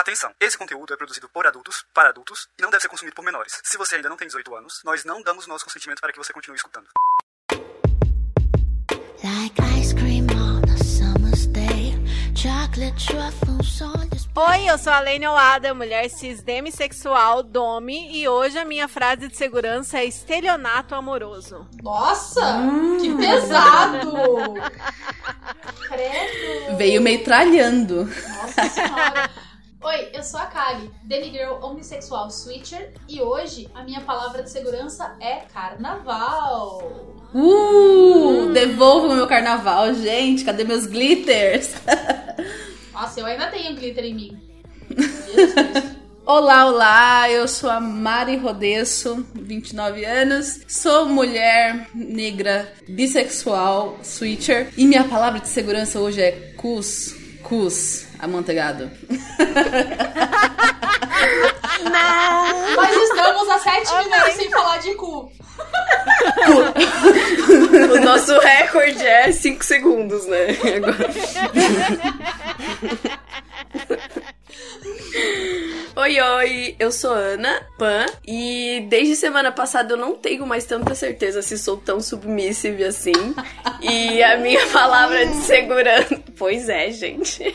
Atenção! Esse conteúdo é produzido por adultos, para adultos, e não deve ser consumido por menores. Se você ainda não tem 18 anos, nós não damos nosso consentimento para que você continue escutando. Like ice cream on a summer's day, chocolate truffles on your Oi, eu sou a Lene Oada, mulher cis demissexual, domi, e hoje a minha frase de segurança é estelionato amoroso. Nossa, que pesado! Credo! Veio metralhando. Nossa senhora! Oi, eu sou a Kali, demigirl omnissexual switcher, e hoje a minha palavra de segurança é carnaval. Uh! Devolva o meu carnaval, gente. Cadê meus glitters? Nossa, eu ainda tenho glitter em mim. Olá, olá, eu sou a Mari Rodesso, 29 anos, sou mulher negra, bissexual, switcher, e minha palavra de segurança hoje é cus, cus, amanteigado. Nós estamos há sete minutos sem falar de cu. O nosso recorde é 5 segundos, né? Agora. Oi, oi, eu sou Ana Pan e desde semana passada eu não tenho mais tanta certeza se sou tão submissive assim. E a minha palavra de segurança. Pois é, gente.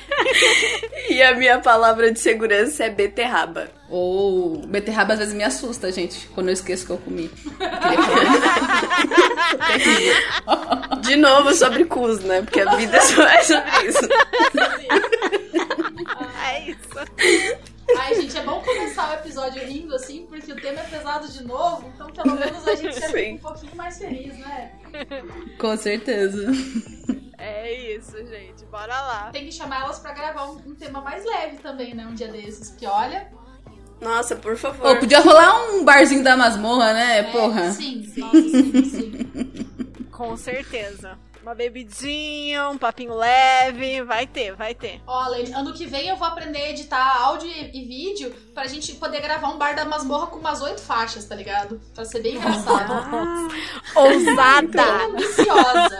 E a minha palavra de segurança é beterraba. Ou beterraba às vezes me assusta, gente, quando eu esqueço que eu comi. De novo sobre cus, né? Porque a vida só é sobre isso. É isso. Ai, gente, é bom começar o episódio rindo assim, porque o tema é pesado de novo, então pelo menos a gente fica Sim. um pouquinho mais feliz, né? Com certeza. É isso, gente. Bora lá. Tem que chamar elas pra gravar um, um tema mais leve também, né? Um dia desses, porque olha. Nossa, por favor. podia rolar um barzinho da masmorra, né? é, Porra. Sim, nossa, sim, sim. Com certeza. Uma bebidinha, um papinho leve. Vai ter, vai ter. Ó, Lene, ano que vem eu vou aprender a editar áudio e, e vídeo pra gente poder gravar um bar da masmorra com umas oito faixas, tá ligado? Pra ser bem engraçado. Tô Ousada! ambiciosa.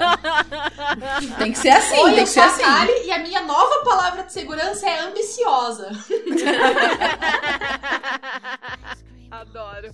Tem que ser assim, Oi, tem eu que ser sou a assim. Kali e a minha nova palavra de segurança é ambiciosa. Adoro.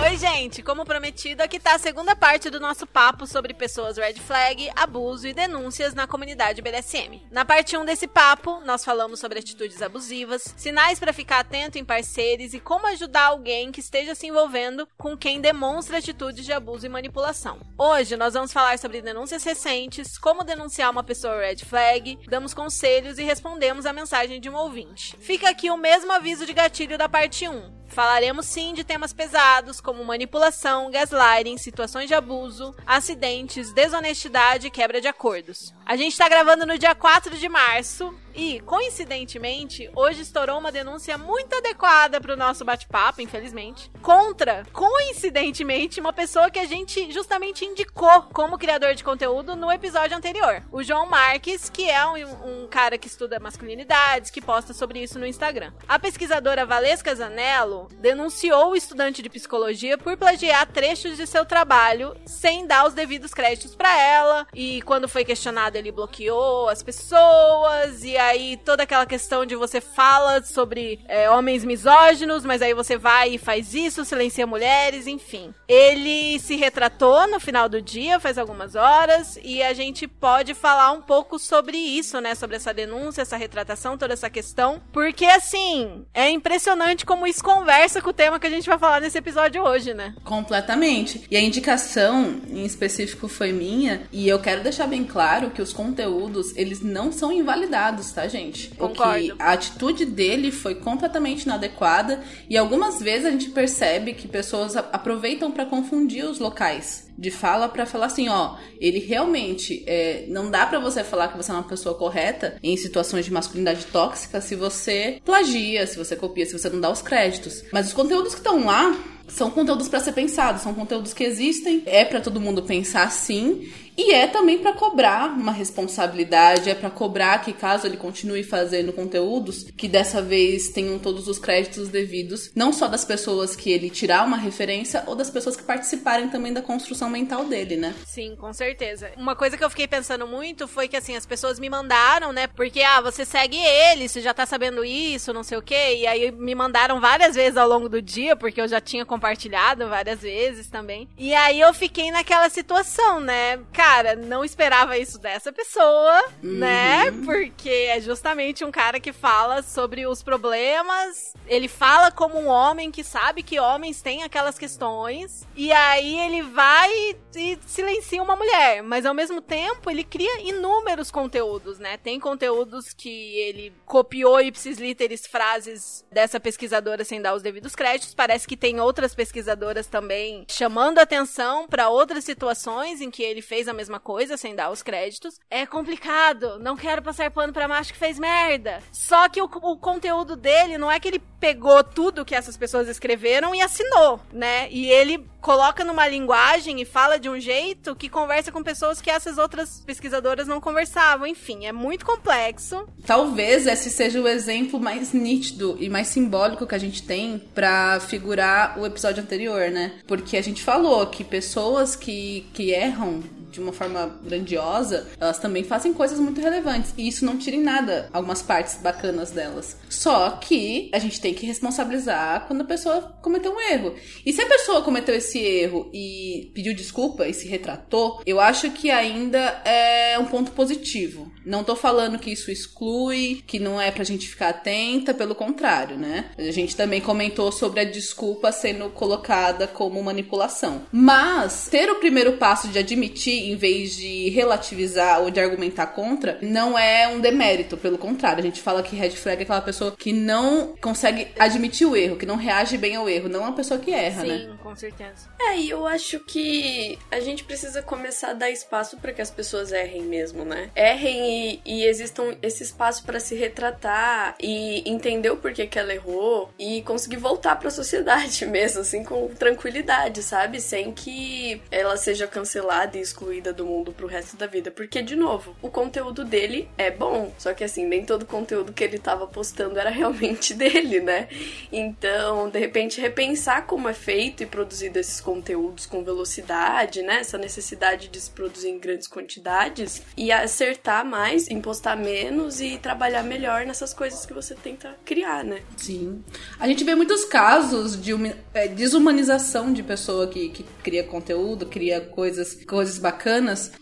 Oi, gente! Como prometido, aqui tá a segunda parte do nosso papo sobre pessoas red flag, abuso e denúncias na comunidade BDSM. Na parte 1 desse papo, nós falamos sobre atitudes abusivas, sinais pra ficar atento em parceiros e como ajudar alguém que esteja se envolvendo com quem demonstra atitudes de abuso e manipulação. Hoje nós vamos falar sobre denúncias recentes, como denunciar uma pessoa red flag, damos conselhos e respondemos a mensagem de um ouvinte. Fica aqui o mesmo aviso de gatilho da parte 1. Falaremos sim de temas pesados como manipulação, gaslighting, situações de abuso, acidentes, desonestidade e quebra de acordos. A gente tá gravando no dia 4 de março e, coincidentemente, hoje estourou uma denúncia muito adequada pro nosso bate-papo, infelizmente, contra, coincidentemente, uma pessoa que a gente justamente indicou como criador de conteúdo no episódio anterior. O João Marques, que é um, um cara que estuda masculinidades, que posta sobre isso no Instagram. A pesquisadora Valesca Zanello denunciou o estudante de psicologia por plagiar trechos de seu trabalho sem dar os devidos créditos pra ela. E quando foi questionado, ele bloqueou as pessoas. E aí toda aquela questão de você fala sobre é, homens misóginos, mas aí você vai e faz isso, silencia mulheres, enfim. Ele se retratou no final do dia, faz algumas horas, e a gente pode falar um pouco sobre isso, né? Sobre essa denúncia, essa retratação, toda essa questão. Porque, assim, é impressionante como isso conversa com o tema que a gente vai falar nesse episódio hoje, né? Completamente. E a indicação em específico foi minha, e eu quero deixar bem claro que os conteúdos, eles não são invalidados, tá, gente? Concordo. a atitude dele foi completamente inadequada, e algumas vezes a gente percebe que pessoas aproveitam pra confundir os locais. de fala pra falar assim, ó, ele realmente é, não dá pra você falar que você é uma pessoa correta em situações de masculinidade tóxica se você plagia, se você copia, se você não dá os créditos. Mas os conteúdos que estão lá são conteúdos pra ser pensados, são conteúdos que existem, é pra todo mundo pensar sim. E é também pra cobrar uma responsabilidade, é pra cobrar que caso ele continue fazendo conteúdos, que dessa vez tenham todos os créditos devidos, não só das pessoas que ele tirar uma referência, ou das pessoas que participarem também da construção mental dele, né? Sim, com certeza. Uma coisa que eu fiquei pensando muito foi que, assim, as pessoas me mandaram, né? Porque, ah, você segue ele, você já tá sabendo isso, não sei o quê. E aí me mandaram várias vezes ao longo do dia, porque eu já tinha compartilhado várias vezes também. E aí eu fiquei naquela situação, né? Cara, não esperava isso dessa pessoa, né? Porque é justamente um cara que fala sobre os problemas. Ele fala como um homem que sabe que homens têm aquelas questões. E aí ele vai e silencia uma mulher. Mas ao mesmo tempo, ele cria inúmeros conteúdos, né? Tem conteúdos que ele copiou ipsis literis frases dessa pesquisadora sem dar os devidos créditos. Parece que tem outras pesquisadoras também chamando atenção para outras situações em que ele fez a mesma coisa sem dar os créditos. É complicado. Não quero passar pano pra macho que fez merda. Só que o, o conteúdo dele não é que ele pegou tudo que essas pessoas escreveram e assinou, né? E ele coloca numa linguagem e fala de um jeito que conversa com pessoas que essas outras pesquisadoras não conversavam. Enfim, é muito complexo. Talvez esse seja o exemplo mais nítido e mais simbólico que a gente tem pra figurar o episódio anterior, né? Porque a gente falou que pessoas que, que erram de uma forma grandiosa, elas também fazem coisas muito relevantes. E isso não tira em nada algumas partes bacanas delas. Só que a gente tem que responsabilizar quando a pessoa cometeu um erro. E se a pessoa cometeu esse erro e pediu desculpa e se retratou, eu acho que ainda é um ponto positivo. Não tô falando que isso exclui, que não é pra gente ficar atenta, pelo contrário, né? A gente também comentou sobre a desculpa sendo colocada como manipulação. Mas ter o primeiro passo de admitir em vez de relativizar ou de argumentar contra, não é um demérito, pelo contrário. A gente fala que red flag é aquela pessoa que não consegue admitir o erro, que não reage bem ao erro, não é uma pessoa que erra, Sim, né? com certeza. É, e eu acho que a gente precisa começar a dar espaço para que as pessoas errem mesmo, né? Errem e, e existam esse espaço para se retratar e entender o porquê que ela errou e conseguir voltar para a sociedade mesmo, assim, com tranquilidade, sabe? Sem que ela seja cancelada e excluída do mundo pro resto da vida. Porque, de novo, o conteúdo dele é bom, só que assim, nem todo o conteúdo que ele tava postando era realmente dele, né? Então, de repente, repensar como é feito e produzido esses conteúdos com velocidade, né? Essa necessidade de se produzir em grandes quantidades e acertar mais, impostar menos e trabalhar melhor nessas coisas que você tenta criar, né? Sim. A gente vê muitos casos de é, desumanização de pessoa que, que cria conteúdo, cria coisas, coisas bacanas,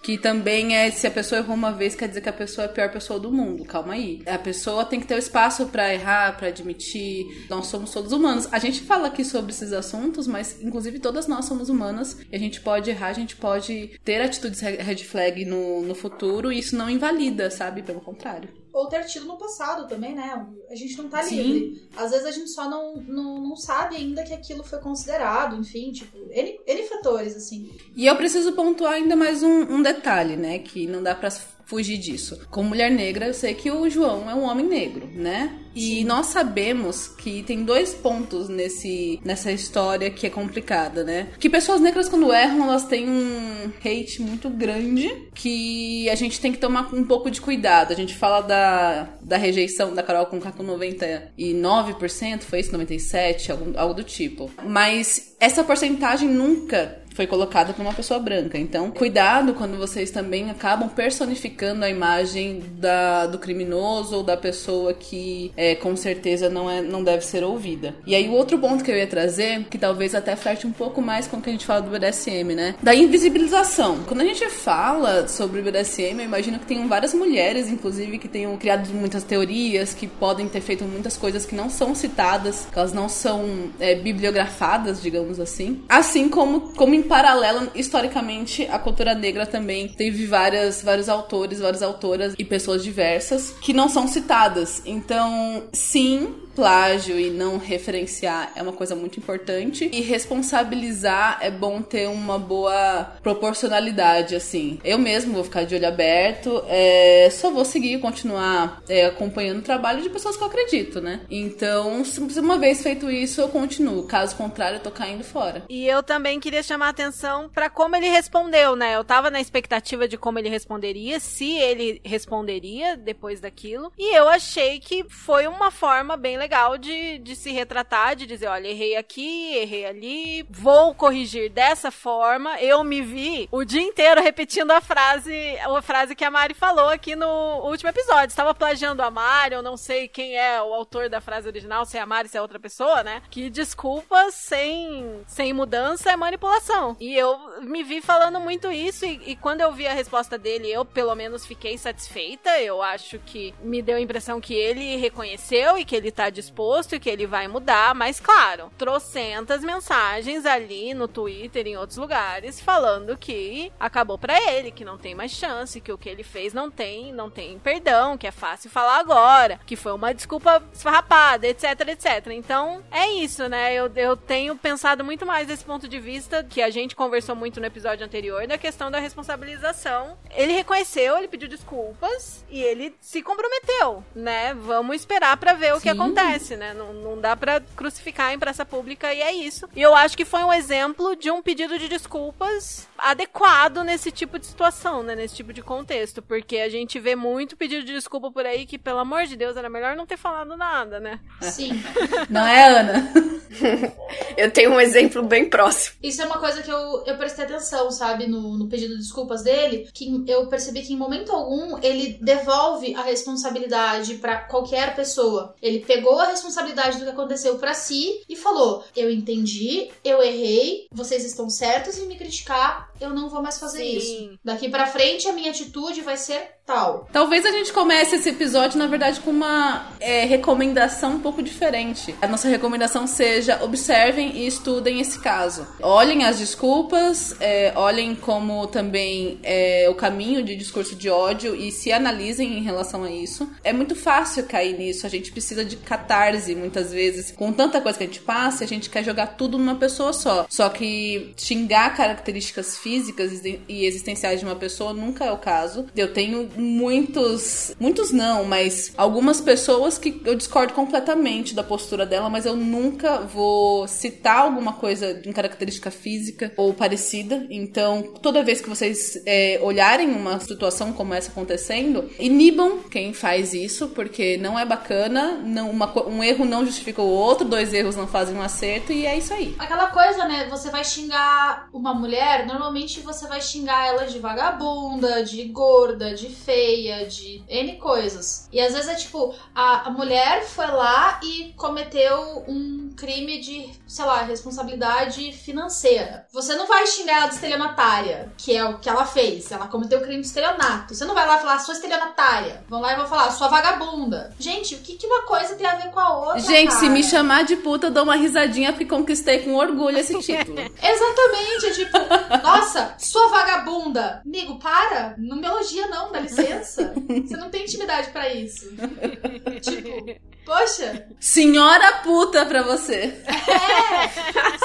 que também é se a pessoa errou uma vez, quer dizer que a pessoa é a pior pessoa do mundo. Calma aí. A pessoa tem que ter o espaço pra errar, pra admitir. Nós somos todos humanos. A gente fala aqui sobre esses assuntos, mas inclusive todas nós somos humanas e a gente pode errar, a gente pode ter atitudes re- red flag no, no futuro e isso não invalida, sabe? Pelo contrário. Ou ter tido no passado também, né? A gente não tá Sim. livre. Às vezes a gente só não, não, não sabe ainda que aquilo foi considerado, enfim, tipo, N, N fatores, assim. E eu preciso pontuar ainda mais um, um detalhe, né? Que não dá pra fugir disso. Como mulher negra, eu sei que o João é um homem negro, né? E nós sabemos que tem dois pontos nesse, nessa história que é complicada, né? Que pessoas negras, quando erram, elas têm um hate muito grande que a gente tem que tomar um pouco de cuidado. A gente fala da, da rejeição da Carol com com 99%, foi isso? 97%, algo, algo do tipo. Mas essa porcentagem nunca foi colocada por uma pessoa branca. Então, cuidado quando vocês também acabam personificando a imagem da, do criminoso ou da pessoa que é, com certeza não, é, não deve ser ouvida. E aí, o outro ponto que eu ia trazer, que talvez até flerte um pouco mais com o que a gente fala do BDSM, né? Da invisibilização. Quando a gente fala sobre o BDSM, eu imagino que tenham várias mulheres, inclusive, que tenham criado muitas teorias, que podem ter feito muitas coisas que não são citadas, que elas não são é, bibliografadas, digamos assim. Assim como, como paralelo, historicamente, a cultura negra também teve várias, vários autores, várias autoras e pessoas diversas que não são citadas. Então, sim, plágio e não referenciar é uma coisa muito importante. E responsabilizar é bom ter uma boa proporcionalidade, assim. Eu mesmo vou ficar de olho aberto, é, só vou seguir e continuar é, acompanhando o trabalho de pessoas que eu acredito, né? Então, uma vez feito isso, eu continuo. Caso contrário, eu tô caindo fora. E eu também queria chamar a atenção pra como ele respondeu, né? Eu tava na expectativa de como ele responderia, se ele responderia depois daquilo. E eu achei que foi uma forma bem legal de, de se retratar, de dizer, olha, errei aqui, errei ali, vou corrigir dessa forma. Eu me vi o dia inteiro repetindo a frase, a frase que a Mari falou aqui no último episódio. Estava plagiando a Mari, eu não sei quem é o autor da frase original, se é a Mari, se é outra pessoa, né? Que desculpa sem, sem mudança é manipulação. E eu me vi falando muito isso e, e quando eu vi a resposta dele, eu pelo menos fiquei satisfeita. Eu acho que me deu a impressão que ele reconheceu e que ele tá disposto e que ele vai mudar, mas claro, trocentas mensagens ali no Twitter e em outros lugares falando que acabou para ele, que não tem mais chance, que o que ele fez não tem, não tem perdão, que é fácil falar agora, que foi uma desculpa esfarrapada, etc, etc. Então, é isso, né? Eu, eu tenho pensado muito mais desse ponto de vista que a gente conversou muito no episódio anterior, da questão da responsabilização. Ele reconheceu, ele pediu desculpas e ele se comprometeu, né? Vamos esperar para ver o que acontece, né? Não, não dá para crucificar em praça pública e é isso. E eu acho que foi um exemplo de um pedido de desculpas adequado nesse tipo de situação, né? Nesse tipo de contexto, porque a gente vê muito pedido de desculpa por aí que, pelo amor de Deus, era melhor não ter falado nada, né? Sim. Não é, Ana? Eu tenho um exemplo bem próximo. Isso é uma coisa que eu, eu prestei atenção, sabe, no, no pedido de desculpas dele, que eu percebi que em momento algum ele devolve a responsabilidade pra qualquer pessoa. Ele pegou a responsabilidade do que aconteceu pra si e falou: Eu entendi, eu errei, vocês estão certos em me criticar, eu não vou mais fazer Sim. isso. Daqui pra frente a minha atitude vai ser tal. Talvez a gente comece esse episódio, na verdade, com uma é, recomendação um pouco diferente. A nossa recomendação seja observem e estudem esse caso. Olhem as desculpas, é, olhem como também é, o caminho de discurso de ódio e se analisem em relação a isso. É muito fácil cair nisso, a gente precisa de catarse muitas vezes. Com tanta coisa que a gente passa, a gente quer jogar tudo numa pessoa só. Só que xingar características físicas e existenciais de uma pessoa nunca é o caso. Eu tenho muitos, muitos não, mas algumas pessoas que eu discordo completamente da postura dela, mas eu nunca vou citar alguma coisa em característica física ou parecida. Então, toda vez que vocês é, olharem uma situação como essa acontecendo, inibam quem faz isso, porque não é bacana, não, uma um erro não justifica o outro, dois erros não fazem um acerto, e é isso aí. Aquela coisa, né? Você vai xingar uma mulher, normalmente você vai xingar ela de vagabunda, de gorda, de feia, de N coisas. E às vezes é tipo, a, a mulher foi lá e cometeu um crime de, sei lá, responsabilidade financeira. Você não vai xingar ela de estelionatária, que é o que ela fez. Ela cometeu crime de estelionato. Você não vai lá falar, sua estelionatária. Vão lá e vão falar, sua vagabunda. Gente, o que, que uma coisa tem a ver com a outra? Gente, se cara? me chamar de puta, eu dou uma risadinha porque conquistei com orgulho esse título. Exatamente, é tipo, nossa, sua vagabunda. Amigo, para, não me elogia não, dá licença. Você não tem intimidade pra isso. tipo, poxa, Senhora puta pra você.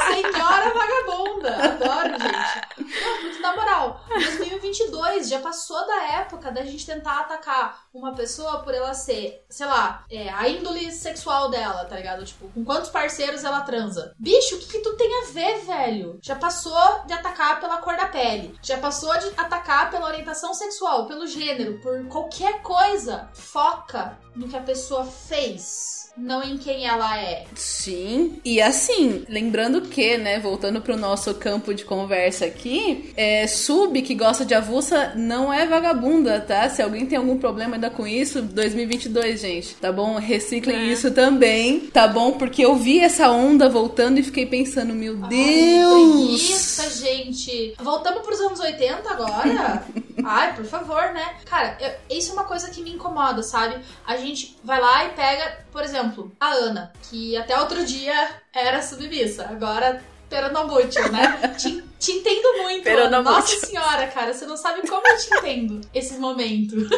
senhora vagabunda. Adoro, gente. Não, muito na moral, 2022 já passou da época da gente tentar atacar uma pessoa por ela ser, sei lá, é, a índole sexual dela, tá ligado? Tipo, com quantos parceiros ela transa. Bicho, o que, que tu tem a ver, velho? Já passou de atacar pela cor da pele. Já passou de atacar pela orientação sexual, pelo gênero, por qualquer coisa. Foca no que a pessoa fez, não em quem ela é. Sim, e assim, lembrando que, né, voltando pro nosso campo de conversa aqui, é, sub que gosta de avulsa não é vagabunda, tá? Se alguém tem algum problema ainda com isso, 2022, gente, tá bom? Reciclem isso também, tá bom? Porque eu vi essa onda voltando e fiquei pensando, meu Ai, Deus! preguiça, gente. Voltamos pros anos 80 agora? Ai, por favor, né? Cara, eu- isso é uma coisa que me incomoda, sabe? A gente vai lá e pega, por exemplo, a Ana, que até outro dia era submissa, agora peronomútil, né? te, te entendo muito, Ana. Nossa senhora, cara, você não sabe como eu te entendo esses momentos.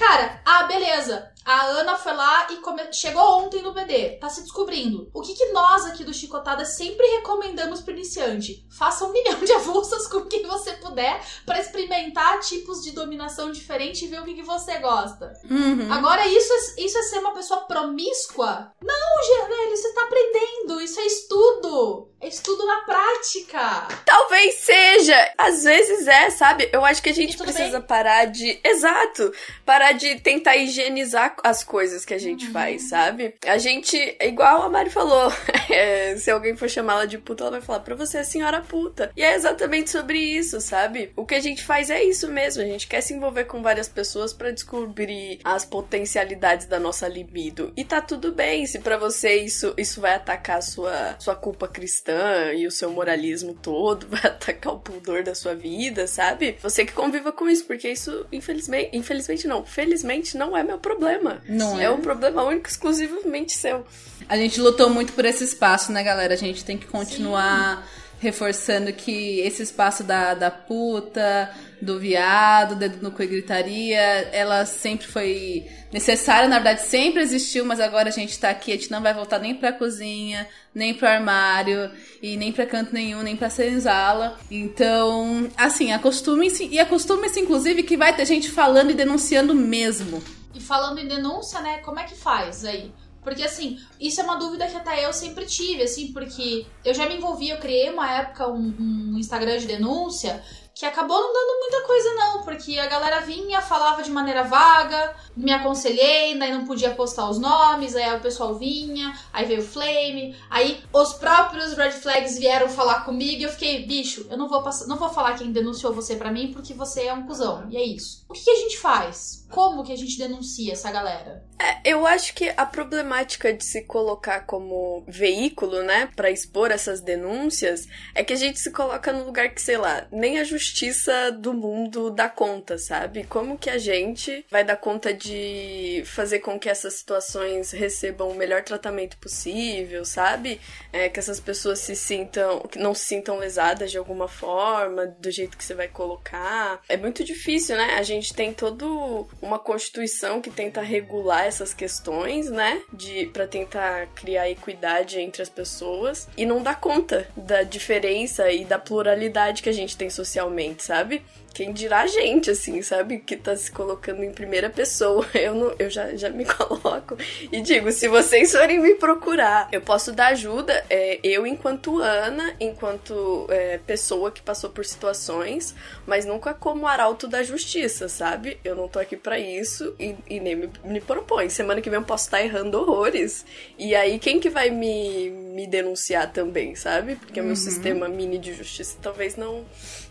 Cara, ah, beleza. A Ana foi lá e come- chegou ontem no BD, tá se descobrindo. O que, que nós aqui do Chicotada sempre recomendamos pro iniciante? Faça um milhão de avulsas com quem você puder pra experimentar tipos de dominação diferente e ver o que, que você gosta. Uhum. Agora, isso é, isso é ser uma pessoa promíscua? Não, velho, você tá aprendendo. Isso é estudo. É estudo na prática. Talvez seja. Às vezes é, sabe? Eu acho que a gente precisa parar de. Exato! Parar de tentar higienizar as coisas que a gente Uhum. faz, sabe? A gente, igual a Mari falou, é, se alguém for chamá-la de puta, ela vai falar pra você, senhora puta. E é exatamente sobre isso, sabe? O que a gente faz é isso mesmo. A gente quer se envolver com várias pessoas pra descobrir as potencialidades da nossa libido. E tá tudo bem se pra você isso, isso vai atacar a sua, sua culpa cristã e o seu moralismo todo, vai atacar o pudor da sua vida, sabe? Você que conviva com isso, porque isso, infelizmente, infelizmente não, felizmente não é meu problema. Não é. É um problema único, exclusivamente seu. A gente lutou muito por esse espaço, né, galera? A gente tem que continuar reforçando que esse espaço da, da puta, do viado, dedo no cu e gritaria, ela sempre foi necessária, na verdade sempre existiu, mas agora a gente tá aqui, a gente não vai voltar nem pra cozinha, nem pro armário, e nem pra canto nenhum, nem pra senzala. Então, assim, acostume-se, e acostume-se inclusive que vai ter gente falando e denunciando mesmo. E falando em denúncia, né, como é que faz aí? Porque, assim, isso é uma dúvida que até eu sempre tive, assim, porque eu já me envolvi, eu criei uma época um, um Instagram de denúncia que acabou não dando muita coisa, não, porque a galera vinha, falava de maneira vaga, me aconselhei, daí não podia postar os nomes, aí o pessoal vinha, aí veio o Flame, aí os próprios Red Flags vieram falar comigo e eu fiquei, bicho, eu não vou passar, não vou falar quem denunciou você pra mim porque você é um cuzão, e é isso. O que, que a gente faz? Como que a gente denuncia essa galera? É, eu acho que a problemática de se colocar como veículo, né, Pra expor essas denúncias, é que a gente se coloca no lugar que, sei lá, nem a justiça do mundo dá conta, sabe? Como que a gente vai dar conta de fazer com que essas situações recebam o melhor tratamento possível, sabe? É, que essas pessoas se sintam, não se sintam lesadas de alguma forma, do jeito que você vai colocar. É muito difícil, né? A gente tem todo uma constituição que tenta regular essas questões, né? De para tentar criar equidade entre as pessoas e não dá conta da diferença e da pluralidade que a gente tem socialmente, sabe? Quem dirá a gente, assim, sabe? Que tá se colocando em primeira pessoa. Eu, não, eu já, já me coloco e digo: se vocês forem me procurar, eu posso dar ajuda. É, eu, enquanto Ana, enquanto é, pessoa que passou por situações, mas nunca como arauto da justiça, sabe? Eu não tô aqui pra isso e, e nem me, me propõe. Semana que vem eu posso estar errando horrores. E aí, quem que vai me, me denunciar também, sabe? Porque o meu sistema mini de justiça talvez não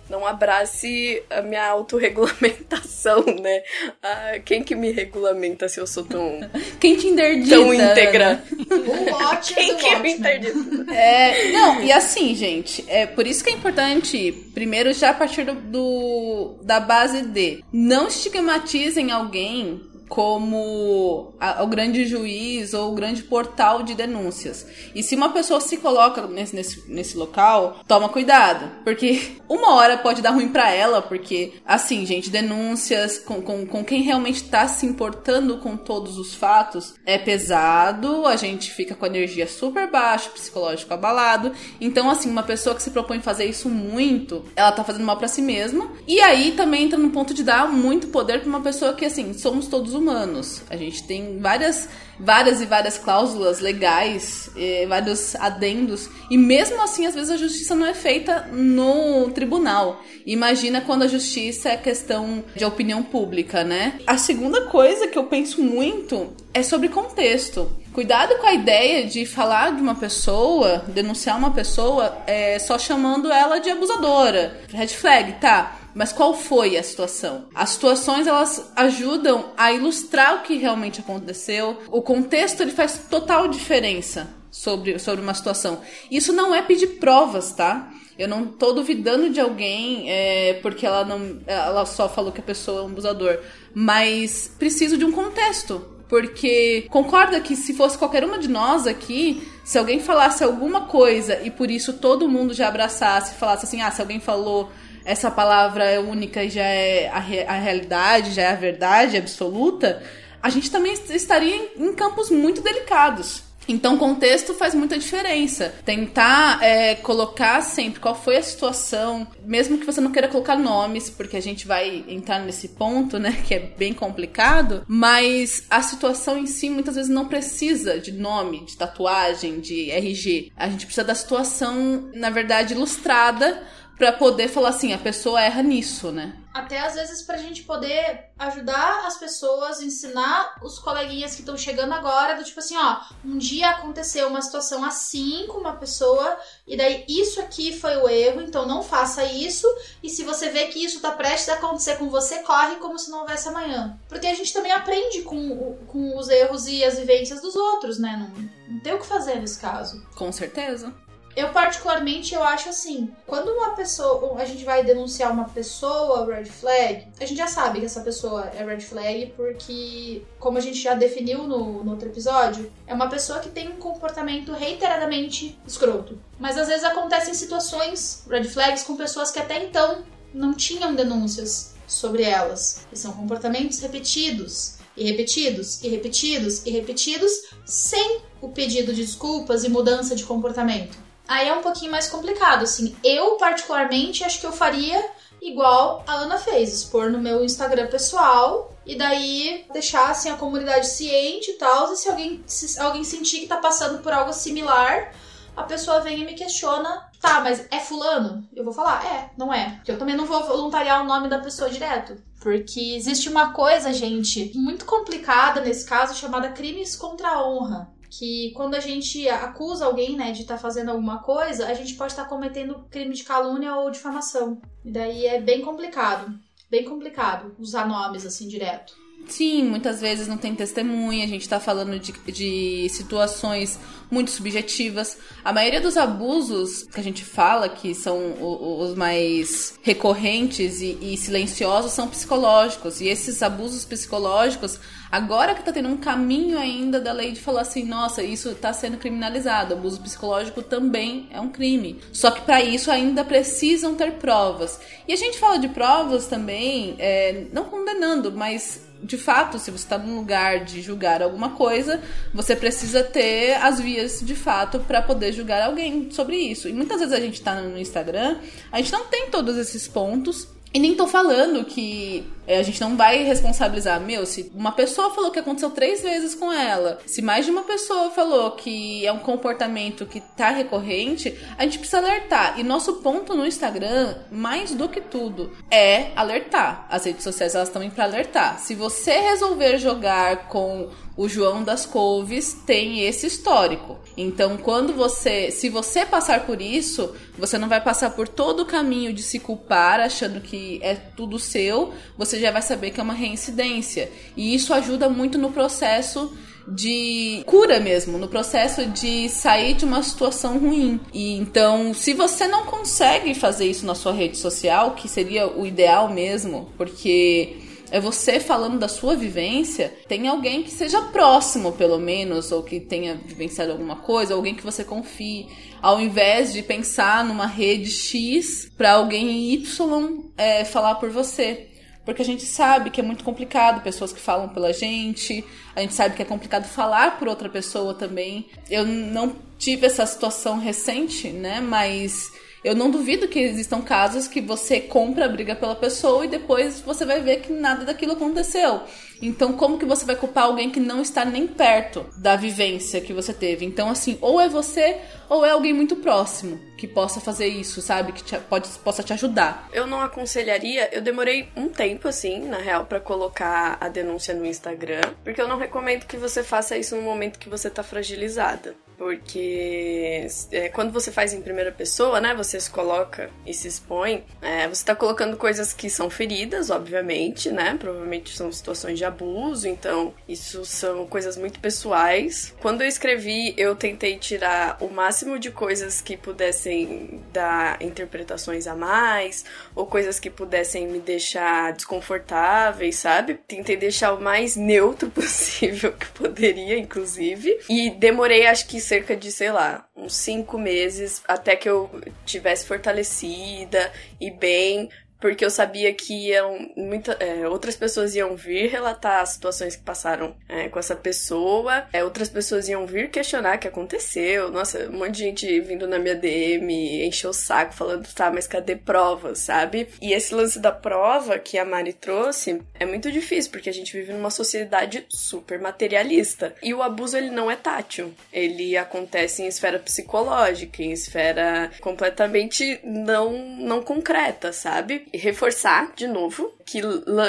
não abrace a minha autorregulamentação, né? Ah, quem que me regulamenta se eu sou tão, Quem te interdita? tão íntegra? O Watcher Quem do que me Watchmen. interdita? É, não, e assim, gente, é por isso que é importante, primeiro, já a partir do, do- da base de não estigmatizem alguém como a- o grande juiz ou o grande portal de denúncias. E se uma pessoa se coloca nesse, nesse, nesse local, toma cuidado. Porque uma hora pode dar ruim pra ela, porque, assim, gente, denúncias com, com, com quem realmente tá se importando com todos os fatos é pesado, a gente fica com a energia super baixa, psicológico abalado. Então, assim, uma pessoa que se propõe fazer isso muito, ela tá fazendo mal pra si mesma. E aí também entra no ponto de dar muito poder pra uma pessoa que, assim, somos todos humanos. A gente tem várias, várias e várias cláusulas legais, eh, vários adendos. E mesmo assim, às vezes a justiça não é feita no tribunal. Imagina quando a justiça é questão de opinião pública, né? A segunda coisa que eu penso muito é sobre contexto. Cuidado com a ideia de falar de uma pessoa, denunciar uma pessoa, é, só chamando ela de abusadora. Red flag, tá. Mas qual foi a situação? As situações elas ajudam a ilustrar o que realmente aconteceu. O contexto ele faz total diferença sobre, sobre uma situação. Isso não é pedir provas, tá? Eu não tô duvidando de alguém é, porque ela não, ela só falou que a pessoa é um abusador, mas preciso de um contexto. Porque concorda que se fosse qualquer uma de nós aqui, se alguém falasse alguma coisa e por isso todo mundo já abraçasse, falasse assim, ah, se alguém falou essa palavra é única e já é a, re- a realidade, já é a verdade absoluta, a gente também estaria em, em campos muito delicados. Então, contexto faz muita diferença. Tentar é, colocar sempre qual foi a situação, mesmo que você não queira colocar nomes, porque a gente vai entrar nesse ponto, né, que é bem complicado, mas a situação em si muitas vezes não precisa de nome, de tatuagem, de RG. A gente precisa da situação, na verdade, ilustrada para poder falar assim, a pessoa erra nisso, né? Até às vezes pra gente poder ajudar as pessoas, ensinar os coleguinhas que estão chegando agora, do tipo assim, ó, um dia aconteceu uma situação assim com uma pessoa, e daí isso aqui foi o erro, então não faça isso, e se você vê que isso tá prestes a acontecer com você, corre como se não houvesse amanhã. Porque a gente também aprende com, com os erros e as vivências dos outros, né? Não, não tem o que fazer nesse caso. Com certeza. Eu particularmente eu acho assim, quando uma pessoa, a gente vai denunciar uma pessoa red flag, a gente já sabe que essa pessoa é red flag porque, como a gente já definiu no, no outro episódio, é uma pessoa que tem um comportamento reiteradamente escroto. Mas às vezes acontecem situações red flags com pessoas que até então não tinham denúncias sobre elas. E são comportamentos repetidos e repetidos, e repetidos, e repetidos, sem o pedido de desculpas e mudança de comportamento. Aí é um pouquinho mais complicado, assim. Eu, particularmente, acho que eu faria igual a Ana fez, expor no meu Instagram pessoal e daí deixar assim a comunidade ciente e tal, e se alguém se alguém sentir que tá passando por algo similar, a pessoa vem e me questiona, tá, mas é fulano? Eu vou falar, é, não é. Porque eu também não vou voluntariar o nome da pessoa direto. Porque existe uma coisa, gente, muito complicada nesse caso, chamada crimes contra a honra que quando a gente acusa alguém, né, de estar tá fazendo alguma coisa, a gente pode estar tá cometendo crime de calúnia ou difamação. E daí é bem complicado, bem complicado usar nomes assim direto. Sim, muitas vezes não tem testemunha, a gente está falando de, de situações muito subjetivas. A maioria dos abusos que a gente fala, que são os mais recorrentes e, e silenciosos, são psicológicos. E esses abusos psicológicos, agora que está tendo um caminho ainda da lei de falar assim, nossa, isso está sendo criminalizado, abuso psicológico também é um crime. Só que para isso ainda precisam ter provas. E a gente fala de provas também, é, não condenando, mas de fato, se você está num lugar de julgar alguma coisa, você precisa ter as vias de fato para poder julgar alguém sobre isso. E muitas vezes a gente está no Instagram, a gente não tem todos esses pontos e nem tô falando que é, a gente não vai responsabilizar. Meu, se uma pessoa falou que aconteceu três vezes com ela, se mais de uma pessoa falou que é um comportamento que tá recorrente, a gente precisa alertar. E nosso ponto no Instagram, mais do que tudo, é alertar. As redes sociais, elas estão para alertar. Se você resolver jogar com o João das Couves tem esse histórico. Então, quando você, se você passar por isso, você não vai passar por todo o caminho de se culpar achando que é tudo seu, você já vai saber que é uma reincidência. E isso ajuda muito no processo de cura mesmo, no processo de sair de uma situação ruim. E então, se você não consegue fazer isso na sua rede social, que seria o ideal mesmo, porque é você falando da sua vivência, tem alguém que seja próximo, pelo menos, ou que tenha vivenciado alguma coisa, alguém que você confie, ao invés de pensar numa rede X para alguém Y é, falar por você. Porque a gente sabe que é muito complicado pessoas que falam pela gente, a gente sabe que é complicado falar por outra pessoa também. Eu não tive essa situação recente, né? Mas eu não duvido que existam casos que você compra a briga pela pessoa e depois você vai ver que nada daquilo aconteceu. Então, como que você vai culpar alguém que não está nem perto da vivência que você teve? Então, assim, ou é você ou é alguém muito próximo que possa fazer isso, sabe? Que te, pode, possa te ajudar. Eu não aconselharia, eu demorei um tempo, assim, na real, para colocar a denúncia no Instagram, porque eu não recomendo que você faça isso no momento que você tá fragilizada. Porque é, quando você faz em primeira pessoa, né? Você se coloca e se expõe, é, você tá colocando coisas que são feridas, obviamente, né? Provavelmente são situações de abuso, então isso são coisas muito pessoais. Quando eu escrevi, eu tentei tirar o máximo de coisas que pudessem dar interpretações a mais, ou coisas que pudessem me deixar desconfortáveis, sabe? Tentei deixar o mais neutro possível que poderia, inclusive. E demorei, acho que cerca de, sei lá, uns cinco meses até que eu tivesse fortalecida e bem porque eu sabia que iam muita, é, outras pessoas iam vir relatar as situações que passaram é, com essa pessoa, é, outras pessoas iam vir questionar o que aconteceu. Nossa, um monte de gente vindo na minha DM, encheu o saco, falando, tá, mas cadê provas, sabe? E esse lance da prova que a Mari trouxe é muito difícil, porque a gente vive numa sociedade super materialista. E o abuso, ele não é tátil. Ele acontece em esfera psicológica, em esfera completamente não, não concreta, sabe? Reforçar, de novo, que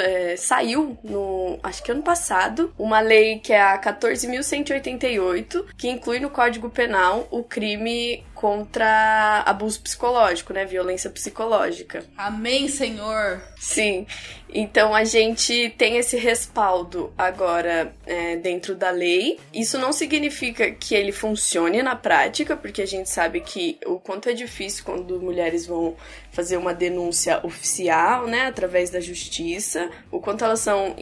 é, saiu no, acho que ano passado, uma lei que é a 14.188, que inclui no Código Penal o crime contra abuso psicológico, né? Violência psicológica. Amém, Senhor! Sim. Então a gente tem esse respaldo agora é, dentro da lei. Isso não significa que ele funcione na prática, porque a gente sabe que o quanto é difícil quando mulheres vão fazer uma denúncia oficial, né, através da justiça, o quanto elas são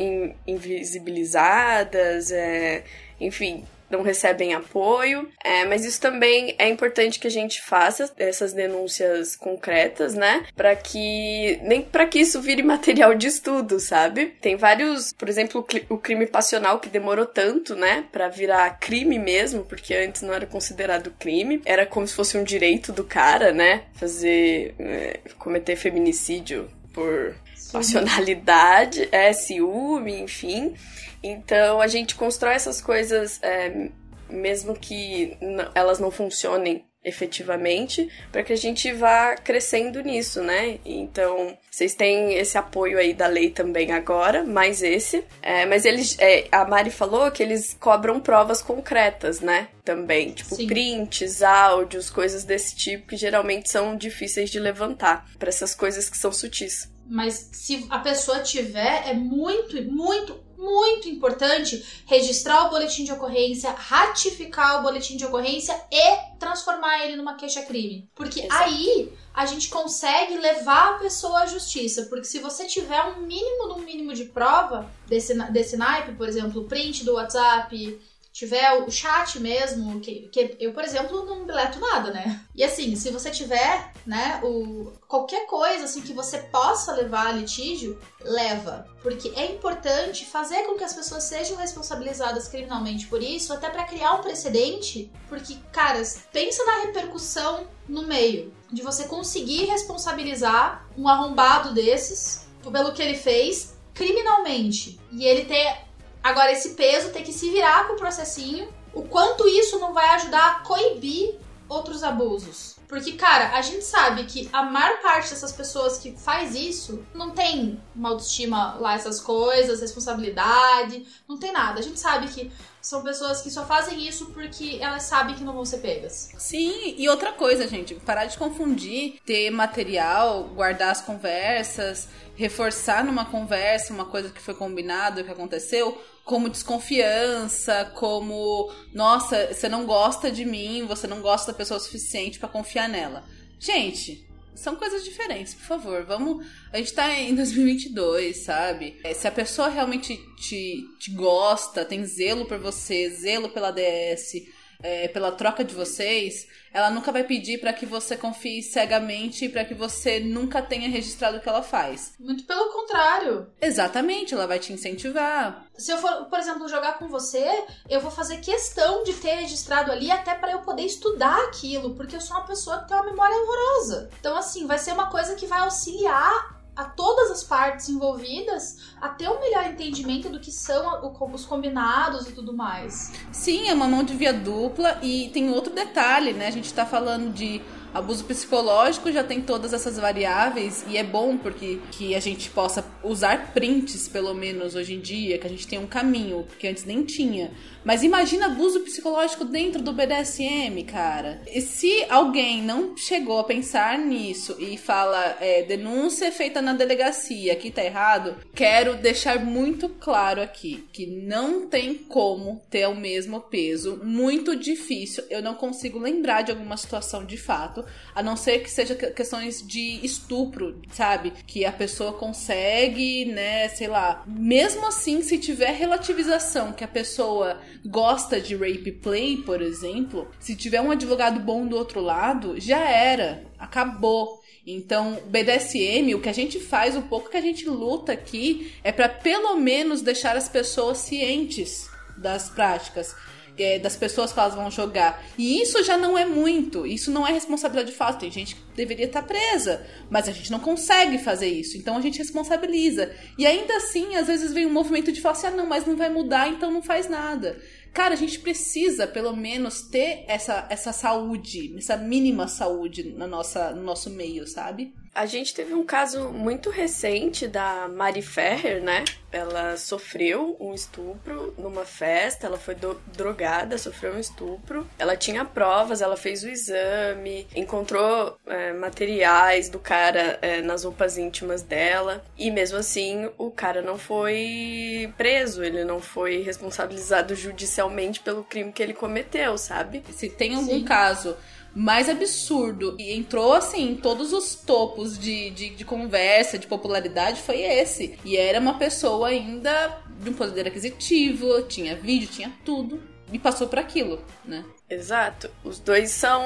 invisibilizadas, é, enfim, não recebem apoio. É, mas isso também é importante que a gente faça essas denúncias concretas, né? Para que nem para que isso vire material de estudo, sabe? Tem vários, por exemplo, o crime passional que demorou tanto, né, para virar crime mesmo, porque antes não era considerado crime, era como se fosse um direito do cara, né, fazer é, cometer feminicídio por passionalidade, é ciúme, enfim. Então a gente constrói essas coisas, é, mesmo que elas não funcionem efetivamente, para que a gente vá crescendo nisso, né? Então, vocês têm esse apoio aí da lei também agora, mais esse. É, mas eles, é, a Mari falou que eles cobram provas concretas, né? Também, tipo Sim. prints, áudios, coisas desse tipo que geralmente são difíceis de levantar para essas coisas que são sutis. Mas se a pessoa tiver, é muito, muito, muito importante registrar o boletim de ocorrência, ratificar o boletim de ocorrência e transformar ele numa queixa-crime. Porque Exato. aí a gente consegue levar a pessoa à justiça. Porque se você tiver um mínimo do mínimo de prova desse, desse naipe, por exemplo, o print do WhatsApp, tiver o chat mesmo, que, que eu, por exemplo, não deleto nada, né? E assim, se você tiver, né, o, qualquer coisa assim que você possa levar a litígio, leva. Porque é importante fazer com que as pessoas sejam responsabilizadas criminalmente por isso, até para criar um precedente. Porque, caras, pensa na repercussão no meio. De você conseguir responsabilizar um arrombado desses pelo que ele fez criminalmente. E ele ter Agora, esse peso tem que se virar com o processinho. O quanto isso não vai ajudar a coibir outros abusos. Porque, cara, a gente sabe que a maior parte dessas pessoas que faz isso não tem uma autoestima lá, essas coisas, responsabilidade, não tem nada. A gente sabe que são pessoas que só fazem isso porque elas sabem que não vão ser pegas. Sim, e outra coisa, gente, parar de confundir ter material, guardar as conversas, reforçar numa conversa uma coisa que foi combinado, que aconteceu, como desconfiança, como nossa, você não gosta de mim, você não gosta da pessoa o suficiente para confiar nela. Gente, são coisas diferentes, por favor. Vamos. A gente tá em 2022, sabe? É, se a pessoa realmente te, te gosta, tem zelo por você, zelo pela DS, é, pela troca de vocês, ela nunca vai pedir para que você confie cegamente e para que você nunca tenha registrado o que ela faz. Muito pelo contrário. Exatamente, ela vai te incentivar. Se eu for, por exemplo, jogar com você, eu vou fazer questão de ter registrado ali até para eu poder estudar aquilo, porque eu sou uma pessoa que tem uma memória horrorosa. Então, assim, vai ser uma coisa que vai auxiliar a todas as partes envolvidas a ter um melhor entendimento do que são os combinados e tudo mais. Sim, é uma mão de via dupla e tem outro detalhe, né? A gente tá falando de Abuso psicológico já tem todas essas variáveis e é bom porque que a gente possa usar prints, pelo menos hoje em dia, que a gente tem um caminho que antes nem tinha. Mas imagina abuso psicológico dentro do BDSM, cara. E se alguém não chegou a pensar nisso e fala é, denúncia feita na delegacia, aqui tá errado, quero deixar muito claro aqui que não tem como ter o mesmo peso. Muito difícil. Eu não consigo lembrar de alguma situação de fato a não ser que seja questões de estupro, sabe? Que a pessoa consegue, né, sei lá. Mesmo assim, se tiver relativização que a pessoa gosta de rape play, por exemplo, se tiver um advogado bom do outro lado, já era, acabou. Então, BDSM, o que a gente faz, o pouco que a gente luta aqui, é para pelo menos deixar as pessoas cientes das práticas. É, das pessoas que elas vão jogar. E isso já não é muito. Isso não é responsabilidade de fato. Tem gente que deveria estar presa, mas a gente não consegue fazer isso. Então a gente responsabiliza. E ainda assim, às vezes vem um movimento de falar assim: ah, não, mas não vai mudar, então não faz nada. Cara, a gente precisa, pelo menos, ter essa, essa saúde, essa mínima saúde na nossa, no nosso meio, sabe? A gente teve um caso muito recente da Mari Ferrer, né? Ela sofreu um estupro numa festa, ela foi do- drogada, sofreu um estupro. Ela tinha provas, ela fez o exame, encontrou é, materiais do cara é, nas roupas íntimas dela. E mesmo assim, o cara não foi preso, ele não foi responsabilizado judicialmente pelo crime que ele cometeu, sabe? Se tem algum caso mais absurdo e entrou assim em todos os topos de, de, de conversa, de popularidade, foi esse. E era uma pessoa ainda de um poder aquisitivo, tinha vídeo, tinha tudo. E passou por aquilo, né? Exato. Os dois são.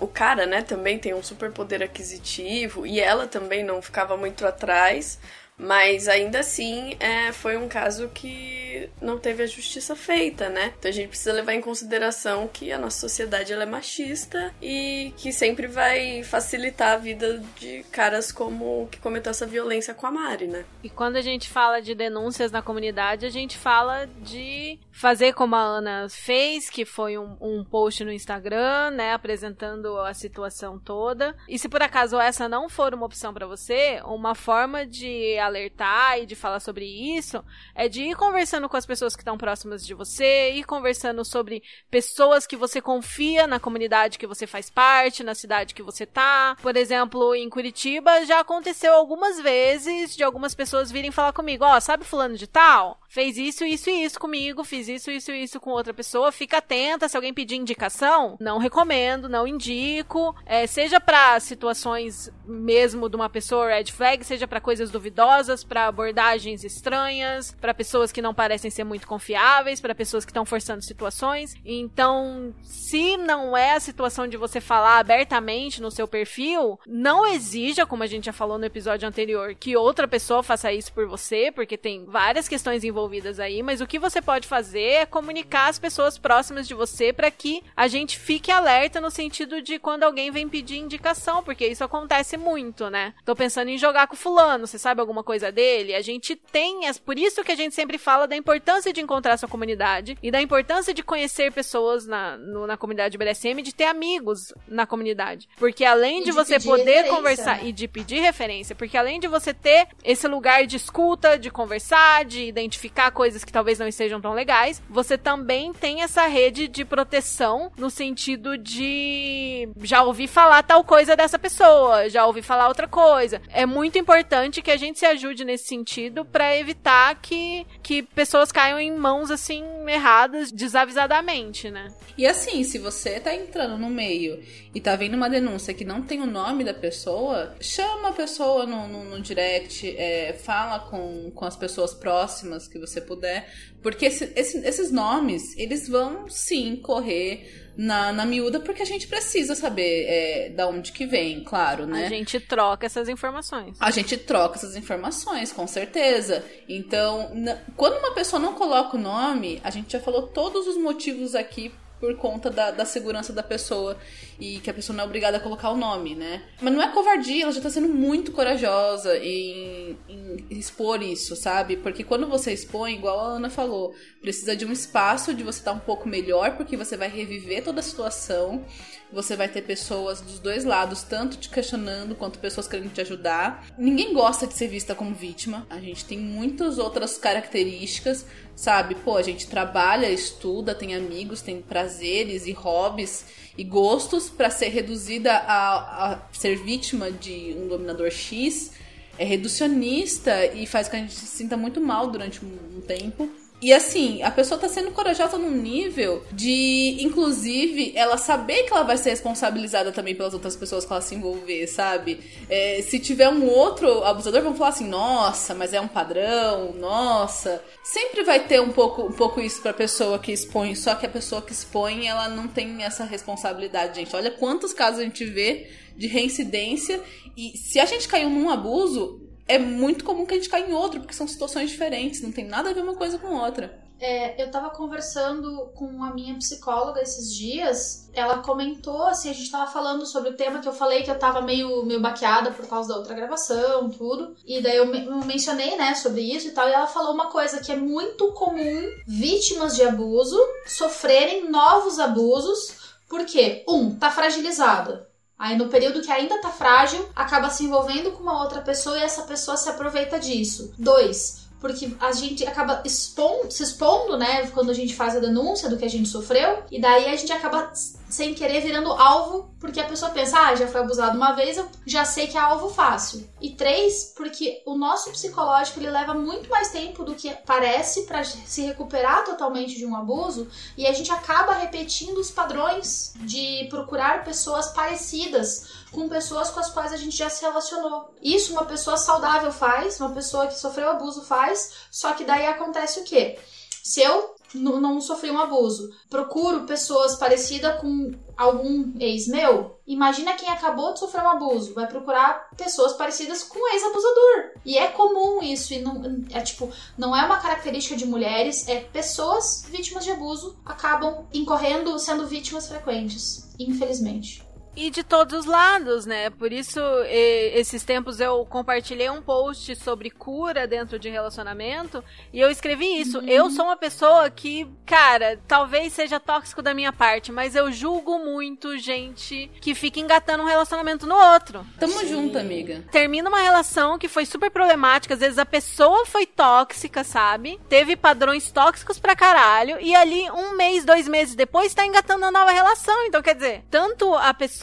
O cara, né, também tem um superpoder aquisitivo e ela também não ficava muito atrás. Mas ainda assim, é, foi um caso que não teve a justiça feita, né? Então a gente precisa levar em consideração que a nossa sociedade é machista e que sempre vai facilitar a vida de caras como que cometeu essa violência com a Mari, né? E quando a gente fala de denúncias na comunidade, a gente fala de fazer como a Ana fez, que foi um, um post no Instagram, né, apresentando a situação toda. E se por acaso essa não for uma opção pra você, uma forma de alertar e de falar sobre isso é de ir conversando com as pessoas que estão próximas de você, ir conversando sobre pessoas que você confia na comunidade que você faz parte, na cidade que você tá. Por exemplo, em Curitiba já aconteceu algumas vezes de algumas pessoas virem falar comigo, ó, sabe fulano de tal? Fez isso, isso e isso comigo, fiz isso, isso e isso com outra pessoa. Fica atenta, se alguém pedir indicação, não recomendo, não indico. É, seja pra situações mesmo de uma pessoa red flag, seja pra coisas duvidosas, pra abordagens estranhas, pra pessoas que não parecem ser muito confiáveis, pra pessoas que estão forçando situações. Então, se não é a situação de você falar abertamente no seu perfil, não exija, como a gente já falou no episódio anterior, que outra pessoa faça isso por você, porque tem várias questões envolvidas aí, mas o que você pode fazer é comunicar as pessoas próximas de você para que a gente fique alerta no sentido de quando alguém vem pedir indicação, porque isso acontece muito, né? Tô pensando em jogar com fulano, você sabe alguma coisa dele? A gente tem, as- por isso que a gente sempre fala da importância de encontrar sua comunidade e da importância de conhecer pessoas na, no- na comunidade BDSM, de ter amigos na comunidade. Porque além de de você poder conversar né? e de pedir referência, porque além de você ter esse lugar de escuta, de conversar, de identificar coisas que talvez não estejam tão legais, você também tem essa rede de proteção no sentido de já ouvi falar tal coisa dessa pessoa, já ouvi falar outra coisa. É muito importante que a gente se ajude nesse sentido pra evitar que, que pessoas caiam em mãos assim erradas desavisadamente, né? E assim, se você tá entrando no meio e tá vendo uma denúncia que não tem o nome da pessoa, chama a pessoa no, no, no direct, é, fala com, com as pessoas próximas que você puder, porque esse- esse- esses nomes, eles vão sim correr na, na miúda, porque a gente precisa saber é, da onde que vem, claro, né? A gente troca essas informações. A gente troca essas informações, com certeza. Então, quando uma pessoa não coloca o nome, a gente já falou todos os motivos aqui por conta da, da segurança da pessoa e que a pessoa não é obrigada a colocar o nome, né? Mas não é covardia, ela já tá sendo muito corajosa em, em expor isso, sabe? Porque quando você expõe, igual a Ana falou, precisa de um espaço de você estar um pouco melhor, porque você vai reviver toda a situação, você vai ter pessoas dos dois lados, tanto te questionando quanto pessoas querendo te ajudar. Ninguém gosta de ser vista como vítima. A gente tem muitas outras características, sabe? Pô, a gente trabalha, estuda, tem amigos, tem prazeres e hobbies e gostos para ser reduzida a, a ser vítima de um dominador X. É reducionista e faz com que a gente se sinta muito mal durante um, um tempo. E assim, a pessoa tá sendo corajosa num nível de, inclusive, ela saber que ela vai ser responsabilizada também pelas outras pessoas que ela se envolver, sabe? É, se tiver um outro abusador, vão falar assim, nossa, mas é um padrão, nossa. Sempre vai ter um pouco, um pouco isso pra pessoa que expõe, só que a pessoa que expõe, ela não tem essa responsabilidade, gente. Olha quantos casos a gente vê de reincidência e se a gente caiu num abuso, é muito comum que a gente caia em outro, porque são situações diferentes, não tem nada a ver uma coisa com outra. É, eu tava conversando com a minha psicóloga esses dias. Ela comentou, assim, a gente tava falando sobre o tema que eu falei que eu tava meio, meio baqueada por causa da outra gravação, tudo. E daí eu, me- eu mencionei, né, sobre isso e tal. E ela falou uma coisa que é muito comum vítimas de abuso sofrerem novos abusos. Porque, um, tá fragilizada. Aí no período que ainda tá frágil, acaba se envolvendo com uma outra pessoa e essa pessoa se aproveita disso. Dois, porque a gente acaba expon- se expondo, né, quando a gente faz a denúncia do que a gente sofreu, e daí a gente acaba sem querer virando alvo, porque a pessoa pensa, ah, já foi abusado uma vez, eu já sei que é alvo fácil. E três, porque o nosso psicológico ele leva muito mais tempo do que parece para se recuperar totalmente de um abuso, e a gente acaba repetindo os padrões de procurar pessoas parecidas com pessoas com as quais a gente já se relacionou. Isso uma pessoa saudável faz, uma pessoa que sofreu abuso faz, só que daí acontece o quê? Se eu não sofri um abuso, procuro pessoas parecidas com algum ex meu, imagina quem acabou de sofrer um abuso, vai procurar pessoas parecidas com o ex-abusador. E é comum isso, e não é tipo, não é uma característica de mulheres, é pessoas vítimas de abuso acabam incorrendo sendo vítimas frequentes, infelizmente. E de todos os lados, né? Por isso, esses tempos eu compartilhei um post sobre cura dentro de relacionamento e eu escrevi isso. Eu sou uma pessoa que, cara, talvez seja tóxico da minha parte, mas eu julgo muito gente que fica engatando um relacionamento no outro. Tamo junto, amiga. Termina uma relação que foi super problemática, às vezes a pessoa foi tóxica, sabe? Teve padrões tóxicos pra caralho, e ali um mês, dois meses depois tá engatando uma nova relação. Então, quer dizer, tanto a pessoa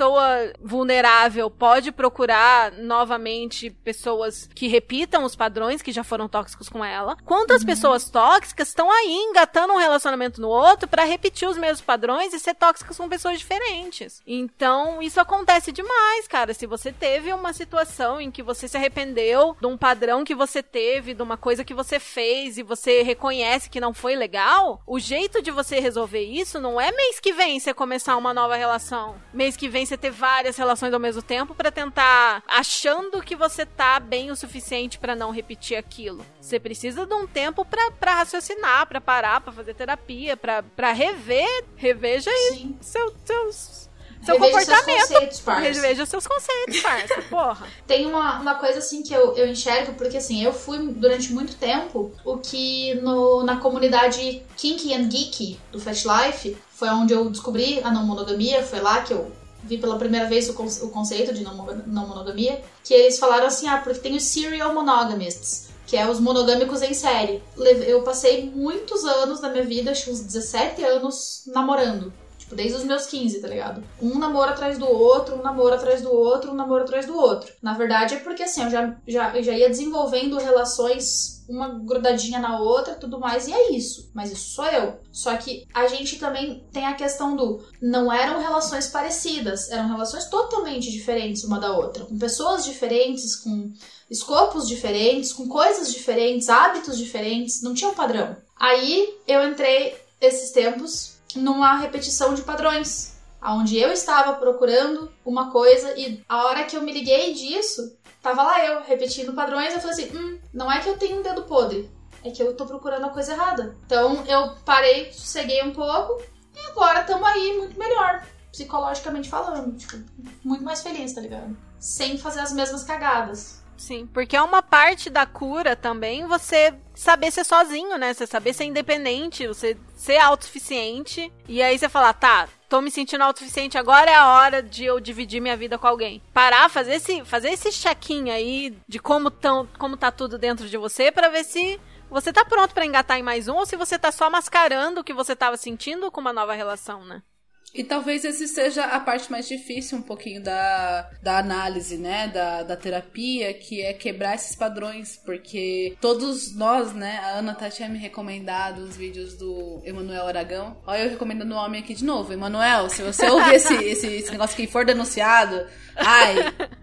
vulnerável pode procurar novamente pessoas que repitam os padrões que já foram tóxicos com ela, quanto as pessoas tóxicas estão aí engatando um relacionamento no outro pra repetir os mesmos padrões e ser tóxicas com pessoas diferentes. Então, isso acontece demais, cara. Se você teve uma situação em que você se arrependeu de um padrão que você teve, de uma coisa que você fez e você reconhece que não foi legal, o jeito de você resolver isso não é mês que vem você começar uma nova relação. Mês que vem você ter várias relações ao mesmo tempo pra tentar achando que você tá bem o suficiente pra não repetir aquilo. Você precisa de um tempo pra pra raciocinar, pra parar, pra fazer terapia, pra pra rever, reveja aí seu, seus, seu Reveja seus comportamento. conceitos, parça. Reveja seus conceitos, parça. Porra. Tem uma, uma coisa assim que eu, eu enxergo, porque assim, eu fui durante muito tempo o que no, na comunidade Kinky and Geeky do Fat Life foi onde eu descobri a não monogamia, foi lá que eu vi pela primeira vez o, o conceito de não, não monogamia, que eles falaram assim, ah, porque tem os serial monogamists, que é os monogâmicos em série. Eu passei muitos anos da minha vida, acho uns 17 anos, namorando. Tipo, desde os meus 15, tá ligado? Um namoro atrás do outro, um namoro atrás do outro, um namoro atrás do outro. Na verdade é porque assim, eu já, já, eu já ia desenvolvendo relações uma grudadinha na outra tudo mais, e é isso. Mas isso sou eu. Só que a gente também tem a questão do não eram relações parecidas, eram relações totalmente diferentes uma da outra, com pessoas diferentes, com escopos diferentes, com coisas diferentes, hábitos diferentes, não tinha um padrão. Aí eu entrei esses tempos numa repetição de padrões, aonde eu estava procurando uma coisa e a hora que eu me liguei disso, tava lá eu repetindo padrões, eu falei assim, hum, não é que eu tenho um dedo podre, é que eu tô procurando a coisa errada. Então eu parei, sosseguei um pouco e agora estamos aí muito melhor, psicologicamente falando, tipo, muito mais feliz, tá ligado? Sem fazer as mesmas cagadas. Sim, porque é uma parte da cura também você saber ser sozinho, né? Você saber ser independente, você ser autossuficiente. E aí você falar, tá, tô me sentindo autossuficiente, agora é a hora de eu dividir minha vida com alguém. Parar, fazer esse, fazer esse check-in aí de como, tão, como tá tudo dentro de você pra ver se você tá pronto pra engatar em mais um ou se você tá só mascarando o que você tava sentindo com uma nova relação, né? E talvez esse seja a parte mais difícil um pouquinho da, da análise, né? Da, da terapia, que é quebrar esses padrões, porque todos nós, né? A Ana tá tinha me recomendado os vídeos do Emanuel Aragão. Olha eu recomendando o homem aqui de novo. Emanuel, se você ouvir esse, esse, esse negócio aqui e for denunciado, ai,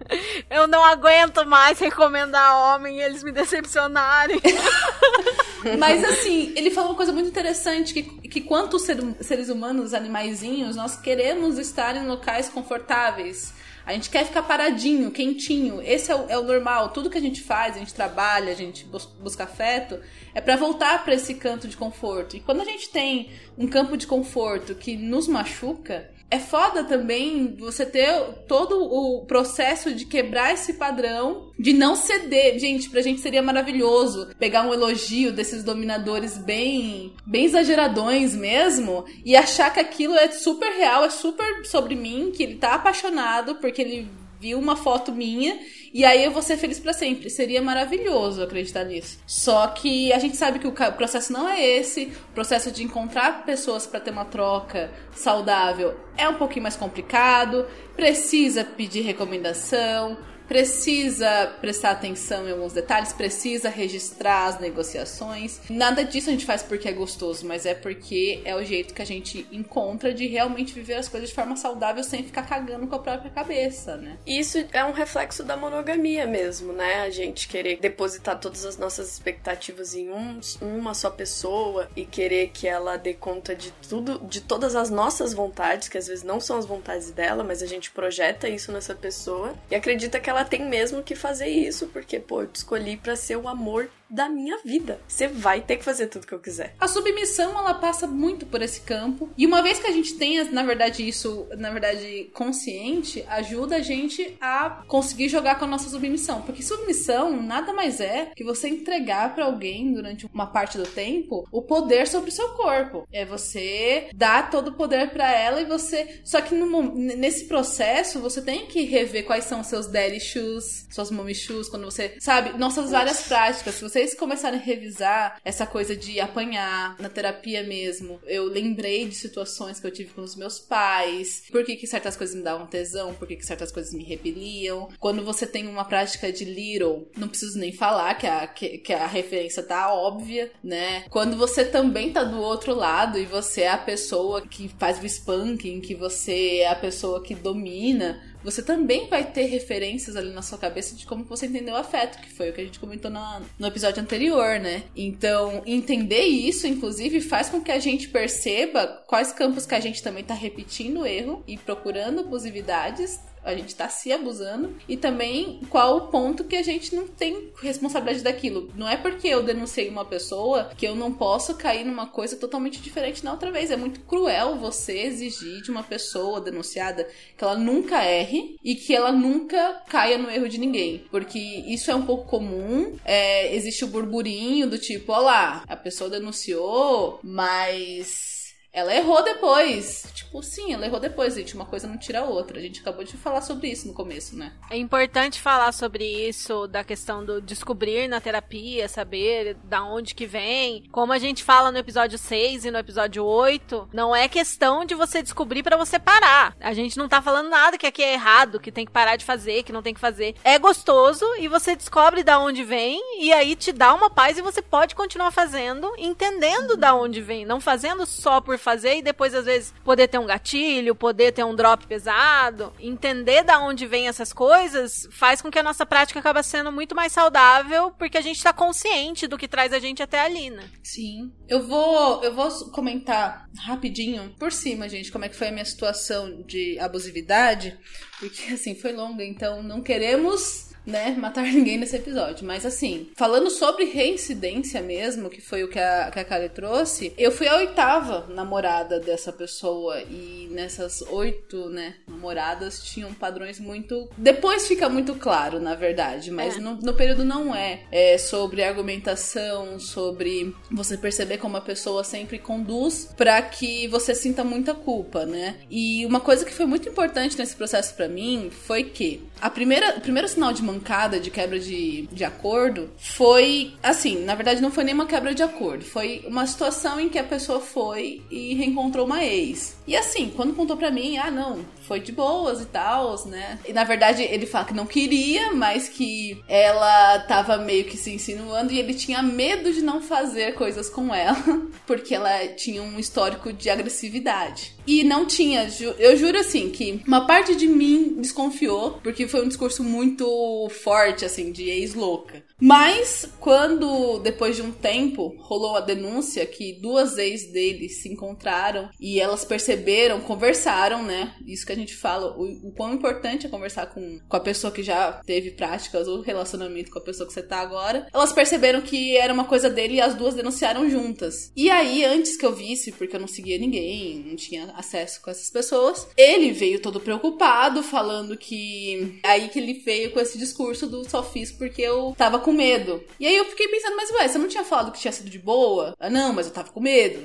Eu não aguento mais recomendar homem e eles me decepcionarem. Mas assim, ele falou uma coisa muito interessante: que, que quanto ser- seres humanos, animaizinhos, nós queremos estar em locais confortáveis. A gente quer ficar paradinho, quentinho. Esse é o, é o normal. Tudo que a gente faz, a gente trabalha, a gente bus- busca afeto, é pra voltar pra esse canto de conforto. E quando a gente tem um campo de conforto que nos machuca, é foda também você ter todo o processo de quebrar esse padrão, de não ceder. Gente, pra gente seria maravilhoso pegar um elogio desses dominadores bem, bem exageradões mesmo e achar que aquilo é super real, é super sobre mim, que ele tá apaixonado porque ele viu uma foto minha e aí eu vou ser feliz pra sempre. Seria maravilhoso acreditar nisso. Só que a gente sabe que o processo não é esse. O processo de encontrar pessoas pra ter uma troca saudável é um pouquinho mais complicado. Precisa pedir recomendação. Precisa prestar atenção em alguns detalhes, precisa registrar as negociações. Nada disso a gente faz porque é gostoso, mas é porque é o jeito que a gente encontra de realmente viver as coisas de forma saudável sem ficar cagando com a própria cabeça, né? Isso é um reflexo da monogamia mesmo, né? A gente querer depositar todas as nossas expectativas em um, uma só pessoa e querer que ela dê conta de tudo, de todas as nossas vontades, que às vezes não são as vontades dela, mas a gente projeta isso nessa pessoa e acredita que ela tem mesmo que fazer isso, porque, pô, eu te escolhi pra ser o amor da minha vida. Você vai ter que fazer tudo que eu quiser. A submissão, ela passa muito por esse campo. E uma vez que a gente tenha, na verdade, isso, na verdade, consciente, ajuda a gente a conseguir jogar com a nossa submissão. Porque submissão nada mais é que você entregar pra alguém durante uma parte do tempo o poder sobre o seu corpo. É você dar todo o poder pra ela e você. Só que no nesse processo, você tem que rever quais são os seus daddy shoes, suas mommy shoes, quando você. Sabe? Nossas várias práticas. Se vocês começarem a revisar essa coisa de apanhar na terapia mesmo, eu lembrei de situações que eu tive com os meus pais, por que, que certas coisas me davam tesão, por que, que certas coisas me repeliam. Quando você tem uma prática de little, não preciso nem falar que a, que, que a referência tá óbvia, né? Quando você também tá do outro lado e você é a pessoa que faz o spanking, que você é a pessoa que domina, você também vai ter referências ali na sua cabeça de como você entendeu o afeto, que foi o que a gente comentou na- no episódio anterior, né? Então, entender isso, inclusive, faz com que a gente perceba quais campos que a gente também tá repetindo erro e procurando abusividades a gente tá se abusando e também qual o ponto que a gente não tem responsabilidade daquilo. Não é porque eu denunciei uma pessoa que eu não posso cair numa coisa totalmente diferente na outra vez. É muito cruel você exigir de uma pessoa denunciada que ela nunca erre e que ela nunca caia no erro de ninguém. Porque isso é um pouco comum. É, existe o burburinho do tipo, ó lá, a pessoa denunciou, mas ela errou depois. Tipo, sim, ela errou depois, gente. Uma coisa não tira a outra. A gente acabou de falar sobre isso no começo, né? É importante falar sobre isso, da questão do descobrir na terapia, saber da onde que vem. Como a gente fala no episódio 6 e no episódio 8, não é questão de você descobrir pra você parar. A gente não tá falando nada que aqui é errado, que tem que parar de fazer, que não tem que fazer. É gostoso e você descobre da onde vem e aí te dá uma paz e você pode continuar fazendo, entendendo da onde vem, não fazendo só por fazer e depois às vezes poder ter um gatilho, poder ter um drop pesado, entender da onde vem essas coisas faz com que a nossa prática acaba sendo muito mais saudável porque a gente tá consciente do que traz a gente até ali, né? Sim. Eu vou, eu vou comentar rapidinho, por cima, gente, como é que foi a minha situação de abusividade, porque assim, foi longa, então não queremos né, matar ninguém nesse episódio. Mas assim, falando sobre reincidência mesmo, que foi o que a, que a Kali trouxe, eu fui a oitava namorada dessa pessoa. E nessas oito, né, namoradas tinham padrões muito. Depois fica muito claro, na verdade, mas É. no, no período não é. É sobre argumentação, sobre você perceber como a pessoa sempre conduz pra que você sinta muita culpa, né? E uma coisa que foi muito importante nesse processo pra mim foi que a primeira, o primeiro sinal de mancada de quebra de, de acordo foi assim, na verdade não foi nem uma quebra de acordo, foi uma situação em que a pessoa foi e reencontrou uma ex. E assim, quando contou pra mim, ah não, foi de boas e tal, né? E na verdade ele fala que não queria, mas que ela tava meio que se insinuando e ele tinha medo de não fazer coisas com ela, porque ela tinha um histórico de agressividade. E não tinha, eu juro assim, que uma parte de mim desconfiou, porque foi um discurso muito forte, assim, de ex-louca. Mas, quando, depois de um tempo, rolou a denúncia que duas ex dele se encontraram e elas perceberam, conversaram, né? Isso que a gente fala, o, o quão importante é conversar com, com a pessoa que já teve práticas ou relacionamento com a pessoa que você tá agora. Elas perceberam que era uma coisa dele e as duas denunciaram juntas. E aí, antes que eu visse, porque eu não seguia ninguém, não tinha acesso com essas pessoas, ele veio todo preocupado, falando que. Aí que ele veio com esse discurso do só fiz porque eu tava com medo. E aí eu fiquei pensando, mas ué, você não tinha falado que tinha sido de boa? Ah, não, mas eu tava com medo.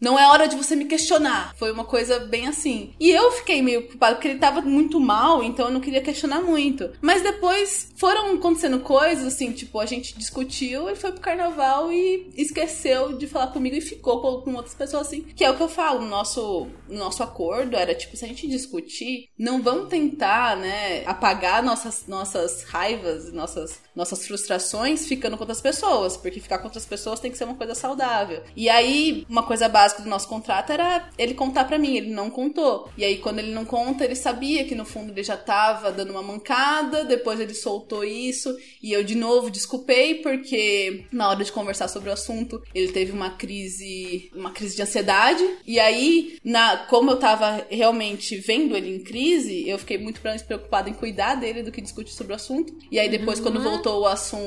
Não é hora de você me questionar. Foi uma coisa bem assim. E eu fiquei meio preocupada porque ele tava muito mal, então eu não queria questionar muito. Mas depois foram acontecendo coisas assim, tipo, a gente discutiu, ele foi pro carnaval e esqueceu de falar comigo e ficou com, com outras pessoas assim. Que é o que eu falo, no nosso, no nosso acordo era tipo, se a gente discutir, não vamos tentar, né, apagar nossas, nossas raivas, nossas, nossas frustrações ficando com outras pessoas, porque ficar com outras pessoas tem que ser uma coisa saudável. E aí, uma coisa básica do nosso contrato era ele contar pra mim, ele não contou. E aí, quando ele não conta, ele sabia que no fundo ele já tava dando uma mancada, depois ele soltou isso, e eu de novo desculpei, porque na hora de conversar sobre o assunto, ele teve uma crise, uma crise de ansiedade, e aí, na, como eu tava realmente vendo ele em crise, eu fiquei muito mais preocupada em cuidar dele do que discutir sobre o assunto. E aí, depois, quando voltou o assunto,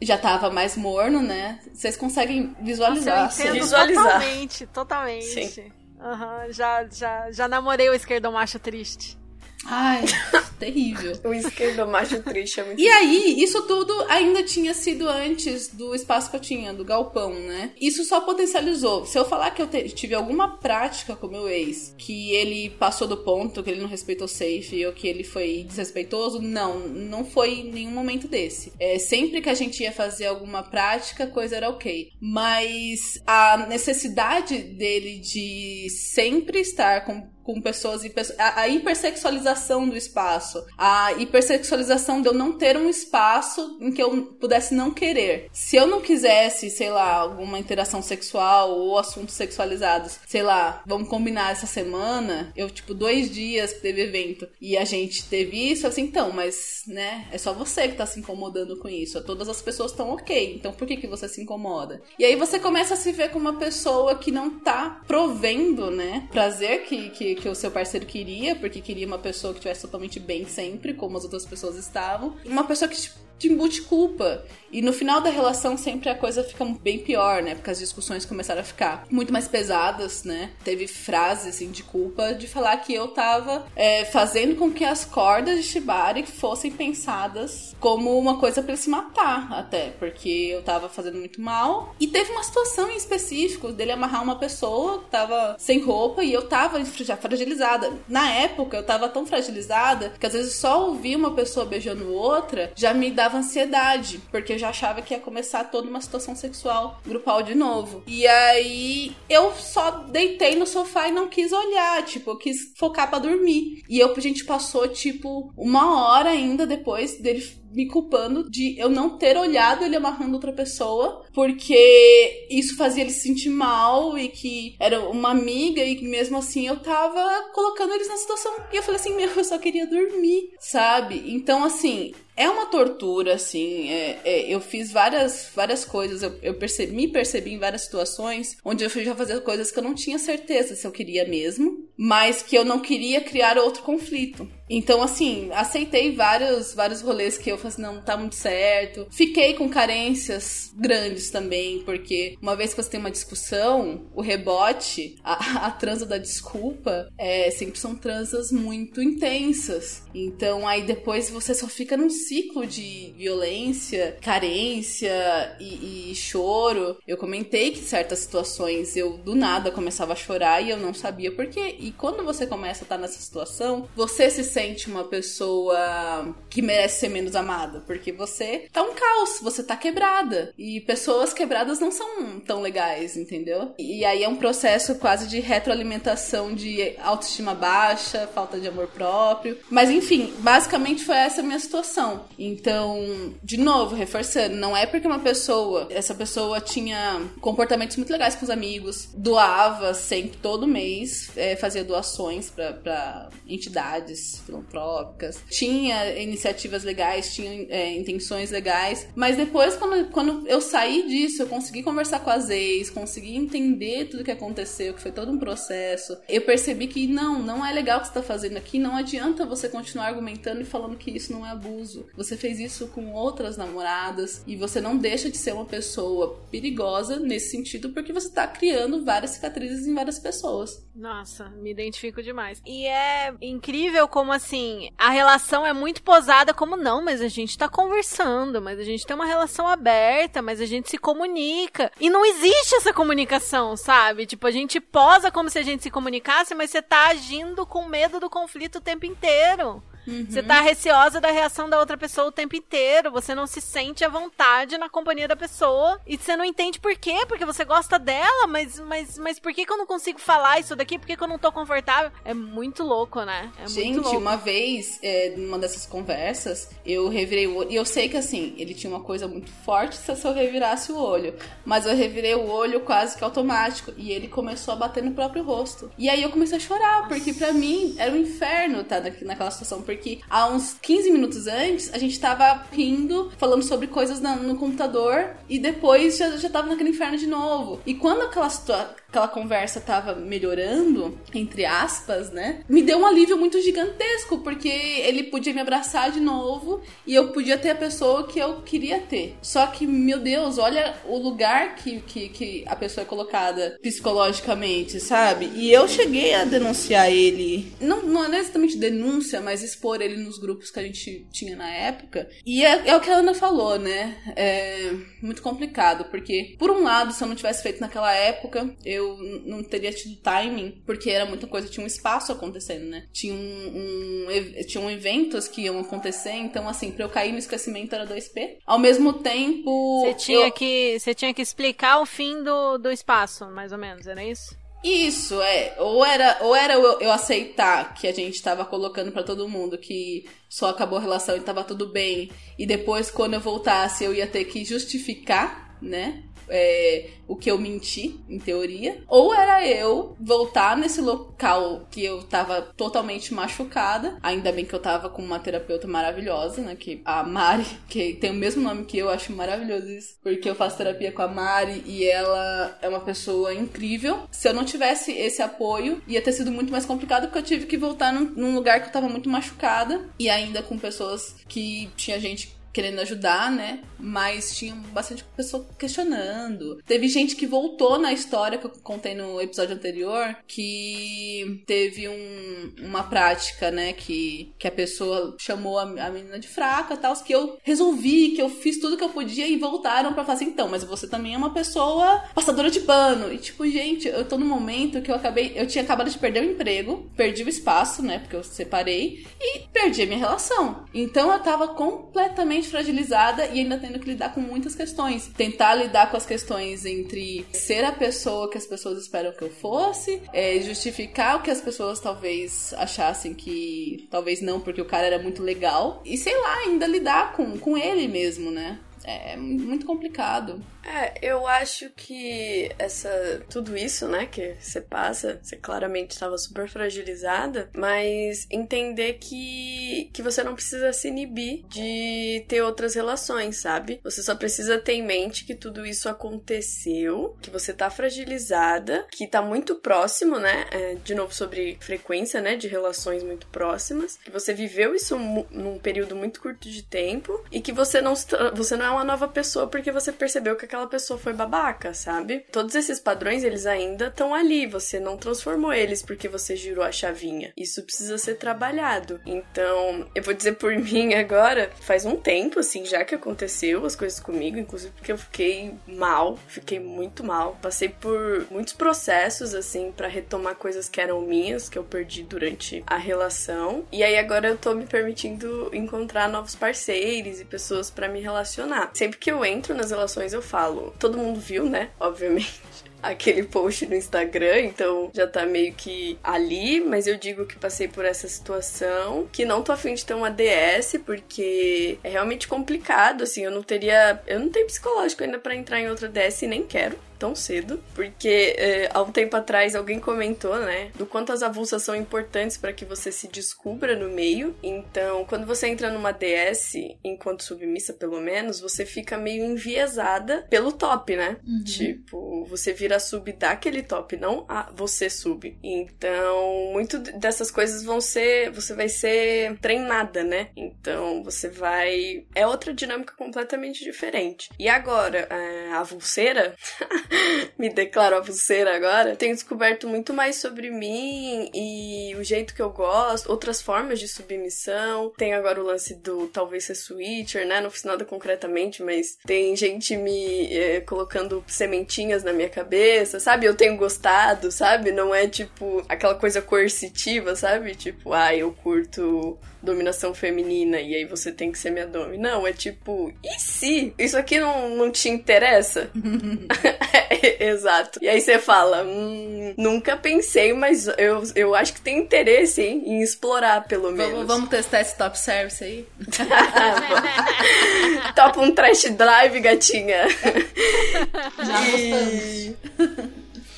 já tava mais morno, né? Vocês conseguem visualizar. Nossa, eu entendo visualizar. totalmente, totalmente. Sim. Aham, já, já, já namorei o esquerdomacho triste. Ai, terrível. O esquerdo macho triste é muito E aí, isso tudo ainda tinha sido antes do espaço que eu tinha, do galpão, né? Isso só potencializou. Se eu falar que eu tive alguma prática com meu ex, que ele passou do ponto, que ele não respeitou safe, ou que ele foi desrespeitoso, não, não foi em nenhum momento desse. É, sempre que a gente ia fazer alguma prática, a coisa era ok. Mas a necessidade dele de sempre estar com com pessoas e a, hipersexualização do espaço, a hipersexualização de eu não ter um espaço em que eu pudesse não querer. Se eu não quisesse, sei lá, alguma interação sexual ou assuntos sexualizados, sei lá, vamos combinar essa semana, eu tipo dois dias teve evento e a gente teve isso, assim, então, mas né, é só você que tá se incomodando com isso. Todas as pessoas estão ok, então por que que você se incomoda? E aí você começa a se ver como uma pessoa que não tá provendo, né, prazer que, que, que o seu parceiro queria, porque queria uma pessoa que estivesse totalmente bem sempre, como as outras pessoas estavam. Uma pessoa que te, te embute culpa. E no final da relação sempre a coisa fica bem pior, né? Porque as discussões começaram a ficar muito mais pesadas, né? Teve frases assim de culpa de falar que eu tava é, fazendo com que as cordas de Shibari fossem pensadas como uma coisa ele se matar, até, porque eu tava fazendo muito mal. E teve uma situação em específico dele amarrar uma pessoa que tava sem roupa e eu tava já fragilizada. Na época eu tava tão fragilizada que às vezes só ouvir uma pessoa beijando outra já me dava ansiedade, porque eu já achava que ia começar toda uma situação sexual grupal de novo. E aí eu só deitei no sofá e não quis olhar, tipo, eu quis focar pra dormir. E eu, a gente passou, tipo, uma hora ainda depois dele me culpando de eu não ter olhado ele amarrando outra pessoa, porque isso fazia ele se sentir mal e que era uma amiga e mesmo assim eu tava colocando eles na situação. E eu falei assim, meu, eu só queria dormir, sabe? Então, assim, é uma tortura, assim. é- é, eu fiz várias, várias coisas. Eu, eu percebi, me percebi em várias situações onde eu fui já fazer coisas que eu não tinha certeza se eu queria mesmo, mas que eu não queria criar outro conflito. Então, assim, aceitei vários, vários rolês que eu falei assim, não, tá muito certo. Fiquei com carências grandes também, porque uma vez que você tem uma discussão, o rebote, a, a transa da desculpa, é, sempre são transas muito intensas. Então, aí depois você só fica num ciclo de violência, carência e, e choro. Eu comentei que certas situações eu do nada começava a chorar e eu não sabia por quê. E quando você começa a estar nessa situação, você se sente sente uma pessoa que merece ser menos amada, porque você tá um caos, você tá quebrada. E pessoas quebradas não são tão legais, entendeu? E aí é um processo quase de retroalimentação de autoestima baixa, falta de amor próprio. Mas enfim, basicamente foi essa minha situação. Então, de novo, reforçando, não é porque uma pessoa, essa pessoa tinha comportamentos muito legais com os amigos, doava sempre, todo mês, é, fazia doações para entidades filantrópicas, tinha iniciativas legais, tinha é, intenções legais, mas depois, quando, quando eu saí disso, eu consegui conversar com as ex, consegui entender tudo que aconteceu, que foi todo um processo, eu percebi que não, não é legal o que você tá fazendo aqui, não adianta você continuar argumentando e falando que isso não é abuso. Você fez isso com outras namoradas e você não deixa de ser uma pessoa perigosa nesse sentido porque você tá criando várias cicatrizes em várias pessoas. Nossa, me identifico demais. E é incrível como assim, a relação é muito posada como não, mas a gente tá conversando, mas a gente tem uma relação aberta, mas a gente se comunica. E não existe essa comunicação, sabe? Tipo, a gente posa como se a gente se comunicasse, mas você tá agindo com medo do conflito o tempo inteiro. Uhum. Você tá receosa da reação da outra pessoa o tempo inteiro. Você não se sente à vontade na companhia da pessoa. E você não entende por quê? Porque você gosta dela, mas, mas, mas por que, que eu não consigo falar isso daqui? Por que, que eu não tô confortável? É muito louco, né? É Gente, muito louco. uma vez, é, numa dessas conversas, eu revirei o olho. E eu sei que assim, ele tinha uma coisa muito forte se eu revirasse o olho. Mas eu revirei o olho quase que automático. E ele começou a bater no próprio rosto. E aí eu comecei a chorar, porque pra mim era um inferno na- naquela situação. Porque há uns 15 minutos antes, a gente tava rindo, falando sobre coisas na- no computador. E depois já, já tava naquele inferno de novo. E quando aquela situa- aquela conversa tava melhorando, entre aspas, né? Me deu um alívio muito gigantesco, porque ele podia me abraçar de novo e eu podia ter a pessoa que eu queria ter. Só que, meu Deus, olha o lugar que, que, que a pessoa é colocada psicologicamente, sabe? E eu cheguei a denunciar ele. Não, não é exatamente denúncia, mas expor ele nos grupos que a gente tinha na época. E é, é o que a Ana falou, né? É muito complicado, porque, por um lado, se eu não tivesse feito naquela época, eu n- não teria tido timing, porque era muita coisa, tinha um espaço acontecendo, né? Tinha um, um tinham eventos que iam acontecer, então, assim, pra eu cair no esquecimento era 2P. Ao mesmo tempo. Você tinha, eu- que, você tinha que explicar o fim do, do espaço, mais ou menos, era isso? Isso, é. Ou era, ou era eu, eu aceitar que a gente tava colocando pra todo mundo que só acabou a relação e tava tudo bem. E depois, quando eu voltasse, eu ia ter que justificar, né? É, o que eu menti, em teoria. Ou era eu voltar nesse local que eu tava totalmente machucada. Ainda bem que eu tava com uma terapeuta maravilhosa, né? Que a Mari, que tem o mesmo nome que eu, acho maravilhoso isso. Porque eu faço terapia com a Mari e ela é uma pessoa incrível. Se eu não tivesse esse apoio, ia ter sido muito mais complicado porque eu tive que voltar num, num lugar que eu tava muito machucada e ainda com pessoas que tinha gente querendo ajudar, né? Mas tinha bastante pessoa questionando. Teve gente que voltou na história que eu contei no episódio anterior, que teve um- uma prática, né? Que, que a pessoa chamou a, a menina de fraca e tal, que eu resolvi, que eu fiz tudo que eu podia e voltaram pra falar assim, então, mas você também é uma pessoa passadora de pano. E tipo, gente, eu tô num momento que eu acabei, eu tinha acabado de perder o emprego, perdi o espaço, né? Porque eu separei e perdi a minha relação. Então eu tava completamente fragilizada e ainda tendo que lidar com muitas questões. Tentar lidar com as questões entre ser a pessoa que as pessoas esperam que eu fosse, é, justificar o que as pessoas talvez achassem que talvez não, porque o cara era muito legal. E sei lá, ainda lidar com, com ele mesmo, né? É muito complicado. É, eu acho que essa tudo isso, né, que você passa, você claramente estava super fragilizada, mas entender que que você não precisa se inibir de ter outras relações, sabe? Você só precisa ter em mente que tudo isso aconteceu, que você tá fragilizada, que tá muito próximo, né? É, de novo sobre frequência, né, de relações muito próximas, que você viveu isso num período muito curto de tempo e que você não você não é tornar uma nova pessoa porque você percebeu que aquela pessoa foi babaca, sabe? Todos esses padrões, eles ainda estão ali, você não transformou eles porque você girou a chavinha. Isso precisa ser trabalhado. Então, eu vou dizer por mim agora, faz um tempo, assim, já que aconteceu as coisas comigo, inclusive porque eu fiquei mal, fiquei muito mal. Passei por muitos processos, assim, para retomar coisas que eram minhas, que eu perdi durante a relação. E aí agora eu tô me permitindo encontrar novos parceiros e pessoas para me relacionar. Sempre que eu entro nas relações, eu falo. Todo mundo viu, né? Obviamente aquele post no Instagram, então já tá meio que ali, mas eu digo que passei por essa situação, que não tô afim de ter uma DS, porque é realmente complicado, assim, eu não teria. Eu não tenho psicológico ainda para entrar em outra DS e nem quero tão cedo, porque é, há um tempo atrás alguém comentou, né, do quanto as avulsas são importantes para que você se descubra no meio. Então, quando você entra numa DS, enquanto submissa pelo menos, você fica meio enviesada pelo top, né? Uhum. Tipo, você vira sub daquele top, não a você sub. Então, muito dessas coisas vão ser, você vai ser treinada, né? Então, você vai é outra dinâmica completamente diferente. E agora, é, a avulseira me declaro a pulseira agora, tenho descoberto muito mais sobre mim e o jeito que eu gosto, outras formas de submissão. Tem agora o lance do talvez ser switcher, né? Não fiz nada concretamente, mas tem gente me é, colocando sementinhas na minha cabeça, sabe? Eu tenho gostado, sabe? Não é tipo aquela coisa coercitiva, sabe? Tipo, ah, eu curto dominação feminina e aí você tem que ser minha domi. Não, é tipo, e se isso aqui não, não te interessa? Exato. E aí você fala, hum, nunca pensei, mas eu, eu acho que tem interesse hein, em explorar, pelo menos. Vamos, vamos testar esse top service aí? Top um trash drive, gatinha. Já E- gostamos.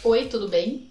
Oi, tudo bem?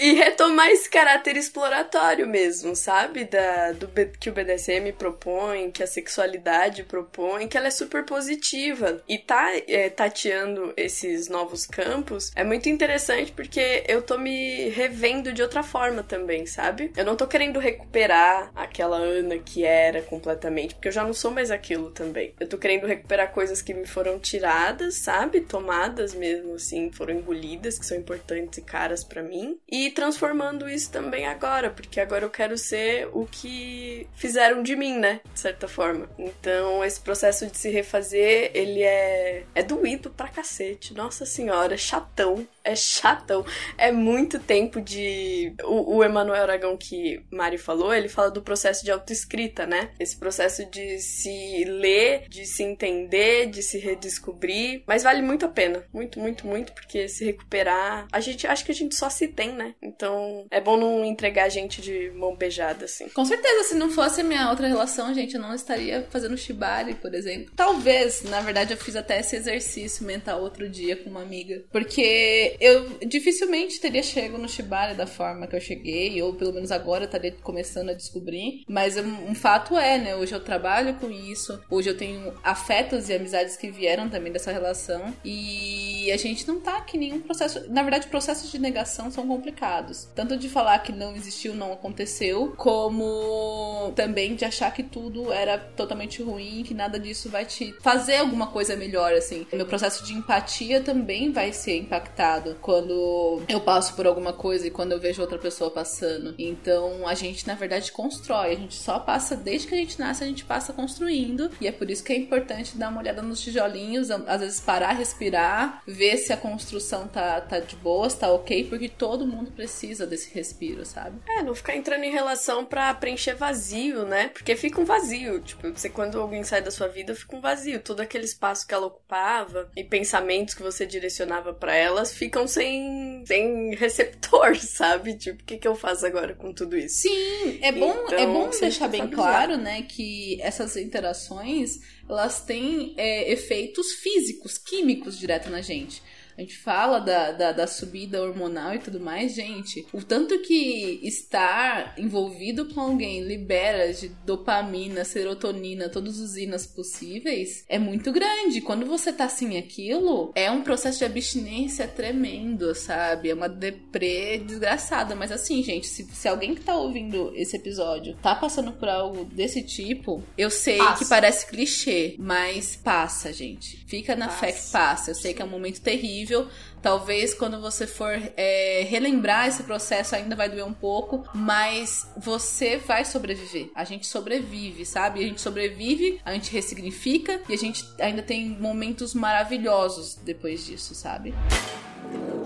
E retomar esse caráter exploratório mesmo, sabe? Da, do que o BDSM propõe, que a sexualidade propõe, que ela é super positiva. E tá é, tateando esses novos campos é muito interessante porque eu tô me revendo de outra forma também, sabe? Eu não tô querendo recuperar aquela Ana que era completamente, porque eu já não sou mais aquilo também. Eu tô querendo recuperar coisas que me foram tiradas, sabe? Tomadas mesmo, assim, foram engolidas, que são importantes e caras pra mim. E transformando isso também agora, porque agora eu quero ser o que fizeram de mim, né? De certa forma. Então, esse processo de se refazer, ele é, é doído pra cacete. Nossa senhora, é chatão. É chatão. É muito tempo de. O, o Emanuel Aragão que Mari falou, ele fala do processo de autoescrita, né? Esse processo de se ler, de se entender, de se redescobrir. Mas vale muito a pena. Muito, muito, muito, porque se recuperar. A gente acho que a gente só se tem, né? Então é bom não entregar a gente de mão beijada, assim. Com certeza, se não fosse minha outra relação, gente, eu não estaria fazendo shibari, por exemplo. Talvez, na verdade, eu fiz até esse exercício mental outro dia com uma amiga. Porque eu dificilmente teria chego no shibari da forma que eu cheguei, ou pelo menos agora eu estaria começando a descobrir. Mas um, um fato é, né? Hoje eu trabalho com isso, hoje eu tenho afetos e amizades que vieram também dessa relação. E a gente não tá aqui nenhum processo. Na verdade, processos de negação são complicados. Tanto de falar que não existiu, não aconteceu, como também de achar que tudo era totalmente ruim, que nada disso vai te fazer alguma coisa melhor, assim. Meu processo de empatia também vai ser impactado quando eu passo por alguma coisa e quando eu vejo outra pessoa passando. Então, a gente, na verdade, constrói. A gente só passa, desde que a gente nasce, a gente passa construindo. E é por isso que é importante dar uma olhada nos tijolinhos, às vezes parar, respirar, ver se a construção tá, tá de boas, tá ok, porque todo mundo precisa desse respiro, sabe? É, não ficar entrando em relação pra preencher vazio, né? Porque fica um vazio. Tipo, você quando alguém sai da sua vida, fica um vazio. Todo aquele espaço que ela ocupava e pensamentos que você direcionava pra elas ficam sem, sem receptor, sabe? Tipo, o que, que eu faço agora com tudo isso? Sim, é bom, Então, é bom deixar que bem claro, né, que essas interações elas têm é, efeitos físicos, químicos direto na gente. A gente fala da, da, da subida hormonal e tudo mais, gente. O tanto que estar envolvido com alguém libera de dopamina, serotonina, todos os inas possíveis, é muito grande. Quando você tá sem aquilo, é um processo de abstinência tremendo, sabe? É uma deprê desgraçada. Mas assim, gente, se, se alguém que tá ouvindo esse episódio tá passando por algo desse tipo, eu sei Passa. que parece clichê, mas passa, gente. Fica na fé que passa. Eu sei que é um momento terrível. possível Talvez quando você for é, relembrar esse processo ainda vai doer um pouco, mas você vai sobreviver. A gente sobrevive, sabe? A gente sobrevive, a gente ressignifica e a gente ainda tem momentos maravilhosos depois disso, sabe?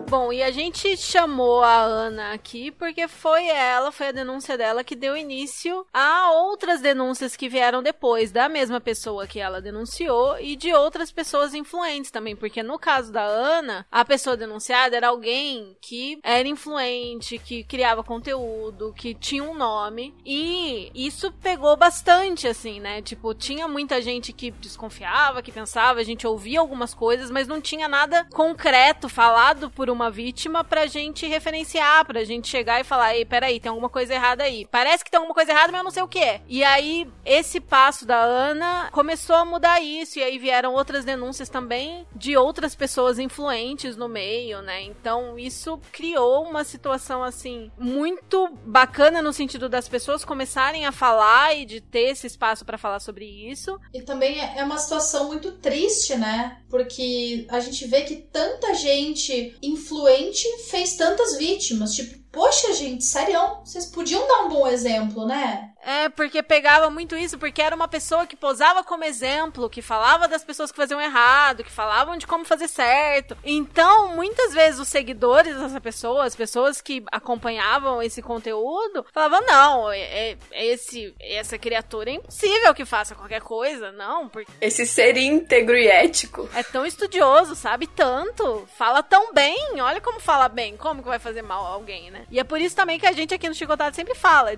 Bom, e a gente chamou a Ana aqui porque foi ela, foi a denúncia dela que deu início a outras denúncias que vieram depois, da mesma pessoa que ela denunciou e de outras pessoas influentes também, porque no caso da Ana, a pessoa denunciada era alguém que era influente, que criava conteúdo, que tinha um nome, e isso pegou bastante, assim, né? Tipo, tinha muita gente que desconfiava, que pensava, a gente ouvia algumas coisas, mas não tinha nada concreto falado por uma vítima pra gente referenciar, pra gente chegar e falar, ei, peraí, tem alguma coisa errada aí. Parece que tem alguma coisa errada, mas eu não sei o que é. E aí, esse passo da Ana começou a mudar isso, e aí vieram outras denúncias também de outras pessoas influentes no meio, né? Então, isso criou uma situação, assim, muito bacana no sentido das pessoas começarem a falar e de ter esse espaço pra falar sobre isso. E também é é uma situação muito triste, né? Porque a gente vê que tanta gente influente fez tantas vítimas. Tipo, poxa, gente, sério, vocês podiam dar um bom exemplo, né? É, porque pegava muito isso, porque era uma pessoa que posava como exemplo, que falava das pessoas que faziam errado, que falavam de como fazer certo. Então, muitas vezes os seguidores dessa pessoa, as pessoas que acompanhavam esse conteúdo, falavam: não, é, é- esse, essa criatura é impossível que faça qualquer coisa, não, porque Esse ser íntegro e ético. é tão estudioso, sabe tanto, fala tão bem, olha como fala bem, como que vai fazer mal a alguém, né? E é por isso também que a gente aqui no Chicotado sempre fala,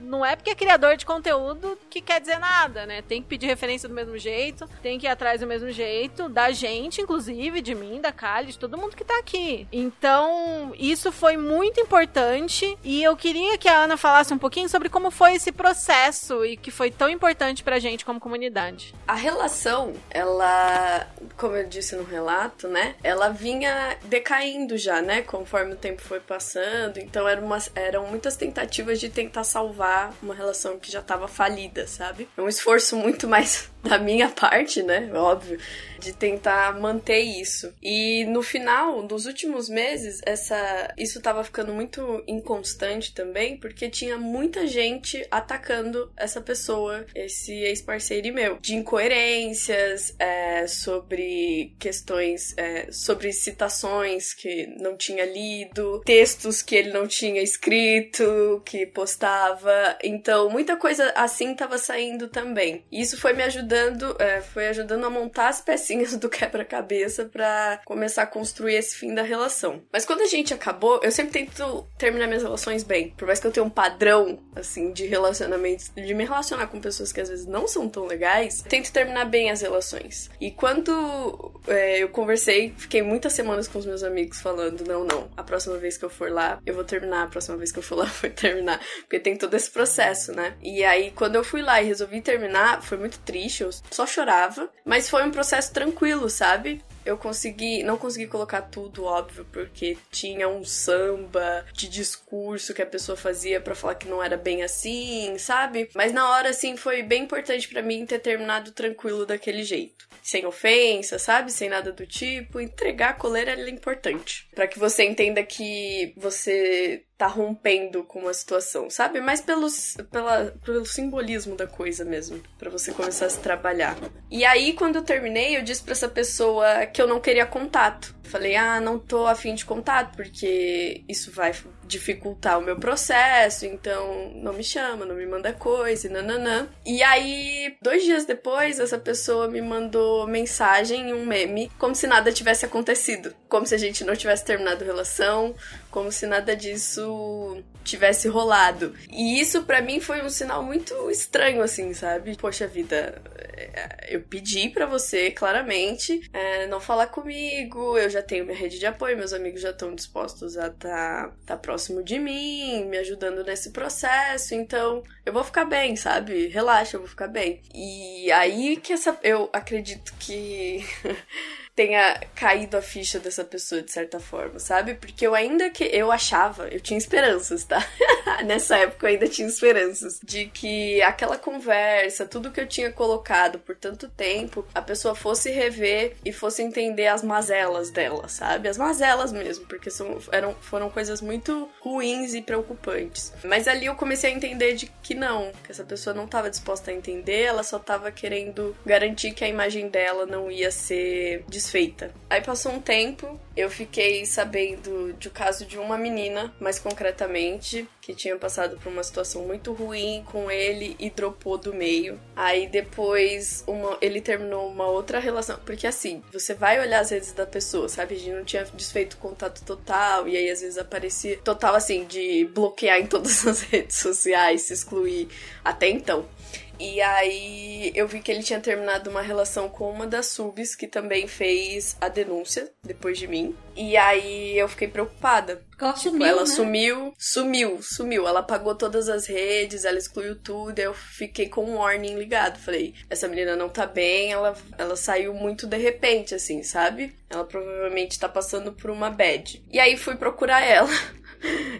não é porque é criador de conteúdo que quer dizer nada, né? Tem que pedir referência do mesmo jeito, tem que ir atrás do mesmo jeito, da gente, inclusive, de mim, da Kali, de todo mundo que tá aqui. Então, isso foi muito importante e eu queria que a Ana falasse um pouquinho sobre como foi esse processo e que foi tão importante pra gente como comunidade. A relação, ela, como eu disse no relato, né? Ela vinha decaindo já, né? Conforme o tempo foi passando. Então eram, umas, eram muitas tentativas de tentar salvar uma relação que já tava falida, sabe? É um esforço muito mais da minha parte, né? Óbvio, de tentar manter isso. E no final, dos últimos meses, essa isso tava ficando muito inconstante também, porque tinha muita gente atacando essa pessoa, esse ex-parceiro meu, de incoerências, é, sobre questões, é, sobre citações que não tinha lido, textos que ele não tinha escrito, que postava. Então, muita coisa assim tava saindo também. E isso foi me ajudando, é, foi ajudando a montar as pecinhas do quebra-cabeça pra começar a construir esse fim da relação. Mas quando a gente acabou, eu sempre tento terminar minhas relações bem. Por mais que eu tenha um padrão, assim, de relacionamentos, de me relacionar com pessoas que às vezes não são tão legais, tento terminar bem as relações. E quando é, eu conversei, fiquei muitas semanas com os meus amigos falando: não, não, a próxima vez que eu for lá, eu vou terminar, a próxima vez que eu for lá, eu vou terminar. Porque tem todo esse processo, né? E aí, quando eu fui lá e resolvi terminar, foi muito triste, eu só chorava, mas foi um processo tranquilo, sabe? Eu consegui, não consegui colocar tudo, óbvio, porque tinha um samba de discurso que a pessoa fazia pra falar que não era bem assim, sabe? Mas na hora, assim, foi bem importante pra mim ter terminado tranquilo daquele jeito. Sem ofensa, sabe? Sem nada do tipo. Entregar a coleira é importante. Pra que você entenda que você tá rompendo com uma situação, sabe? Mas pelos, pela, pelo simbolismo da coisa mesmo, Pra você começar a se trabalhar. E aí, quando eu terminei, eu disse pra essa pessoa que eu não queria contato. Falei, ah, não tô afim de contato, porque isso vai dificultar o meu processo, então não me chama, não me manda coisa, e nananã. E aí, dois dias depois, essa pessoa me mandou mensagem, um meme, como se nada tivesse acontecido. Como se a gente não tivesse terminado relação, como se nada disso isso tivesse rolado. E isso para mim foi um sinal muito estranho, assim, sabe? Poxa vida, é, eu pedi para você claramente é, não falar comigo, eu já tenho minha rede de apoio, meus amigos já estão dispostos a estar tá, tá próximo de mim, me ajudando nesse processo, então eu vou ficar bem, sabe? Relaxa, eu vou ficar bem. E aí que essa. Eu acredito que. tenha caído a ficha dessa pessoa de certa forma, sabe? Porque eu ainda que eu achava, eu tinha esperanças, tá? Nessa época eu ainda tinha esperanças de que aquela conversa, tudo que eu tinha colocado por tanto tempo, a pessoa fosse rever e fosse entender as mazelas dela, sabe? As mazelas mesmo, porque são, eram, foram coisas muito ruins e preocupantes. Mas ali eu comecei a entender de que não, que essa pessoa não estava disposta a entender, ela só estava querendo garantir que a imagem dela não ia ser. Aí passou um tempo, eu fiquei sabendo do caso de uma menina, mais concretamente, que tinha passado por uma situação muito ruim com ele e dropou do meio. Aí depois uma, ele terminou uma outra relação. Porque assim, você vai olhar as redes da pessoa, sabe? A gente não tinha desfeito contato total, e aí às vezes aparecia total assim, de bloquear em todas as redes sociais, se excluir até então. E aí eu vi que ele tinha terminado uma relação com uma das subs que também fez a denúncia depois de mim. E aí eu fiquei preocupada. Ela Tipo, sumiu, ela né? sumiu, sumiu, sumiu. Ela apagou todas as redes, ela excluiu tudo. Eu fiquei com um warning ligado. Falei, essa menina não tá bem, ela, ela saiu muito de repente, assim, sabe? Ela provavelmente tá passando por uma bad. E aí fui procurar ela.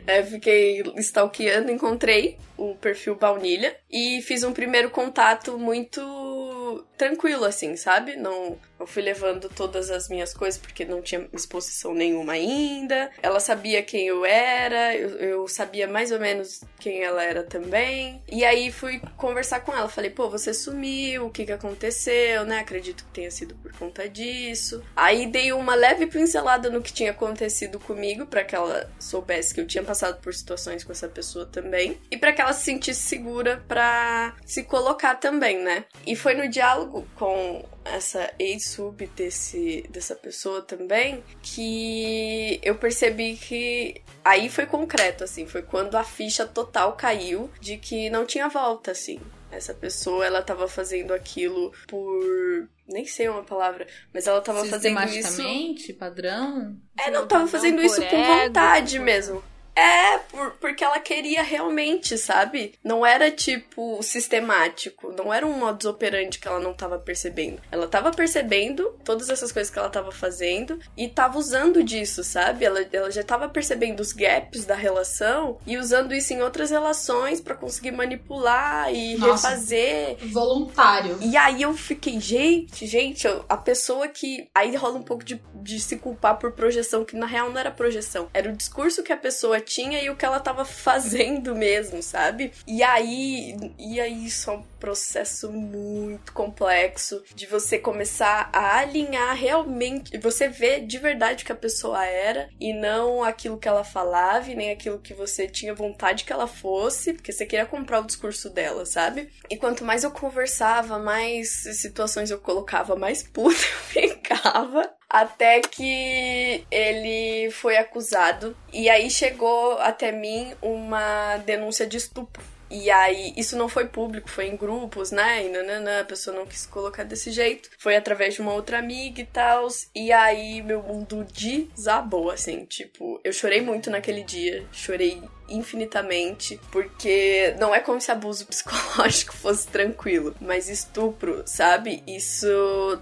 É, fiquei stalkeando, encontrei o perfil Baunilha e fiz um primeiro contato muito tranquilo, assim, sabe? Não, eu fui levando todas as minhas coisas porque não tinha exposição nenhuma ainda. Ela sabia quem eu era, eu, eu sabia mais ou menos quem ela era também. E aí fui conversar com ela. Falei, pô, você sumiu, o que que aconteceu, né? Acredito que tenha sido por conta disso. Aí dei uma leve pincelada no que tinha acontecido comigo para que ela soubesse que eu tinha passado por situações com essa pessoa também e para que ela se sentisse segura para se colocar também, né? E foi no diálogo com essa ex-sub desse, dessa pessoa também que eu percebi que aí foi concreto, assim, foi quando a ficha total caiu de que não tinha volta, assim. Essa pessoa, ela tava fazendo aquilo por. Nem sei uma palavra, mas ela tava fazendo isso. Sistematicamente, padrão. É, não, tava fazendo por isso com ego, vontade por- mesmo. É, por- porque ela queria realmente, sabe? Não era tipo sistemático, não era um modus operandi que ela não tava percebendo. Ela tava percebendo todas essas coisas que ela tava fazendo e tava usando disso, sabe? Ela, ela já tava percebendo os gaps da relação e usando isso em outras relações pra conseguir manipular e Nossa. refazer. Voluntário. E aí eu fiquei, gente, gente, a pessoa que. Aí rola um pouco de, de se culpar por projeção, que na real não era projeção. Era o discurso que a pessoa tinha e o que ela tava fazendo mesmo, sabe? E aí. E aí isso é um processo muito complexo de você começar a alinhar realmente. Você ver de verdade o que a pessoa era e não aquilo que ela falava e nem aquilo que você tinha vontade que ela fosse, porque você queria comprar o discurso dela, sabe? E quanto mais eu conversava, mais situações eu colocava, mais puta eu ficava. Até que ele foi acusado. E aí chegou até mim uma denúncia de estupro. E aí, isso não foi público, foi em grupos, né? E nananã, a pessoa não quis colocar desse jeito. Foi através de uma outra amiga e tal. E aí, meu mundo desabou, assim. Tipo, eu chorei muito naquele dia. Chorei infinitamente, porque não é como se abuso psicológico fosse tranquilo, mas estupro, sabe? Isso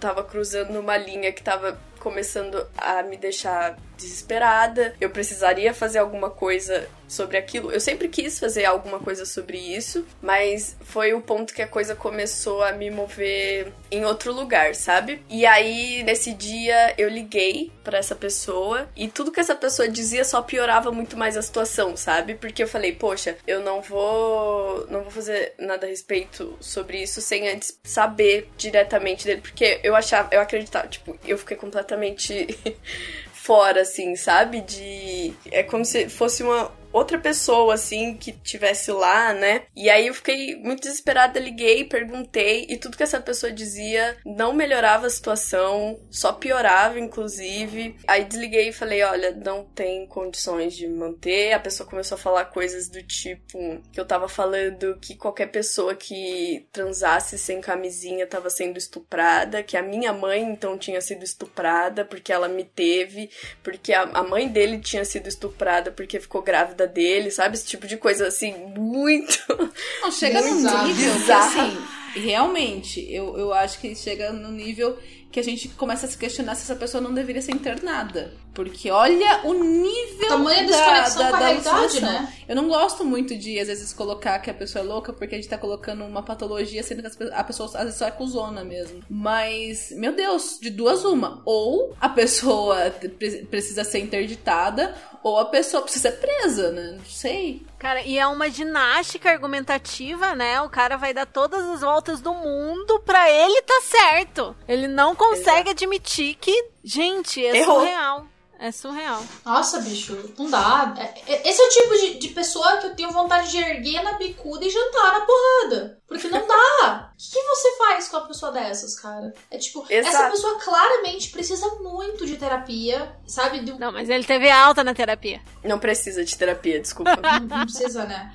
tava cruzando uma linha que tava começando a me deixar desesperada. Eu precisaria fazer alguma coisa sobre aquilo. Eu sempre quis fazer alguma coisa sobre isso, mas foi o ponto que a coisa começou a me mover em outro lugar, sabe? E aí nesse dia eu liguei para essa pessoa e tudo que essa pessoa dizia só piorava muito mais a situação, sabe? Porque eu falei, poxa, eu não vou não vou fazer nada a respeito sobre isso sem antes saber diretamente dele, porque eu achava, eu acreditava, tipo, eu fiquei completamente fora, assim, sabe? De. É como se fosse uma outra pessoa, assim, que tivesse lá, né? E aí eu fiquei muito desesperada, liguei, perguntei, e tudo que essa pessoa dizia não melhorava a situação, só piorava, inclusive. Aí desliguei e falei: olha, não tem condições de manter. A pessoa começou a falar coisas do tipo que eu tava falando que qualquer pessoa que transasse sem camisinha tava sendo estuprada, que a minha mãe então tinha sido estuprada porque ela me teve, porque a, a mãe dele tinha sido estuprada porque ficou grávida dele, sabe? Esse tipo de coisa assim, muito. Não, chega num Bizarro. nível que assim, realmente, eu, eu acho que chega no nível que a gente começa a se questionar se essa pessoa não deveria ser internada. Porque olha o nível da, desconexão da, com a da realidade, né? Eu não gosto muito de, às vezes, colocar que a pessoa é louca porque a gente tá colocando uma patologia, sendo que a pessoa às vezes só é cuzona mesmo. Mas, meu Deus, de duas uma. Ou a pessoa pre- precisa ser interditada, ou a pessoa precisa ser presa, né? Não sei. Cara, e é uma ginástica argumentativa, né? O cara vai dar todas as voltas do mundo pra ele tá certo. Ele não consegue admitir que, gente, é Errou. surreal. É surreal. Nossa, bicho, não dá. É- é- Esse é o tipo de, de pessoa que eu tenho vontade de erguer na bicuda e jantar na porrada. Porque não dá. O que, que você faz com uma pessoa dessas, cara? É tipo, essa Exato. pessoa claramente precisa muito de terapia, sabe? Do- Não, mas ele teve alta na terapia. Não precisa de terapia, desculpa. Não, não precisa, né?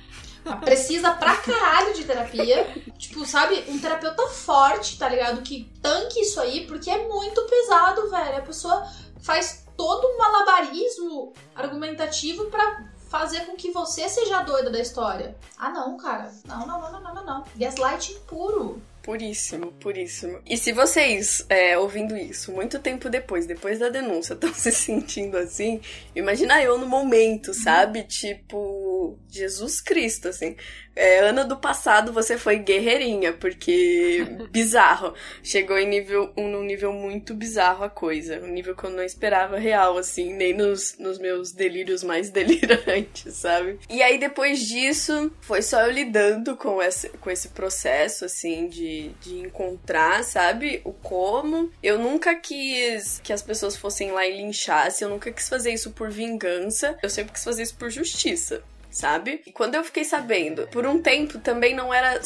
Precisa pra caralho de terapia. Tipo, sabe? Um terapeuta forte, tá ligado? Que tanque isso aí, porque é muito pesado, velho. A pessoa faz todo um malabarismo argumentativo pra fazer com que você seja a doida da história. Ah, não, cara. Não, não, não, não, não, não, não. Gaslighting puro. Puríssimo, puríssimo. E se vocês, é, ouvindo isso, muito tempo depois, depois da denúncia, estão se sentindo assim, imagina eu no momento, sabe? Tipo, Jesus Cristo, assim. É, Ana do passado, você foi guerreirinha, porque bizarro. Chegou em nível, um, num nível muito bizarro a coisa. Um nível que eu não esperava real, assim, nem nos, nos meus delírios mais delirantes, sabe? E aí, depois disso, foi só eu lidando com esse, com esse processo, assim, de, de encontrar, sabe? O como. Eu nunca quis que as pessoas fossem lá e linchassem, eu nunca quis fazer isso por vingança, eu sempre quis fazer isso por justiça sabe? E quando eu fiquei sabendo, por um tempo também não era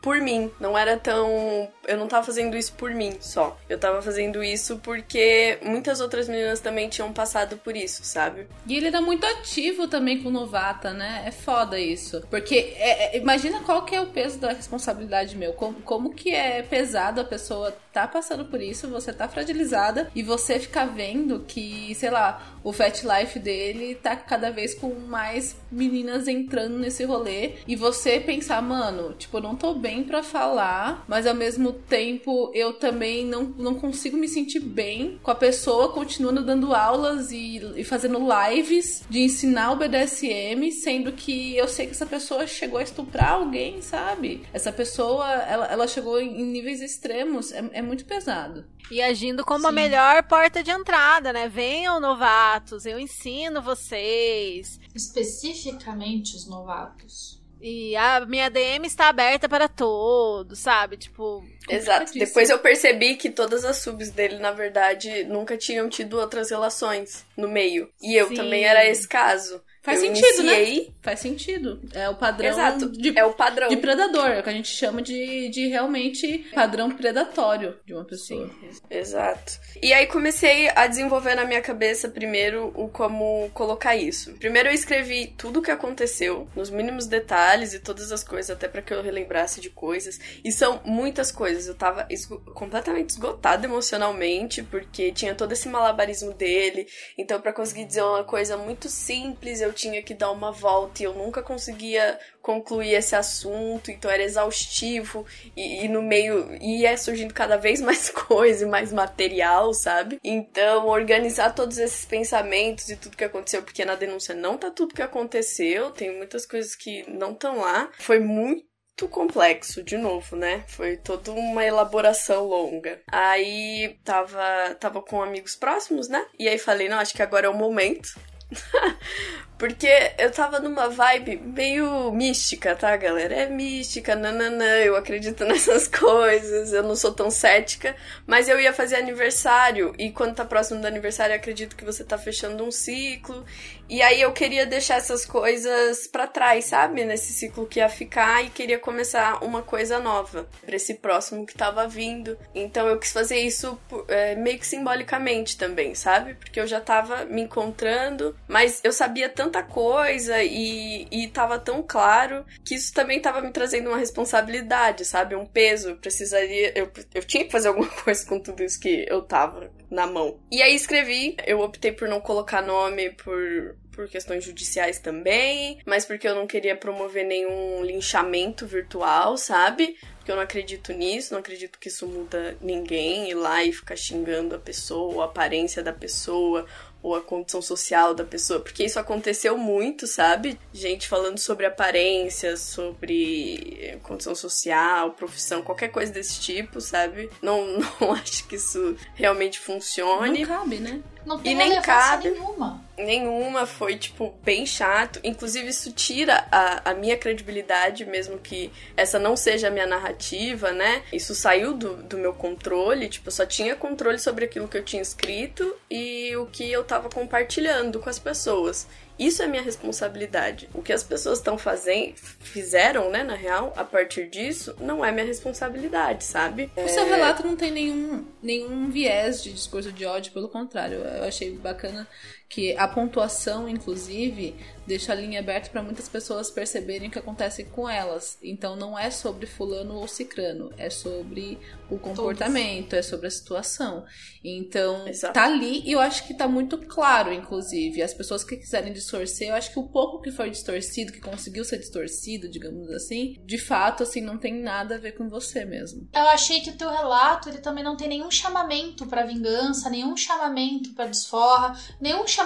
por mim, não era tão. Eu não tava fazendo isso por mim só. Eu tava fazendo isso porque muitas outras meninas também tinham passado por isso, sabe? E ele era muito ativo também com o Novata, né? É foda isso. Porque é- é- imagina qual que é o peso da responsabilidade meu. Como, como que é pesado a pessoa tá passando por isso, você tá fragilizada e você ficar vendo que, sei lá, o Fat Life dele tá cada vez com mais meninas entrando nesse rolê e você pensar, mano, tipo, eu não tô bem pra falar, mas ao mesmo tempo eu também não, não consigo me sentir bem com a pessoa continuando dando aulas e, e fazendo lives de ensinar o BDSM, sendo que eu sei que essa pessoa chegou a estuprar alguém, sabe? Essa pessoa, ela, ela chegou em, níveis extremos, é, é muito pesado. E agindo como a Sim. melhor porta de entrada, né? Venham, novatos, eu ensino vocês. Especificamente os novatos. E a minha DM está aberta para todos, sabe? Tipo, Exato. complicadíssimo. Depois eu percebi que todas as subs dele, na verdade, nunca tinham tido outras relações no meio. E eu Sim. também era esse caso. Faz eu sentido, né? iniciei... Faz sentido. É o padrão Exato. de, É o padrão. de predador, é o que a gente chama de, de realmente padrão predatório de uma pessoa. Exato. E aí comecei a desenvolver na minha cabeça primeiro o como colocar isso. Primeiro eu escrevi tudo o que aconteceu, nos mínimos detalhes e todas as coisas, até pra que eu relembrasse de coisas. E são muitas coisas. Eu tava esgo- completamente esgotada emocionalmente, porque tinha todo esse malabarismo dele. Então, pra conseguir dizer uma coisa muito simples, eu tinha que dar uma volta e eu nunca conseguia concluir esse assunto, então era exaustivo e, e no meio ia surgindo cada vez mais coisa e mais material, sabe? Então, organizar todos esses pensamentos e tudo que aconteceu, porque na denúncia não tá tudo que aconteceu, tem muitas coisas que não estão lá. Foi muito complexo, de novo, né? Foi toda uma elaboração longa. Aí tava, tava com amigos próximos, né? E aí falei, não, acho que agora é o momento. Porque eu tava numa vibe meio mística, tá, galera? É mística, nananã, eu acredito nessas coisas, eu não sou tão cética, mas eu ia fazer aniversário, e quando tá próximo do aniversário, eu acredito que você tá fechando um ciclo, e aí eu queria deixar essas coisas para trás, sabe? Nesse ciclo que ia ficar, e queria começar uma coisa nova pra esse próximo que tava vindo. Então eu quis fazer isso é, meio que simbolicamente também, sabe? Porque eu já tava me encontrando, mas eu sabia tanta coisa e, e tava tão claro que isso também tava me trazendo uma responsabilidade, sabe? Um peso. Eu precisaria. Eu, eu tinha que fazer alguma coisa com tudo isso que eu tava na mão. E aí escrevi, eu optei por não colocar nome por por questões judiciais também, mas porque eu não queria promover nenhum linchamento virtual, sabe? Porque eu não acredito nisso, não acredito que isso muda ninguém ir lá e ficar xingando a pessoa, a aparência da pessoa, ou a condição social da pessoa, porque isso aconteceu muito, sabe? Gente falando sobre aparência, sobre condição social, profissão, qualquer coisa desse tipo, sabe? Não, não acho que isso realmente funcione. Não cabe, né? Não tem E nem cabe. nenhuma. Nenhuma, foi, tipo, bem chato. Inclusive, isso tira a, a minha credibilidade, mesmo que essa não seja a minha narrativa, né? Isso saiu do, do meu controle, tipo, eu só tinha controle sobre aquilo que eu tinha escrito e o que eu tava compartilhando com as pessoas. Isso é minha responsabilidade. O que as pessoas estão fazendo, fizeram, né, na real, a partir disso, não é minha responsabilidade, sabe? O seu relato não tem nenhum, nenhum viés de discurso de ódio, pelo contrário. Eu achei bacana que a pontuação, inclusive, deixa a linha aberta para muitas pessoas perceberem o que acontece com elas. Então não é sobre fulano ou cicrano, é sobre o comportamento, é sobre a situação. Então Exato. tá ali e eu acho que tá muito claro, inclusive. As pessoas que quiserem distorcer, eu acho que o pouco que foi distorcido, que conseguiu ser distorcido, digamos assim, de fato, assim, não tem nada a ver com você mesmo. Eu achei que o teu relato, ele também não tem nenhum chamamento pra vingança, nenhum chamamento pra desforra, nenhum chamamento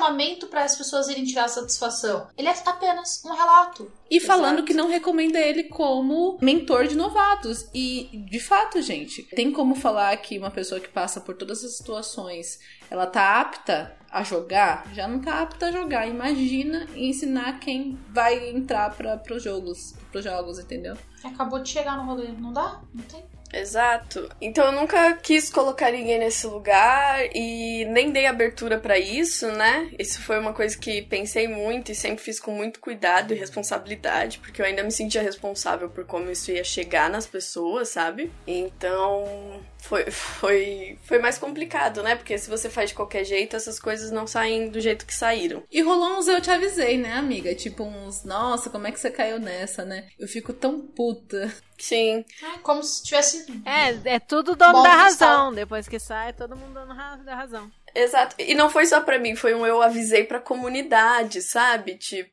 para as pessoas irem tirar satisfação. Ele é apenas um relato. E falando Exato. que não recomenda ele como mentor de novatos. E, de fato, gente, tem como falar que uma pessoa que passa por todas as situações, ela tá apta a jogar? Já não tá apta a jogar. Imagina ensinar quem vai entrar para os jogos, pros jogos, entendeu? Acabou de chegar no rolê, não dá? Não tem? Exato. Então eu nunca quis colocar ninguém nesse lugar e nem dei abertura pra isso, né? Isso foi uma coisa que pensei muito e sempre fiz com muito cuidado e responsabilidade, porque eu ainda me sentia responsável por como isso ia chegar nas pessoas, sabe? Então foi, foi, foi mais complicado, né? Porque se você faz de qualquer jeito, essas coisas não saem do jeito que saíram. E rolou uns eu te avisei, né, amiga? Tipo uns, nossa, como é que você caiu nessa, né? Eu fico tão puta. Sim. Ah, Como se tivesse. É, é tudo dono Bom da razão. Depois que sai, todo mundo dono da razão. Exato. E não foi só pra mim, foi um eu avisei pra comunidade, sabe? Tipo,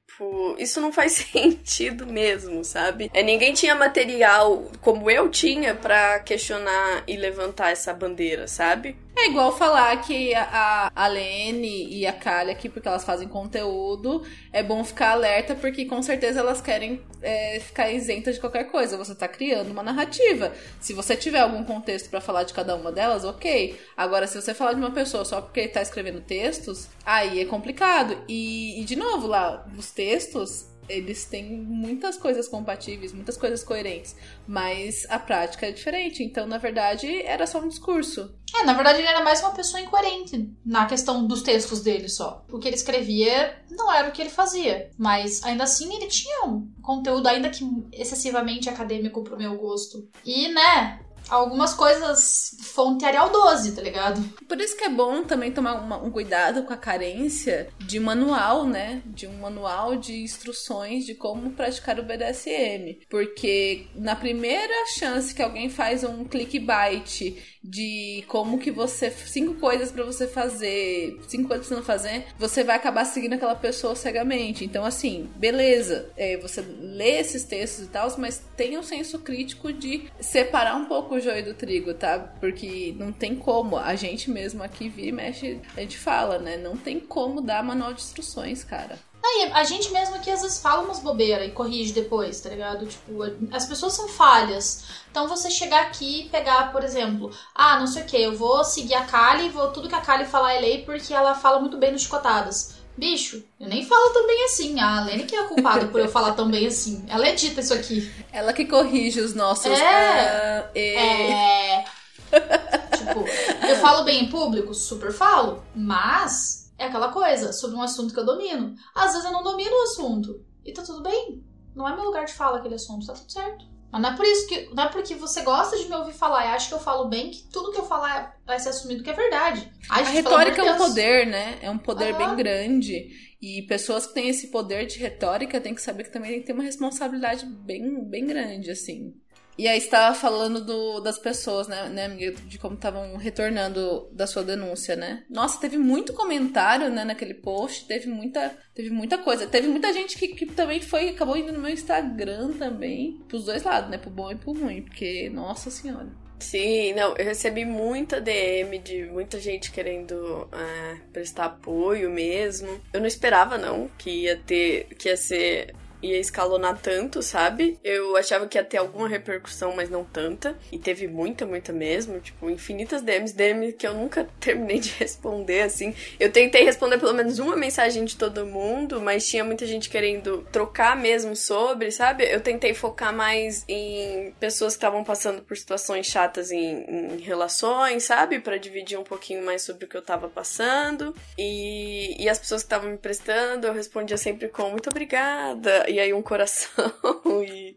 isso não faz sentido mesmo, sabe? É, ninguém tinha material como eu tinha pra questionar e levantar essa bandeira, sabe? É igual falar que a, a Lene e a Kali aqui, porque elas fazem conteúdo, é bom ficar alerta, porque com certeza elas querem é, ficar isentas de qualquer coisa. Você tá criando uma narrativa. Se você tiver algum contexto pra falar de cada uma delas, ok. Agora, se você falar de uma pessoa só porque tá escrevendo textos, aí é complicado. E, e de novo, lá, os textos. Eles têm muitas coisas compatíveis, muitas coisas coerentes, mas a prática é diferente. Então, na verdade, era só um discurso. É, na verdade, ele era mais uma pessoa incoerente na questão dos textos dele só. O que ele escrevia não era o que ele fazia. Mas ainda assim ele tinha um conteúdo, ainda que excessivamente acadêmico pro meu gosto. E, né, algumas coisas fonte Arial 12, tá ligado? Por isso que é bom também tomar uma- um cuidado com a carência de manual, né? De um manual de instruções de como praticar o BDSM. Porque na primeira chance que alguém faz um clickbait de como que você. cinco coisas pra você fazer, cinco coisas pra você não fazer, você vai acabar seguindo aquela pessoa cegamente. Então, assim, beleza, é, você lê esses textos e tal, mas tenha um senso crítico de separar um pouco joio do trigo, tá? Porque não tem como. A gente mesmo aqui vira e mexe, a gente fala, né? Não tem como dar manual de instruções, cara. Aí, a gente mesmo aqui às vezes fala umas bobeiras e corrige depois, tá ligado? Tipo, as pessoas são falhas. Então você chegar aqui e pegar, por exemplo, ah, não sei o que, eu vou seguir a Kali, vou tudo que a Kali falar é lei porque ela fala muito bem nos chicotadas. Bicho, eu nem falo tão bem assim. A Lene que é a culpada por eu falar tão bem assim. Ela edita isso aqui. Ela que corrige os nossos. É. ah, e- É. tipo, eu falo bem em público? Super falo. Mas é aquela coisa, sobre um assunto que eu domino. Às vezes eu não domino o assunto. E tá tudo bem. Não é meu lugar de fala aquele assunto, tá tudo certo. Mas não é por isso que. Não é porque você gosta de me ouvir falar e acha que eu falo bem que tudo que eu falar vai ser assumido que é verdade. Ai, A retórica é um poder, né? É um poder bem grande. E pessoas que têm esse poder de retórica têm que saber que também tem que ter uma responsabilidade bem, bem grande, assim. E aí você tava falando do, das pessoas, né, né, amiga? De como estavam retornando da sua denúncia, né? Nossa, teve muito comentário, né, naquele post, teve muita, teve muita coisa. Teve muita gente que, que também foi, acabou indo no meu Instagram também. Pros dois lados, né? Pro bom e pro ruim. Porque, nossa senhora. Sim, não, eu recebi muita DM de muita gente querendo é, prestar apoio mesmo. Eu não esperava, não, que ia ter, que ia ser ia escalonar tanto, sabe? Eu achava que ia ter alguma repercussão, mas não tanta. E teve muita, muita mesmo. Tipo, infinitas DMs, DM que eu nunca terminei de responder, assim. Eu tentei responder pelo menos uma mensagem de todo mundo, mas tinha muita gente querendo trocar mesmo sobre, sabe? Eu tentei focar mais em pessoas que estavam passando por situações chatas em, em relações, sabe? Pra dividir um pouquinho mais sobre o que eu tava passando. E, e as pessoas que estavam me prestando, eu respondia sempre com muito obrigada. E aí um coração e,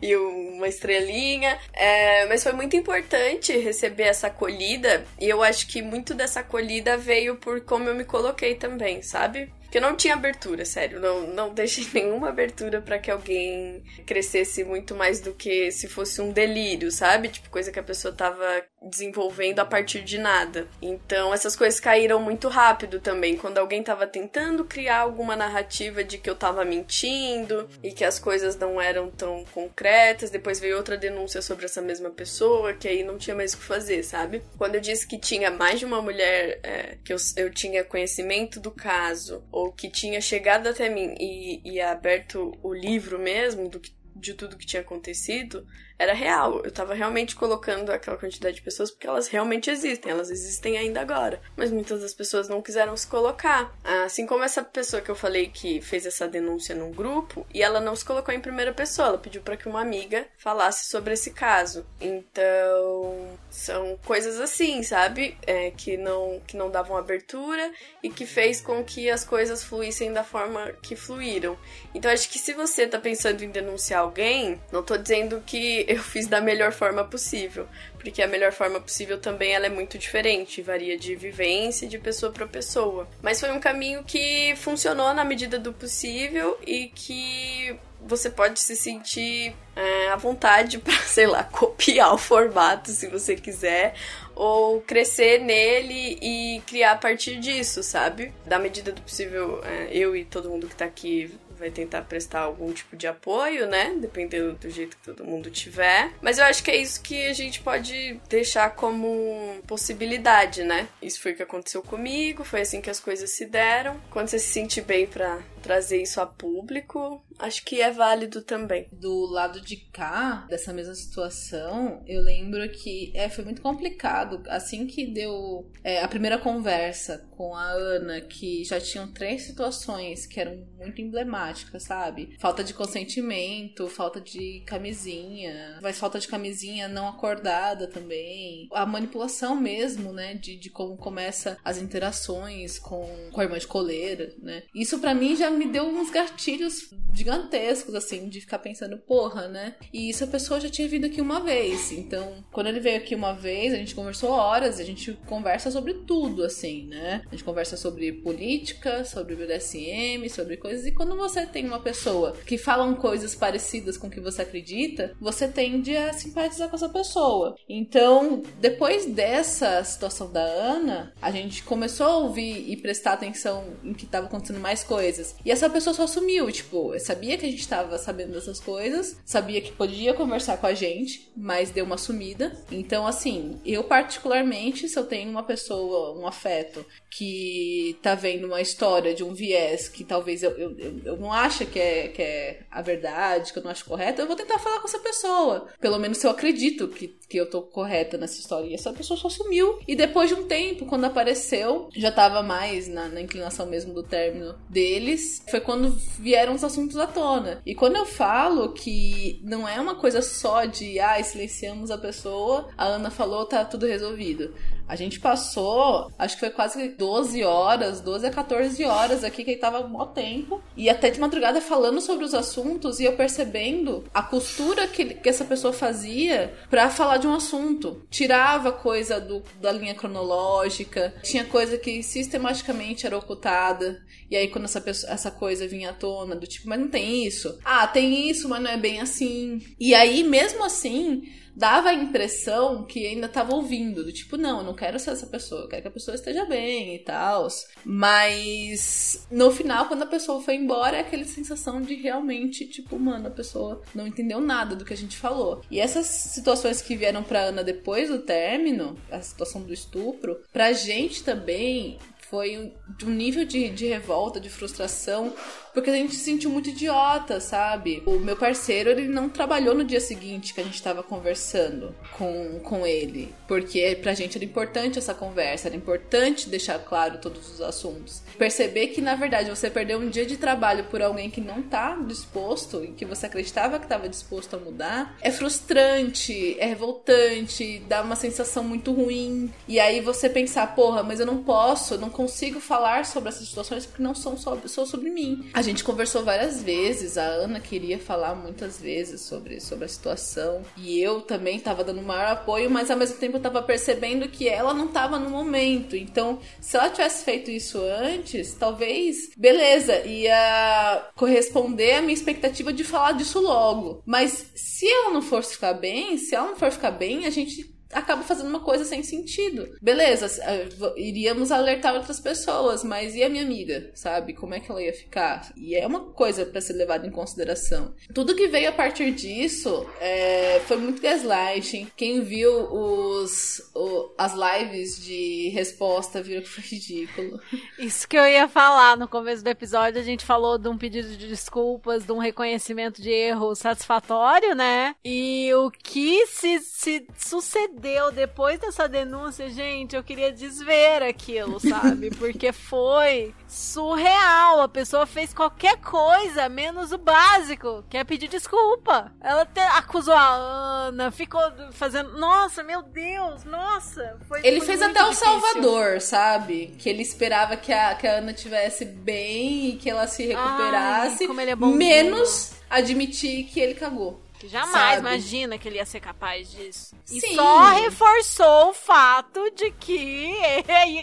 e uma estrelinha. É, mas foi muito importante receber essa acolhida. E eu acho que muito dessa acolhida veio por como eu me coloquei também, sabe? Porque não tinha abertura, sério. Não, não deixei nenhuma abertura pra que alguém crescesse muito mais do que se fosse um delírio, sabe? Tipo, coisa que a pessoa tava desenvolvendo a partir de nada. Então, essas coisas caíram muito rápido também. Quando alguém tava tentando criar alguma narrativa de que eu tava mentindo e que as coisas não eram tão concretas, depois veio outra denúncia sobre essa mesma pessoa, que aí não tinha mais o que fazer, sabe? Quando eu disse que tinha mais de uma mulher é, que eu, eu tinha conhecimento do caso, ou que tinha chegado até mim e, e aberto o livro mesmo do de tudo que tinha acontecido, era real. Eu tava realmente colocando aquela quantidade de pessoas porque elas realmente existem, elas existem ainda agora. Mas muitas das pessoas não quiseram se colocar. Assim como essa pessoa que eu falei que fez essa denúncia num grupo e ela não se colocou em primeira pessoa, ela pediu para que uma amiga falasse sobre esse caso. Então, são coisas assim, sabe? É, que não que não davam abertura e que fez com que as coisas fluíssem da forma que fluíram. Então, acho que se você tá pensando em denunciar alguém, não tô dizendo que eu fiz da melhor forma possível, porque a melhor forma possível também ela é muito diferente, varia de vivência de pessoa para pessoa. Mas foi um caminho que funcionou na medida do possível e que você pode se sentir é, à vontade para, sei lá, copiar o formato se você quiser, ou crescer nele e criar a partir disso, sabe? Da medida do possível, é, eu e todo mundo que tá aqui vai tentar prestar algum tipo de apoio, né? Dependendo do jeito que todo mundo tiver. Mas eu acho que é isso que a gente pode deixar como possibilidade, né? Isso foi o que aconteceu comigo, foi assim que as coisas se deram. Quando você se sente bem para trazer isso a público, acho que é válido também. Do lado de cá, dessa mesma situação, eu lembro que é, foi muito complicado. Assim que deu é, a primeira conversa com a Ana, que já tinham três situações que eram muito emblemáticas, sabe? Falta de consentimento, falta de camisinha, mas falta de camisinha não acordada também. A manipulação mesmo, né? De, de como começa as interações com, com a irmã de coleira, né? Isso para mim já me deu uns gatilhos gigantescos, assim, de ficar pensando, porra, né? E isso a pessoa já tinha vindo aqui uma vez. Então, quando ele veio aqui uma vez, a gente conversou horas, a gente conversa sobre tudo, assim, né? A gente conversa sobre política, sobre BDSM, sobre coisas. E quando você tem uma pessoa que falam coisas parecidas com o que você acredita, você tende a simpatizar com essa pessoa. Então, depois dessa situação da Ana, a gente começou a ouvir e prestar atenção em que estava acontecendo mais coisas. E essa pessoa só sumiu, tipo, sabia que a gente tava sabendo dessas coisas, sabia que podia conversar com a gente, mas deu uma sumida. Então, assim, eu particularmente, se eu tenho uma pessoa, um afeto, que tá vendo uma história de um viés que talvez eu, eu, eu, eu não ache que é, que é a verdade, que eu não acho correto, eu vou tentar falar com essa pessoa. Pelo menos se eu acredito que, que eu tô correta nessa história. E essa pessoa só sumiu. E depois de um tempo, quando apareceu, já tava mais na, na inclinação mesmo do término deles. Foi quando vieram os assuntos à tona. E quando eu falo que não é uma coisa só de, ah, silenciamos a pessoa, a Ana falou, tá tudo resolvido. A gente passou, acho que foi quase 12 horas, 12 a 14 horas aqui, que ele tava mó tempo. E até de madrugada falando sobre os assuntos e eu percebendo a costura que, que essa pessoa fazia para falar de um assunto. Tirava coisa do, da linha cronológica, tinha coisa que sistematicamente era ocultada. E aí, quando essa, pessoa, essa coisa vinha à tona, do tipo, mas não tem isso. Ah, tem isso, mas não é bem assim. E aí, mesmo assim, dava a impressão que ainda tava ouvindo, do tipo, não, eu não quero ser essa pessoa, eu quero que a pessoa esteja bem e tal. Mas no final, quando a pessoa foi embora, é aquela sensação de realmente, tipo, mano, a pessoa não entendeu nada do que a gente falou. E essas situações que vieram pra Ana depois do término, a situação do estupro, pra gente também foi um nível de, de revolta, de frustração, porque a gente se sentiu muito idiota, sabe? O meu parceiro, ele não trabalhou no dia seguinte que a gente tava conversando com, com ele, porque pra gente era importante essa conversa, era importante deixar claro todos os assuntos. Perceber que, na verdade, você perdeu um dia de trabalho por alguém que não tá disposto e que você acreditava que estava disposto a mudar, é frustrante, é revoltante, dá uma sensação muito ruim. E aí você pensar, porra, mas eu não posso, eu não consigo falar sobre essas situações porque não são só, só sobre mim. A gente conversou várias vezes, a Ana queria falar muitas vezes sobre, sobre a situação e eu também tava dando maior apoio, mas ao mesmo tempo eu tava percebendo que ela não tava no momento. Então, se ela tivesse feito isso antes, talvez, beleza, ia corresponder à minha expectativa de falar disso logo. Mas se ela não fosse ficar bem, se ela não for ficar bem, a gente acaba fazendo uma coisa sem sentido. Beleza, eh, iríamos alertar outras pessoas, mas e a minha amiga, sabe? Como é que ela ia ficar? E é uma coisa para ser levada em consideração. Tudo que veio a partir disso é, foi muito gaslighting. Quem viu os, o, as lives de resposta viu que foi ridículo. Isso que eu ia falar no começo do episódio, a gente falou de um pedido de desculpas, de um reconhecimento de erro satisfatório, né? E o que se, se sucedeu deu depois dessa denúncia, gente, eu queria desver aquilo, sabe? Porque foi surreal. A pessoa fez qualquer coisa, menos o básico, que é pedir desculpa. Ela até acusou a Ana, ficou fazendo. Nossa, meu Deus, nossa. Foi, ele foi fez até o difícil. Salvador, sabe? Que ele esperava que a, que a Ana tivesse bem e que ela se recuperasse. Ai, como ele é bonzinho. menos admitir que ele cagou. Jamais Sabe? imagina que ele ia ser capaz disso. E Sim. só reforçou o fato de que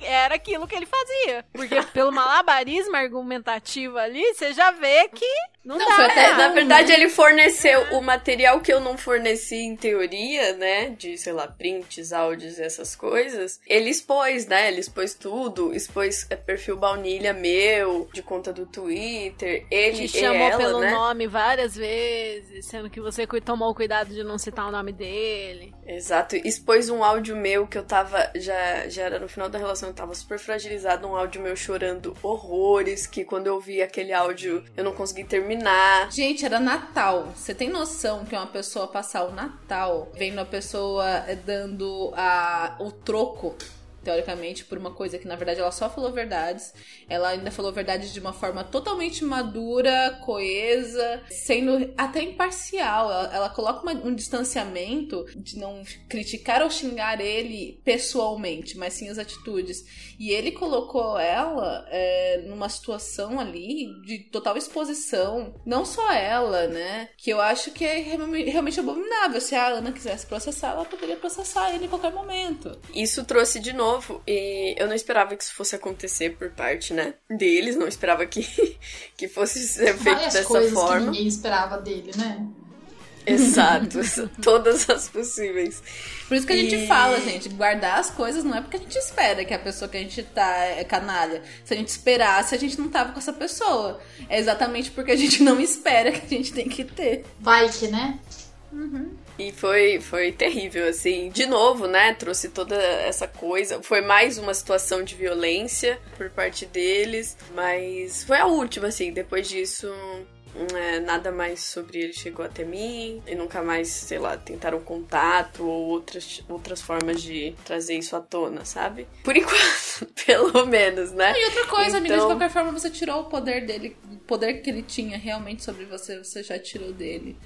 era aquilo que ele fazia. Porque pelo malabarismo argumentativo ali, você já vê que não, Não, dá. até- né? Na verdade, ele forneceu o material que eu não forneci em teoria, né? De, sei lá, prints, áudios e essas coisas. Ele expôs, né? Ele expôs tudo. Expôs é, perfil baunilha meu, de conta do Twitter. Ele Te chamou ela, pelo né? nome várias vezes, sendo que você tomou o cuidado de não citar o nome dele. Exato. Expôs um áudio meu que eu tava. Já, já era no final da relação, eu tava super fragilizado. Um áudio meu chorando horrores. Que quando eu vi aquele áudio, eu não consegui terminar. Gente, era Natal. Você tem noção que uma pessoa passar o Natal vendo a pessoa dando a, o troco, teoricamente, por uma coisa que na verdade ela só falou verdades. Ela ainda falou verdades de uma forma totalmente madura, coesa, sendo até imparcial. Ela, ela coloca uma- um distanciamento de não criticar ou xingar ele pessoalmente, mas sim as atitudes. E ele colocou ela é, numa situação ali de total exposição. Não só ela, né? Que eu acho que é realmente abominável. Se a Ana quisesse processar, ela poderia processar ele em qualquer momento. Isso trouxe de novo, e eu não esperava que isso fosse acontecer por parte, né, deles, não esperava que, que fosse ser feito Várias dessa coisas que forma. ninguém esperava dele, né? Exato, todas as possíveis. Por isso que a gente E- fala, gente, guardar as coisas não é porque a gente espera que a pessoa que a gente tá é canalha. Se a gente esperasse, a gente não tava com essa pessoa. É exatamente porque a gente não espera que a gente tem que ter. Vai que, né? E foi, foi terrível, assim. De novo, né? Trouxe toda essa coisa. Foi mais uma situação de violência por parte deles. Mas foi a última, assim. Depois disso, é, nada mais sobre ele chegou até mim. E nunca mais, sei lá, tentaram contato ou outras, outras formas de trazer isso à tona, sabe? Por enquanto, pelo menos, né? E outra coisa, amiga, de Então- qualquer forma você tirou o poder dele, o poder que ele tinha realmente sobre você, você já tirou dele.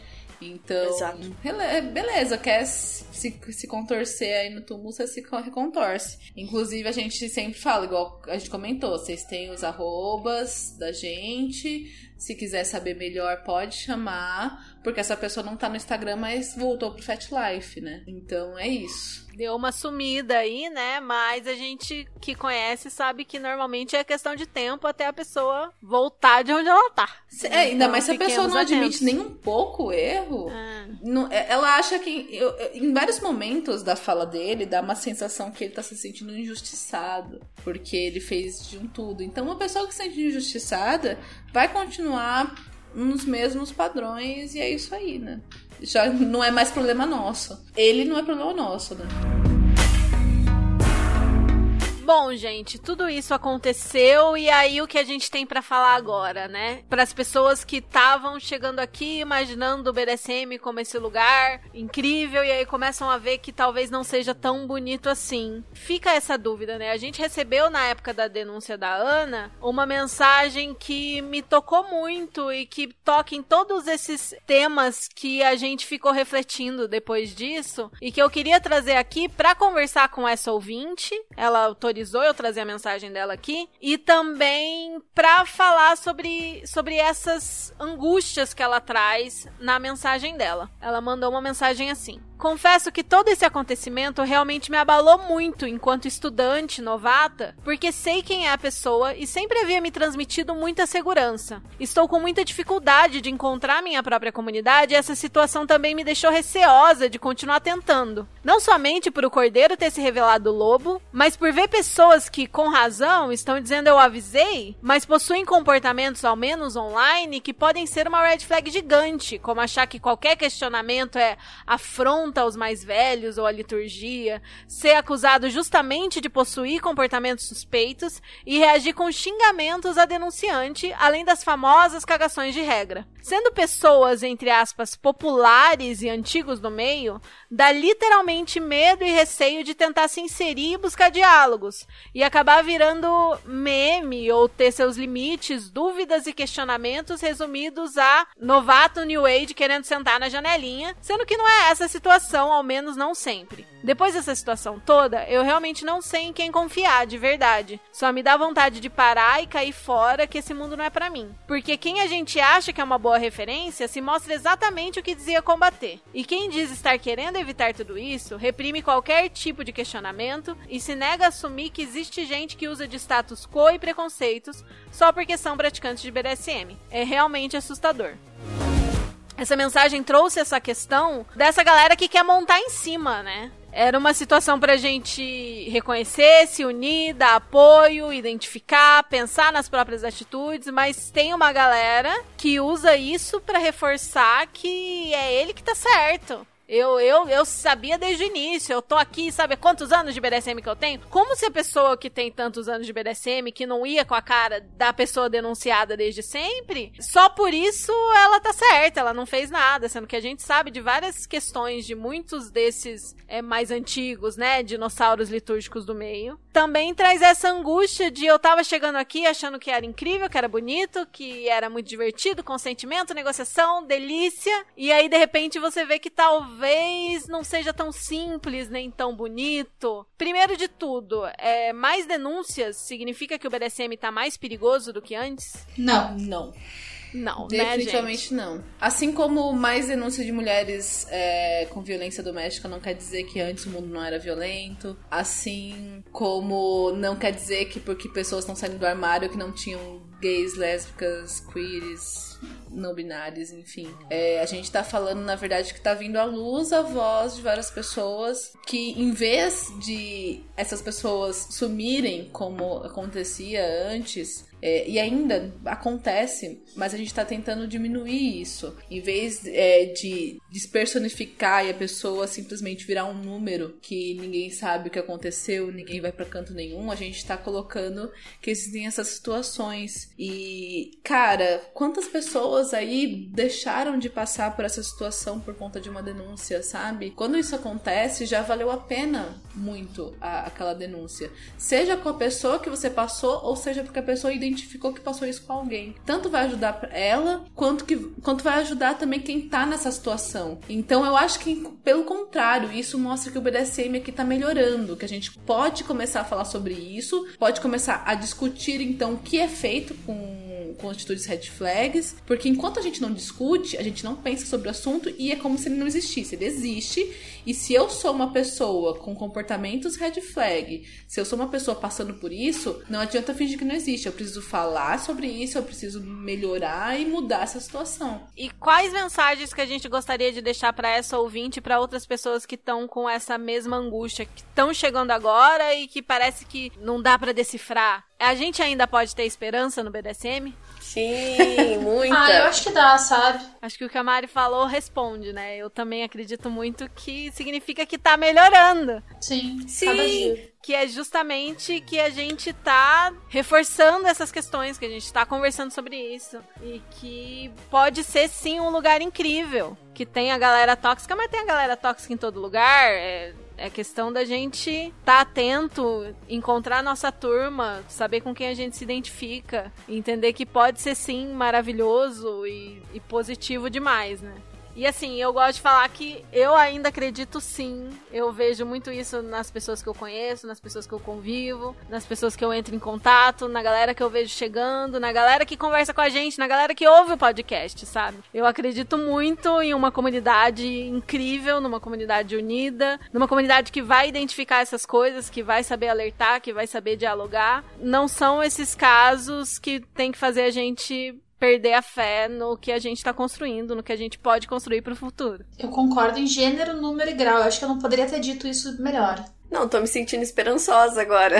Então, Exato. rele- beleza, quer se, se, contorcer aí no túmulo, você se co- contorce. Inclusive, a gente sempre fala, igual a gente comentou, vocês têm os arrobas da gente. Se quiser saber melhor, pode chamar, porque essa pessoa não tá no Instagram, mas voltou pro Fat Life, né? Então é isso. Deu uma sumida aí, né? Mas a gente que conhece sabe que normalmente é questão de tempo até a pessoa voltar de onde ela tá. Se- É, ainda Então, mais se a pessoa não admite atentos. nem um pouco o erro. Ah. Não- é- ela acha que. eu- em vários momentos da fala dele, dá uma sensação que ele tá se sentindo injustiçado. Porque ele fez de um tudo. Então, uma pessoa que se sente injustiçada vai continuar nos mesmos padrões e é isso aí, né? Já não é mais problema nosso. Ele não é problema nosso, né? Bom, gente, tudo isso aconteceu e aí o que a gente tem pra falar agora, né? Para as pessoas que estavam chegando aqui imaginando o BDSM como esse lugar incrível e aí começam a ver que talvez não seja tão bonito assim. Fica essa dúvida, né? A gente recebeu na época da denúncia da Ana uma mensagem que me tocou muito e que toca em todos esses temas que a gente ficou refletindo depois disso e que eu queria trazer aqui pra conversar com essa ouvinte. Ela autorizou eu trazer a mensagem dela aqui e também pra falar sobre, sobre essas angústias que ela traz na mensagem dela. Ela mandou uma mensagem assim: Confesso que todo esse acontecimento realmente me abalou muito enquanto estudante novata, porque sei quem é a pessoa e sempre havia me transmitido muita segurança. Estou com muita dificuldade de encontrar minha própria comunidade e essa situação também me deixou receosa de continuar tentando. Não somente por o cordeiro ter se revelado lobo, mas por ver pessoas que, com razão, estão dizendo eu avisei, mas possuem comportamentos, ao menos online, que podem ser uma red flag gigante, como achar que qualquer questionamento é afronta aos mais velhos ou à liturgia, ser acusado justamente de possuir comportamentos suspeitos e reagir com xingamentos a denunciante, além das famosas cagações de regra. Sendo pessoas, entre aspas, populares e antigos no meio, dá literalmente medo e receio de tentar se inserir e buscar diálogos, e acabar virando meme ou ter seus limites, dúvidas e questionamentos resumidos a novato New Age querendo sentar na janelinha, sendo que não é essa a situação, ao menos não sempre. Depois dessa situação toda, eu realmente não sei em quem confiar, de verdade. Só me dá vontade de parar e cair fora que esse mundo não é pra mim. Porque quem a gente acha que é uma boa referência se mostra exatamente o que dizia combater. E quem diz estar querendo evitar tudo isso, reprime qualquer tipo de questionamento e se nega a assumir que existe gente que usa de status quo e preconceitos só porque são praticantes de BDSM. É realmente assustador. Essa mensagem trouxe essa questão dessa galera que quer montar em cima, né? Era uma situação pra gente reconhecer, se unir, dar apoio, identificar, pensar nas próprias atitudes, mas tem uma galera que usa isso pra reforçar que é ele que tá certo. Eu, eu, eu sabia desde o início, eu tô aqui, sabe quantos anos de BDSM que eu tenho? Como se a pessoa que tem tantos anos de BDSM, que não ia com a cara da pessoa denunciada desde sempre, só por isso ela tá certa, ela não fez nada, sendo que a gente sabe de várias questões de muitos desses é, mais antigos, né, dinossauros litúrgicos do meio. Também traz essa angústia de eu tava chegando aqui achando que era incrível, que era bonito, que era muito divertido, consentimento, negociação, delícia, e aí de repente você vê que talvez não seja tão simples nem tão bonito. Primeiro de tudo, é, mais denúncias significa que o BDSM tá mais perigoso do que antes? Não. Não. Não, né? Definitivamente não. Assim como mais denúncias de mulheres é, com violência doméstica não quer dizer que antes o mundo não era violento. Assim como não quer dizer que porque pessoas estão saindo do armário que não tinham gays, lésbicas, queers, não binários, enfim. É, a gente tá falando, na verdade, que tá vindo à luz a voz de várias pessoas que, em vez de essas pessoas sumirem como acontecia antes, é, e ainda acontece, mas a gente tá tentando diminuir isso. Em vez é, de despersonificar e a pessoa simplesmente virar um número que ninguém sabe o que aconteceu, ninguém vai para canto nenhum, a gente tá colocando que existem essas situações. E, cara, quantas pessoas aí deixaram de passar por essa situação por conta de uma denúncia, sabe? Quando isso acontece, já valeu a pena muito a, aquela denúncia. Seja com a pessoa que você passou, ou seja porque a pessoa identificou que passou isso com alguém. Tanto vai ajudar ela, quanto, que, quanto vai ajudar também quem tá nessa situação. Então eu acho que, pelo contrário, isso mostra que o BDSM aqui tá melhorando, que a gente pode começar a falar sobre isso, pode começar a discutir então o que é feito com com atitudes red flags, porque enquanto a gente não discute, a gente não pensa sobre o assunto e é como se ele não existisse. Ele existe, e se eu sou uma pessoa com comportamentos red flag, se eu sou uma pessoa passando por isso, não adianta fingir que não existe. Eu preciso falar sobre isso, eu preciso melhorar e mudar essa situação. E quais mensagens que a gente gostaria de deixar para essa ouvinte e para outras pessoas que estão com essa mesma angústia, que estão chegando agora e que parece que não dá para decifrar? A gente ainda pode ter esperança no BDSM? Sim, muita. Ah, eu acho que dá, sabe? Acho que o que a Mari falou responde, né? Eu também acredito muito que significa que tá melhorando. Sim, Sim. Que é justamente que a gente tá reforçando essas questões, que a gente tá conversando sobre isso. E que pode ser sim um lugar incrível. Que tem a galera tóxica, mas tem a galera tóxica em todo lugar. É, é questão da gente estar tá atento, encontrar nossa turma, saber com quem a gente se identifica, entender que pode ser sim maravilhoso e, e positivo demais, né? E assim, eu gosto de falar que eu ainda acredito sim. Eu vejo muito isso nas pessoas que eu conheço, nas pessoas que eu convivo, nas pessoas que eu entro em contato, na galera que eu vejo chegando, na galera que conversa com a gente, na galera que ouve o podcast, sabe? Eu acredito muito em uma comunidade incrível, numa comunidade unida, numa comunidade que vai identificar essas coisas, que vai saber alertar, que vai saber dialogar. Não são esses casos que tem que fazer a gente perder a fé no que a gente tá construindo, no que a gente pode construir pro futuro. Eu concordo em gênero, número e grau. Eu acho que eu não poderia ter dito isso melhor. Não, tô me sentindo esperançosa agora.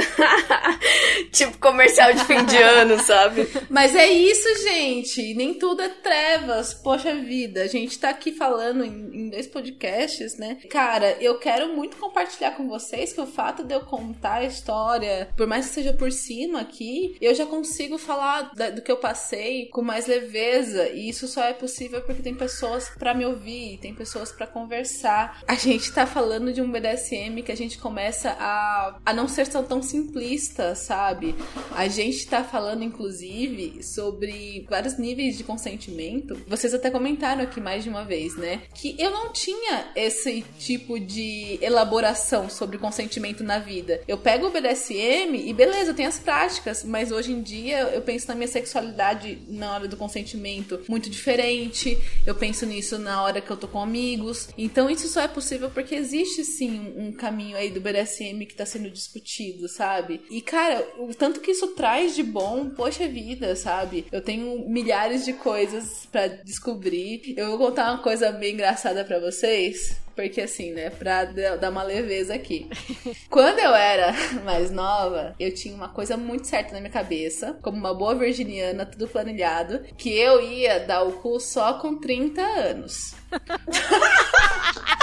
tipo comercial de fim de ano, sabe? Mas é isso, gente. Nem tudo é trevas. Poxa vida, a gente tá aqui falando em, em, dois podcasts, né? Cara, eu quero muito compartilhar com vocês que o fato de eu contar a história, por mais que seja por cima aqui, eu já consigo falar da, do que eu passei com mais leveza. E isso só é possível porque tem pessoas para me ouvir, tem pessoas para conversar. A gente tá falando de um BDSM que a gente começa a, a não ser tão, tão simplista, sabe? A gente tá falando, inclusive, sobre vários níveis de consentimento. Vocês até comentaram aqui mais de uma vez, né? Que eu não tinha esse tipo de elaboração sobre consentimento na vida. Eu pego o BDSM e beleza, tenho as práticas, mas hoje em dia eu penso na minha sexualidade na hora do consentimento muito diferente. Eu penso nisso na hora que eu tô com amigos. Então isso só é possível porque existe sim um caminho aí do BDSM que tá sendo discutido, sabe? E cara, o tanto que isso traz de bom, poxa vida, sabe? Eu tenho milhares de coisas para descobrir. Eu vou contar uma coisa bem engraçada para vocês. Porque assim, né, pra dar uma leveza aqui. Quando eu era mais nova, eu tinha uma coisa muito certa na minha cabeça, como uma boa virginiana, tudo planilhado, que eu ia dar o cu só com 30 anos.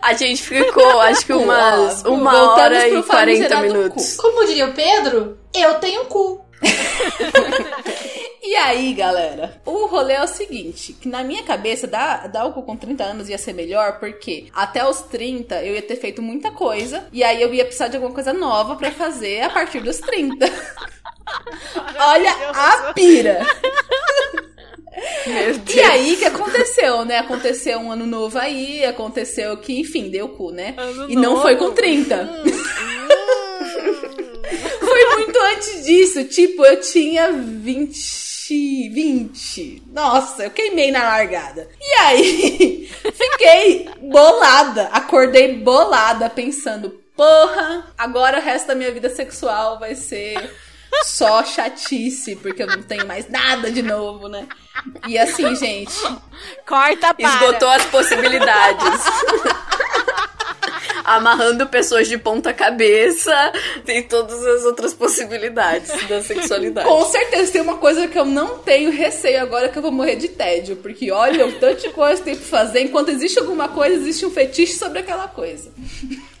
A gente ficou, acho que umas uma Voltamos hora e 40 famigerado minutos. Como diria o Pedro, eu tenho cu. E aí, galera, o rolê é o seguinte, que na minha cabeça, dar, dar o cu com 30 anos ia ser melhor, porque até os 30 eu ia ter feito muita coisa, e aí eu ia precisar de alguma coisa nova pra fazer a partir dos 30. Olha a pira! E aí, que aconteceu, né? Aconteceu um ano novo aí, aconteceu que, enfim, deu cu, né? Ano e não novo? foi com 30. foi muito antes disso. Tipo, eu tinha 20 20, 20. Nossa, eu queimei na largada. E aí, fiquei bolada. Acordei bolada, pensando: porra, agora o resto da minha vida sexual vai ser só chatice, porque eu não tenho mais nada de novo, né? E assim, gente, Corta para. Esgotou as possibilidades. Amarrando pessoas de ponta cabeça, tem todas as outras possibilidades da sexualidade. com certeza tem uma coisa que eu não tenho receio agora que eu vou morrer de tédio. Porque olha, o tanto de coisa que tem pra fazer. Enquanto existe alguma coisa, existe um fetiche sobre aquela coisa.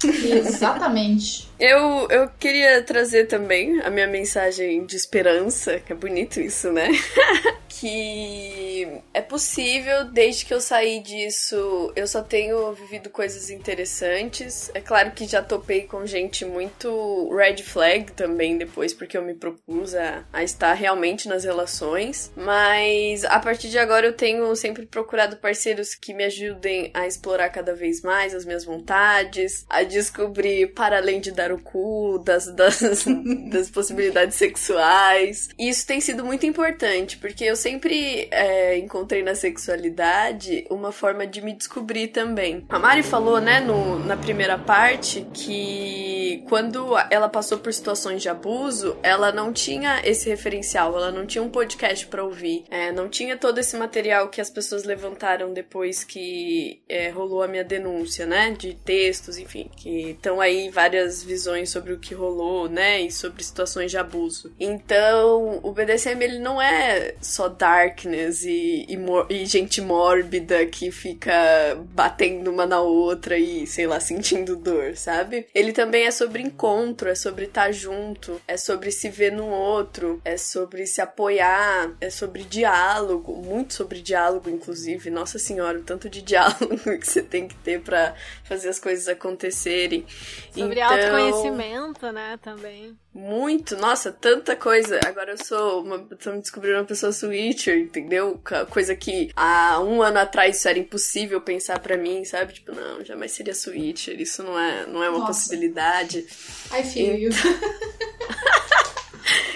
Exatamente. Eu, eu queria trazer também a minha mensagem de esperança, que é bonito isso, né? que é possível, desde que eu saí disso, eu só tenho vivido coisas interessantes. É claro que já topei com gente muito red flag também depois, porque eu me propus a, a estar realmente nas relações. Mas a partir de agora eu tenho sempre procurado parceiros que me ajudem a explorar cada vez mais as minhas vontades, a descobrir para além de dar o cu, das, das, das possibilidades sexuais. E isso tem sido muito importante, porque eu sempre é, encontrei na sexualidade uma forma de me descobrir também. A Mari falou, né, no, na primeira parte, que quando ela passou por situações de abuso, ela não tinha esse referencial, ela não tinha um podcast pra ouvir, é, não tinha todo esse material que as pessoas levantaram depois que é, rolou a minha denúncia, né, de textos, enfim, que estão aí várias visões sobre o que rolou, né, e sobre situações de abuso. Então, o BDSM ele não é só darkness e, e, e gente mórbida que fica batendo uma na outra e, sei lá, sentindo dor, sabe? Ele também é sobre encontro, é sobre estar junto, é sobre se ver no outro, é sobre se apoiar, é sobre diálogo, muito sobre diálogo, inclusive. Nossa senhora, o tanto de diálogo que você tem que ter pra fazer as coisas acontecerem. Sobre Então, autoconhecimento, né, também. Muito, nossa, tanta coisa. Agora eu sou uma, tô me descobrindo uma pessoa switcher, entendeu? Coisa que há um ano atrás isso era impossível pensar pra mim, sabe? Tipo, não, jamais seria switcher, isso não é, não é uma Nossa. possibilidade. I feel you.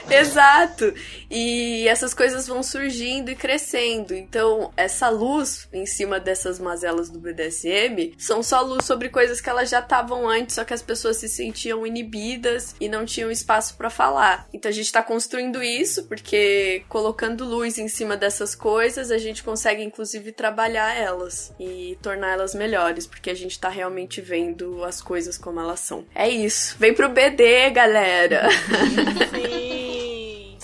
Exato! E essas coisas vão surgindo e crescendo. Então, essa luz em cima dessas mazelas do BDSM são só luz sobre coisas que elas já estavam antes, só que as pessoas se sentiam inibidas e não tinham espaço pra falar. Então, a gente tá construindo isso porque colocando luz em cima dessas coisas, a gente consegue inclusive trabalhar elas e torná-las melhores, porque a gente tá realmente vendo as coisas como elas são. É isso. Vem pro BD, galera! Sim.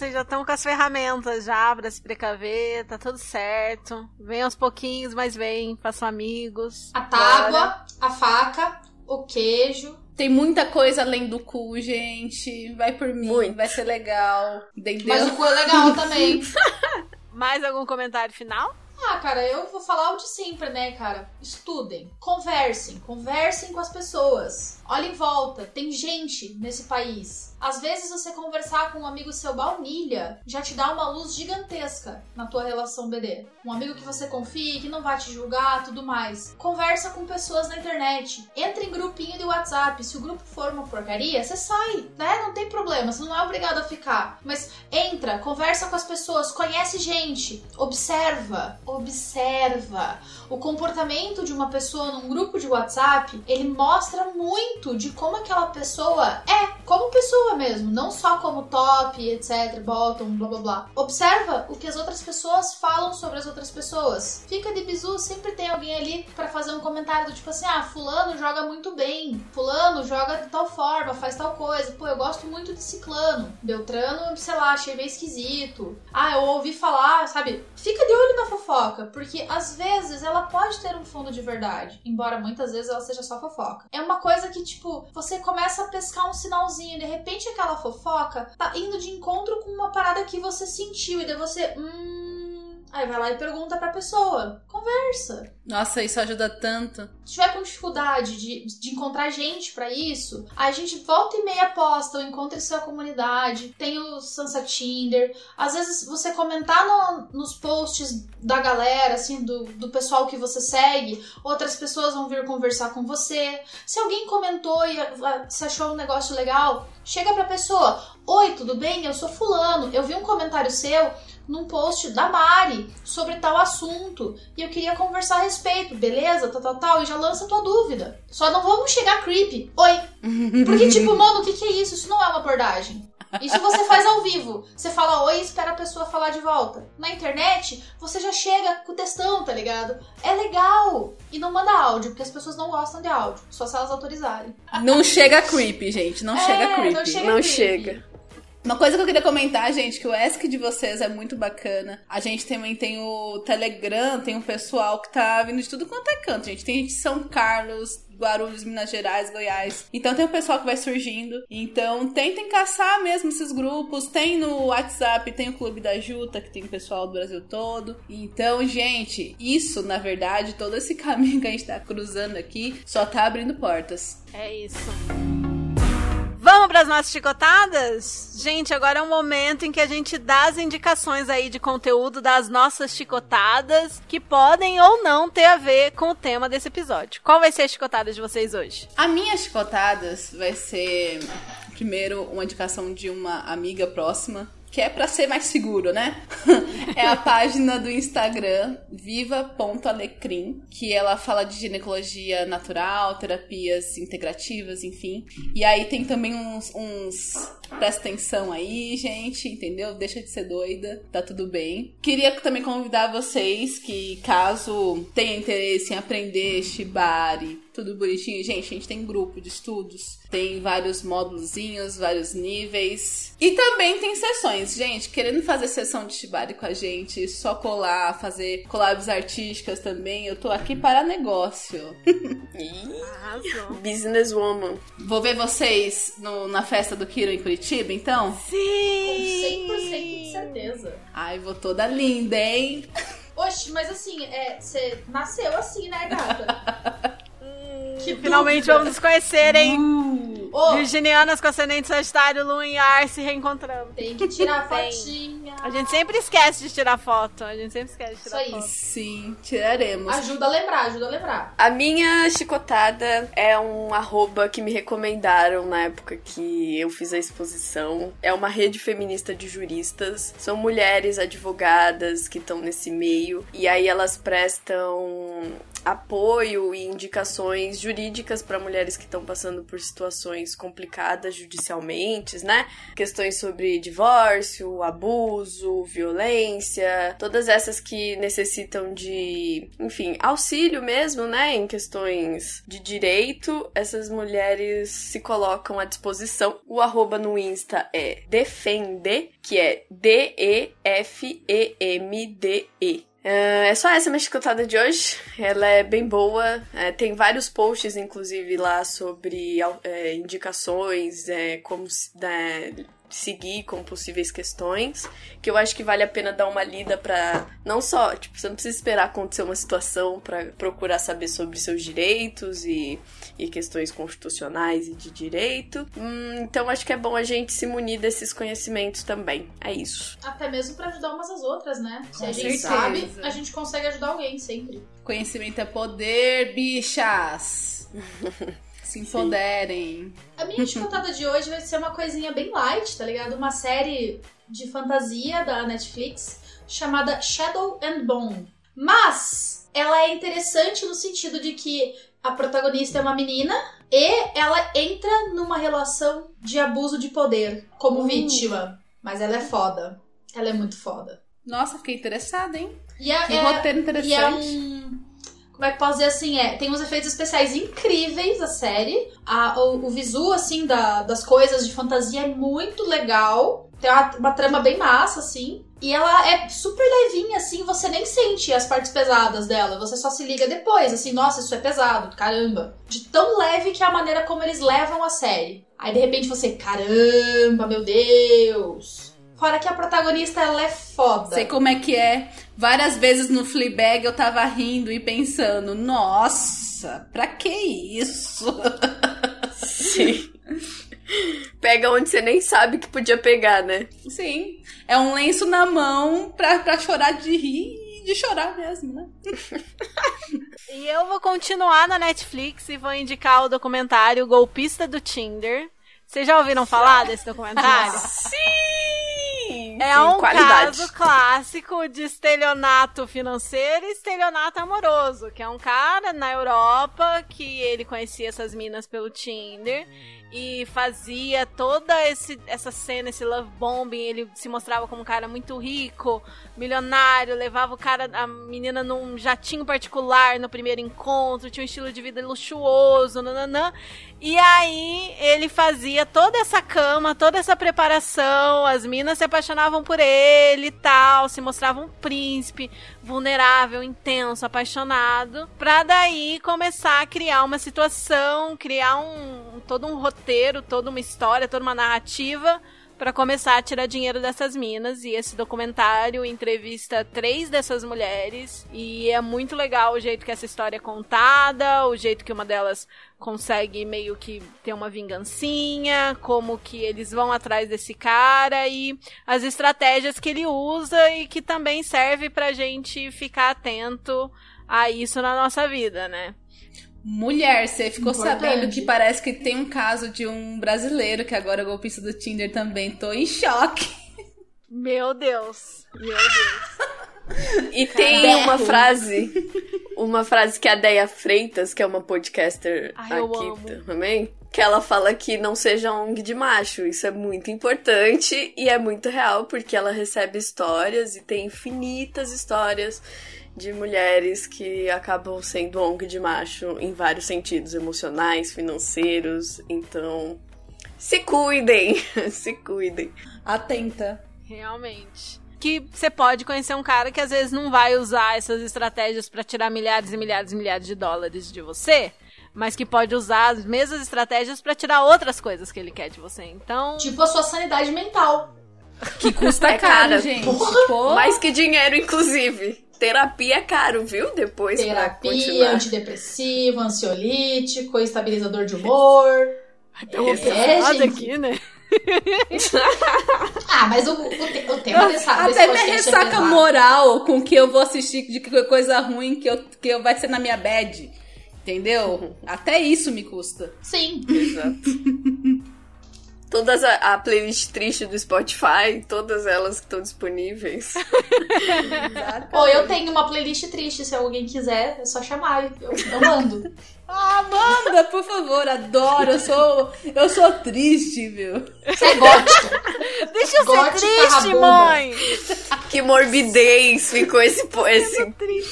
Vocês já estão com as ferramentas já pra se precaver, tá tudo certo. Vem aos pouquinhos, mas vem, façam amigos. A Bora. tábua, a faca, o queijo. Tem muita coisa além do cu, gente. Vai por mim, Muito. vai ser legal. Entendeu? Mas o cu é legal também. Mais algum comentário final? Ah, cara, eu vou falar o de sempre, né, cara? Estudem, conversem, conversem com as pessoas. Olha em volta, tem gente nesse país. Às vezes você conversar com um amigo seu baunilha já te dá uma luz gigantesca na tua relação BD. Um amigo que você confie, que não vai te julgar, tudo mais. Conversa com pessoas na internet. Entra em grupinho de WhatsApp. Se o grupo for uma porcaria, você sai, né? Não tem problema, você não é obrigado a ficar. Mas entra, conversa com as pessoas, conhece gente, observa, observa. O comportamento de uma pessoa num grupo de WhatsApp, ele mostra muito de como aquela pessoa é, como pessoa mesmo, não só como top, etc, bottom, blá blá blá. Observa o que as outras pessoas falam sobre as outras pessoas. Fica de bizu, sempre tem alguém ali pra fazer um comentário do tipo assim: "Ah, fulano joga muito bem. Fulano joga de tal forma, faz tal coisa. Pô, eu gosto muito de ciclano. Beltrano, sei lá, achei meio esquisito. Ah, eu ouvi falar, sabe? Fica de olho na fofoca, porque às vezes ela pode ter um fundo de verdade, embora muitas vezes ela seja só fofoca. É uma coisa que, tipo, você começa a pescar um sinalzinho, de repente aquela fofoca tá indo de encontro com uma parada que você sentiu, e daí você. Hum. Aí vai lá e pergunta pra pessoa. Conversa. Nossa, isso ajuda tanto. Se tiver com dificuldade de, de encontrar gente pra isso, a gente volta e meia posta, ou encontre sua comunidade, tem o Sansa Tinder. Às vezes você comentar no- nos posts da galera, assim, do, do pessoal que você segue, outras pessoas vão vir conversar com você. Se alguém comentou e ah, você achou um negócio legal, chega pra pessoa. Oi, tudo bem? Eu sou fulano. Eu vi um comentário seu num post da Mari sobre tal assunto e eu queria conversar a respeito, beleza? Tal, tal, tal. E já lança tua dúvida. Só não vamos chegar creepy. Oi. Porque, tipo, mano, o que, que é isso? Isso não é uma abordagem. Isso você faz ao vivo. Você fala oi e espera a pessoa falar de volta. Na internet, você já chega com o textão, tá ligado? É legal. E não manda áudio, porque as pessoas não gostam de áudio. Só se elas autorizarem. Não chega creepy, gente. Não É, chega creepy. não chega Não creepy. chega. Uma coisa que eu queria comentar, gente, que o ESC de vocês é muito bacana. A gente também tem o Telegram, tem um pessoal que tá vindo de tudo quanto é canto, gente. Tem gente de São Carlos, Guarulhos, Minas Gerais, Goiás. Então tem o pessoal que vai surgindo. Então tentem caçar mesmo esses grupos. Tem no WhatsApp, tem o Clube da Juta, que tem o pessoal do Brasil todo. Então, gente, isso, na verdade, todo esse caminho que a gente tá cruzando aqui, só tá abrindo portas. É isso. Vamos para as nossas chicotadas? Gente, agora é um momento em que a gente dá as indicações aí de conteúdo das nossas chicotadas, que podem ou não ter a ver com o tema desse episódio. Qual vai ser a chicotada de vocês hoje? A minha chicotadas vai ser primeiro uma indicação de uma amiga próxima, que é pra ser mais seguro, né? é a página do Instagram viva.alecrim, que ela fala de ginecologia natural, terapias integrativas, enfim. E aí tem também uns, uns presta atenção aí, gente, entendeu? Deixa de ser doida, tá tudo bem. Queria também convidar vocês que caso tenha interesse em aprender shibari, tudo bonitinho. Gente, a gente tem grupo de estudos, tem vários módulozinhos, vários níveis. E também tem sessões. Gente, querendo fazer sessão de Shibari com a gente, só colar, fazer collabs artísticas também, eu tô aqui para negócio. Businesswoman. Vou ver vocês no- na festa do Kiro em Curitiba, então? Com Sim! 100% de certeza. Ai, vou toda linda, hein? Oxe, mas assim, é, você nasceu assim, né, gata? que Finalmente dúvida. vamos nos conhecer, hein? Ô, Virginianas com ascendente Sagitário, Lua em Ar se reencontrando. tem que tirar fotinha. A gente sempre esquece de tirar foto. A gente sempre esquece de tirar Isso aí. foto. Sim, tiraremos. Ajuda a lembrar, ajuda a lembrar. A minha chicotada é um arroba que me recomendaram na época que eu fiz a exposição. É uma rede feminista de juristas. São mulheres advogadas que estão nesse meio. E aí elas prestam apoio e indicações jurídicas para mulheres que estão passando por situações complicadas judicialmente, né? Questões sobre divórcio, abuso, violência, todas essas que necessitam de, enfim, auxílio mesmo, né? Em questões de direito, essas mulheres se colocam à disposição. O arroba no Insta é defender, que é D-E-F-E-M-D-E. É é só essa minha chicotada de hoje. Ela é bem boa. É, tem vários posts, inclusive, lá sobre é, indicações, é, como né, seguir com possíveis questões. Que eu acho que vale a pena dar uma lida pra. Não só, tipo, você não precisa esperar acontecer uma situação pra procurar saber sobre seus direitos e, e questões constitucionais e de direito. Hum, então acho que é bom a gente se munir desses conhecimentos também. É isso. Até mesmo pra ajudar umas às outras, né? Se Com a gente certeza. sabe, a gente consegue ajudar alguém sempre. Conhecimento é poder, bichas. Se empoderem. A minha chicotada de hoje vai ser uma coisinha bem light, tá ligado? Uma série de fantasia da Netflix chamada Shadow and Bone. Mas ela é interessante no sentido de que a protagonista é uma menina e ela entra numa relação de abuso de poder como vítima. Mas ela é foda. Ela é muito foda. Nossa, fiquei interessada, hein? E é, Que é- roteiro interessante. e é um. Como é que posso dizer assim? É, tem uns efeitos especiais incríveis a série. A, o, o visu, assim, da- das coisas de fantasia é muito legal. Tem uma, uma trama bem massa, assim. E ela é super levinha, assim, você nem sente as partes pesadas dela. Você só se liga depois, assim, nossa, isso é pesado, caramba. De tão leve que é a maneira como eles levam a série. Aí de repente você, caramba, meu Deus. Fora que a protagonista, ela é foda. Sei como é que é. Várias vezes no Fleabag eu tava rindo e pensando, nossa, pra que isso? Sim. Pega onde você nem sabe que podia pegar, né? Sim, é um lenço na mão pra, pra chorar de rir e de chorar mesmo, né? E eu vou continuar na Netflix e vou indicar o documentário Golpista do Tinder. Vocês já ouviram falar desse documentário? Sim! É um qualidade. caso clássico de estelionato financeiro e estelionato amoroso, que é um cara na Europa que ele conhecia essas minas pelo Tinder e fazia toda esse, essa cena, esse love bombing, ele se mostrava como um cara muito rico, milionário, levava o cara, a menina num jatinho particular no primeiro encontro, tinha um estilo de vida luxuoso, nananã. E aí ele fazia toda essa cama, toda essa preparação, as minas se apaixonavam por ele e tal, se mostravam um príncipe, vulnerável, intenso, apaixonado, pra daí começar a criar uma situação, criar um todo um roteiro, toda uma história, toda uma narrativa pra começar a tirar dinheiro dessas minas. E esse documentário entrevista três dessas mulheres. E é muito legal o jeito que essa história é contada, o jeito que uma delas consegue meio que ter uma vingancinha, como que eles vão atrás desse cara e as estratégias que ele usa e que também serve pra gente ficar atento a isso na nossa vida, né? Mulher, você ficou Importante. sabendo que parece que tem um caso de um brasileiro que agora é golpista do Tinder também. Tô em choque. Meu Deus. Meu Deus. E tem Berro. uma frase, uma frase que a Deia Freitas, que é uma podcaster Ai, aqui também, que ela fala que não seja ONG de macho. Isso é muito importante e é muito real, porque ela recebe histórias e tem infinitas histórias de mulheres que acabam sendo ONG de macho em vários sentidos, emocionais, financeiros. Então, se cuidem, se cuidem. Atenta. Realmente. Que você pode conhecer um cara que às vezes não vai usar essas estratégias pra tirar milhares e milhares e milhares de dólares de você, mas que pode usar as mesmas estratégias pra tirar outras coisas que ele quer de você. Então, Tipo a sua sanidade mental. Que custa É caro, cara. gente. Porra. Pô, Mais que dinheiro, inclusive. Terapia é caro, viu? Depois Terapia, antidepressivo, ansiolítico, estabilizador de humor. deu uma É, aqui, né? Ah, mas o, o, o tema dessa, desse Até minha é ressaca pesado. moral com que eu vou assistir de que coisa ruim que, eu, que eu vai ser na minha bad. Entendeu? Até isso me custa. Sim. Exato. Todas a, a playlist triste do Spotify, todas elas que estão disponíveis. Pô, eu tenho uma playlist triste, se alguém quiser, é só chamar, eu, eu mando. Ah, manda, por favor, adoro. Eu sou, eu sou triste, viu? Você é gótica. Deixa eu ser Gótica triste, rabuda. mãe! que morbidez ficou esse, esse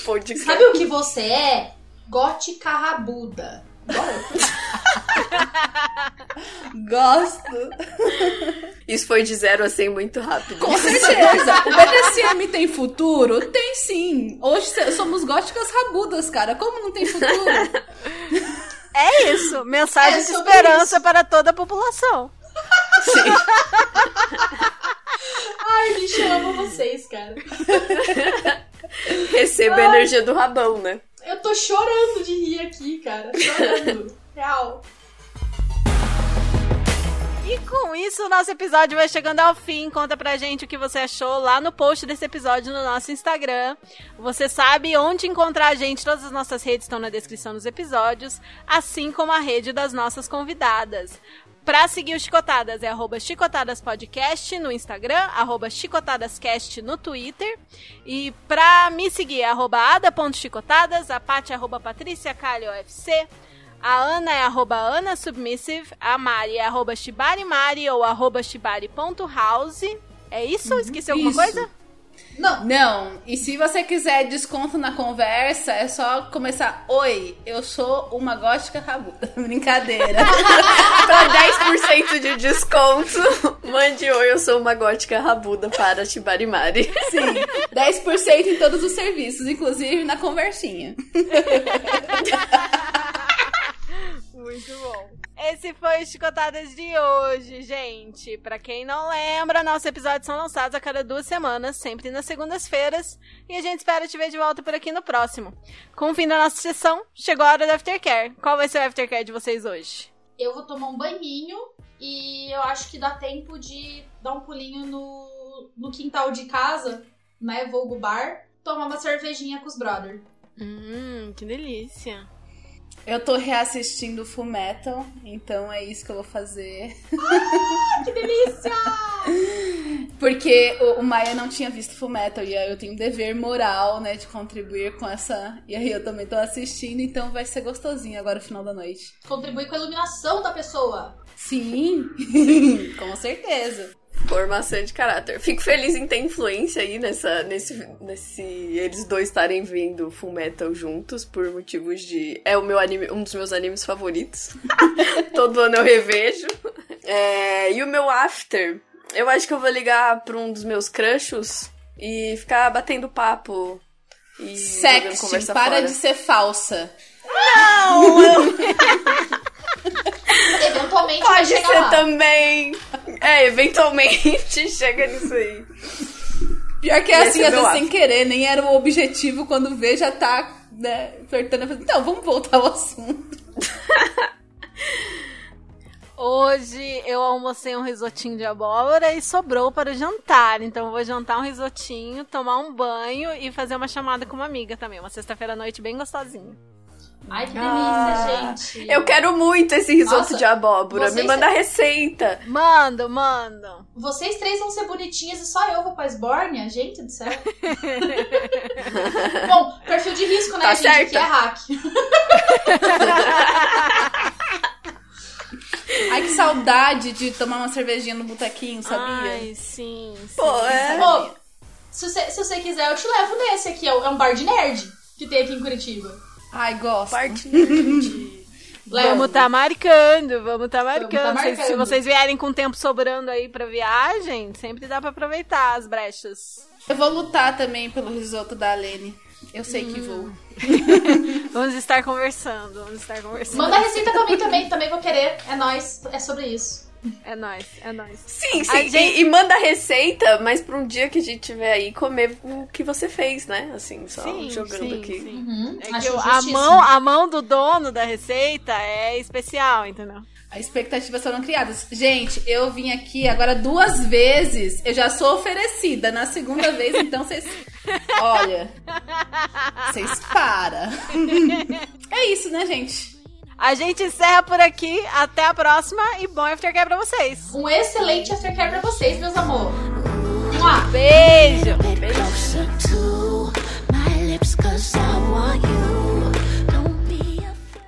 podcast. Sabe o que você é? Gótica rabuda. Gosto. Isso foi de zero a 100 muito rápido. Com certeza. O BDSM tem futuro? Tem sim. Hoje somos góticas rabudas, cara. Como não tem futuro? É isso. Mensagem É de esperança para toda a população. Ai, bicho, eu amo vocês, cara. Receba a energia do rabão, né? Eu tô chorando de rir aqui, cara. Chorando. Real. E com isso, o nosso episódio vai chegando ao fim. Conta pra gente o que você achou lá no post desse episódio no nosso Instagram. Você sabe onde encontrar a gente, todas as nossas redes estão na descrição dos episódios, assim como a rede das nossas convidadas. Pra seguir o Chicotadas é arroba chicotadaspodcast no Instagram, arroba chicotadascast no Twitter. E pra me seguir é arroba ada.chicotadas, a Paty é arroba patriciacalhofc, a Ana é arroba Ana Submissive, a Mari é arroba shibarimari ou arroba shibari.house. É isso? Esqueci alguma isso. coisa? Não, Não, e se você quiser desconto na conversa, é só começar. Oi, eu sou uma gótica rabuda. Brincadeira. Pra 10% de desconto, mande oi, eu sou uma gótica rabuda para Shibarimari. Sim, 10% em todos os serviços, inclusive na conversinha. Muito bom. Esse foi o Chicotadas de hoje, gente. Pra quem não lembra, nossos episódios são lançados a cada duas semanas, sempre nas segundas-feiras. E a gente espera te ver de volta por aqui no próximo. Com o fim da nossa sessão, chegou a hora do Aftercare. Qual vai ser o Aftercare de vocês hoje? eu vou tomar um banhinho e eu acho que dá tempo de dar um pulinho no, no quintal de casa, né? Vulgo bar, tomar uma cervejinha com os brother. Hum, que delícia. Eu tô reassistindo Full Metal, então é isso que eu vou fazer. Que delícia! Porque o, o Maia não tinha visto Full Metal e eu tenho um dever moral, né, de contribuir com essa. E aí eu também tô assistindo, então vai ser gostosinho agora o final da noite. Contribui com a iluminação da pessoa. Sim, com certeza. Formação de caráter. Fico feliz em ter influência aí nessa, nesse, nesse eles dois estarem vendo Full Metal juntos por motivos de é o meu anime, um dos meus animes favoritos. Todo ano eu revejo. É, e o meu after, eu acho que eu vou ligar pra um dos meus crushos e ficar batendo papo e Sexting, conversa para fora. de ser falsa. Eventualmente Pode chegar ser lá. também. É, eventualmente chega nisso aí. Pior que é assim, às vezes sem querer, nem era o objetivo, quando vê já tá, né, flertando. Então, vamos voltar ao assunto. Hoje eu almocei um risotinho de abóbora e sobrou para o jantar. Então eu vou jantar um risotinho, tomar um banho e fazer uma chamada com uma amiga também. Uma sexta-feira à noite bem gostosinha. Ai, que delícia, Ah, gente. Eu quero muito esse risoto Nossa, de abóbora. Me manda a receita. Manda, manda. Vocês três vão ser bonitinhas e só eu vou pra Esbórnia? Gente do céu. Bom, perfil de risco, né, Tá gente? Aqui certa. é hack. Ai, que saudade de tomar uma cervejinha no botequinho, sabia? Ai, sim, sim. Pô, é. Pô, se você, se você quiser, eu te levo nesse aqui. É um bar de nerd que tem aqui em Curitiba. Ai, gosto. Parte. Vamos tá marcando, vamos tá marcando. tá Vocês- Se marcando. vocês vierem com tempo sobrando aí pra viagem, sempre dá pra aproveitar as brechas. Eu vou lutar também pelo risoto da Alene. Eu sei que vou. Vamos estar conversando, vamos estar conversando. Manda a receita pra mim também, também vou querer. É nóis, é sobre isso. É nóis, é nóis. Sim, sim. A E- gente- E, manda a receita, mas pra um dia que a gente tiver aí comer o que você fez, né? Assim, só Sim, jogando sim, aqui. sim. Uhum, É acho que o- a mão, a mão do dono da receita é especial, entendeu? As expectativas foram criadas. Gente, eu vim aqui agora duas vezes. Eu já sou oferecida. Na segunda vez, então vocês. Olha. Vocês param. É isso, né, gente? A gente encerra por aqui. Até a próxima e bom aftercare pra vocês. Um excelente aftercare pra vocês, meus amor. Mua. Beijo! bit closer to my lips, cause I want you. Don't be afraid.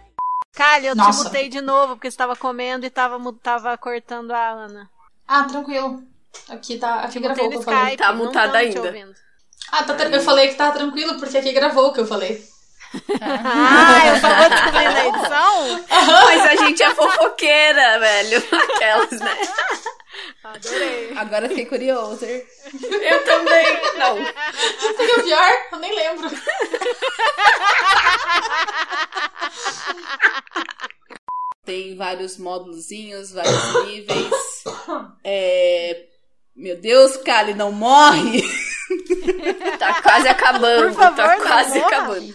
Kali, eu Nossa. te mutei de novo porque você tava comendo e tava, mu- tava cortando a Ana. Ah, tranquilo. Aqui tá. Aqui Te gravou o que eu falei. Skype. Tá mutada ainda. Ah, tá, eu falei que tava tranquilo porque aqui gravou o que eu falei. Ah, eu só vou descobrir na edição? Mas a gente é fofoqueira, velho. Aquelas, né? Adorei. Agora fiquei curiosa. Eu também. Não. Sabe o que é o pior? Eu nem lembro. Tem vários módulozinhos, vários níveis. É... Meu Deus, Kali, não morre! Tá quase acabando. Por favor, tá não quase morra. acabando.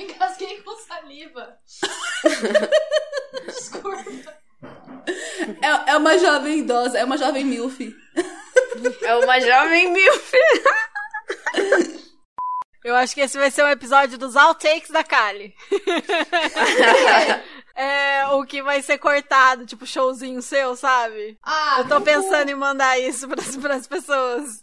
Engasguei com saliva. Desculpa. É, é uma jovem idosa, é uma jovem milf. É uma jovem milf. Eu acho que esse vai ser um episódio dos outtakes da Kali. É o que vai ser cortado, tipo showzinho seu, sabe? Ah, Eu tô pensando em mandar isso pras, pras pessoas.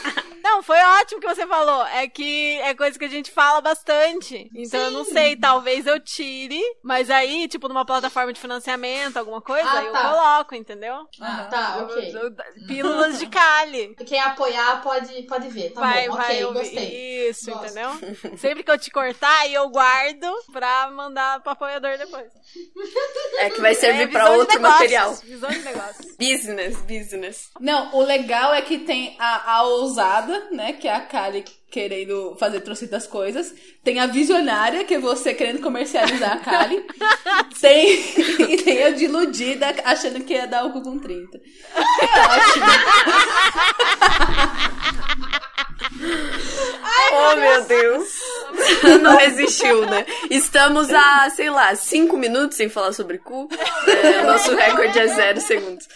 Não, foi ótimo que você falou. É que é coisa que a gente fala bastante. Então eu não sei, talvez eu tire, mas aí, tipo, numa plataforma de financiamento, alguma coisa, Ah, aí eu tá. coloco, entendeu? Ah, tá, ok. Eu- eu- Pílulas de Kali. Quem apoiar pode, pode ver. Tá vai, bom, vai ok, ouvir. gostei. Isso, Gosto. entendeu? Sempre que eu te cortar, aí eu guardo pra mandar pro apoiador depois. É que vai servir É, pra outro negócios, material. Visão de negócio. Business, business. Não, o legal é que tem a, a ousada, né? Que é a Kali querendo fazer trocentas coisas. Tem a visionária, que é você querendo comercializar a Kali. tem, e tem a de iludida, achando que ia dar o cu com 30. É ótimo. Oh, meu Deus. Não resistiu, né? Estamos a, sei lá, cinco minutos sem falar sobre cu. É, nosso recorde é zero segundos.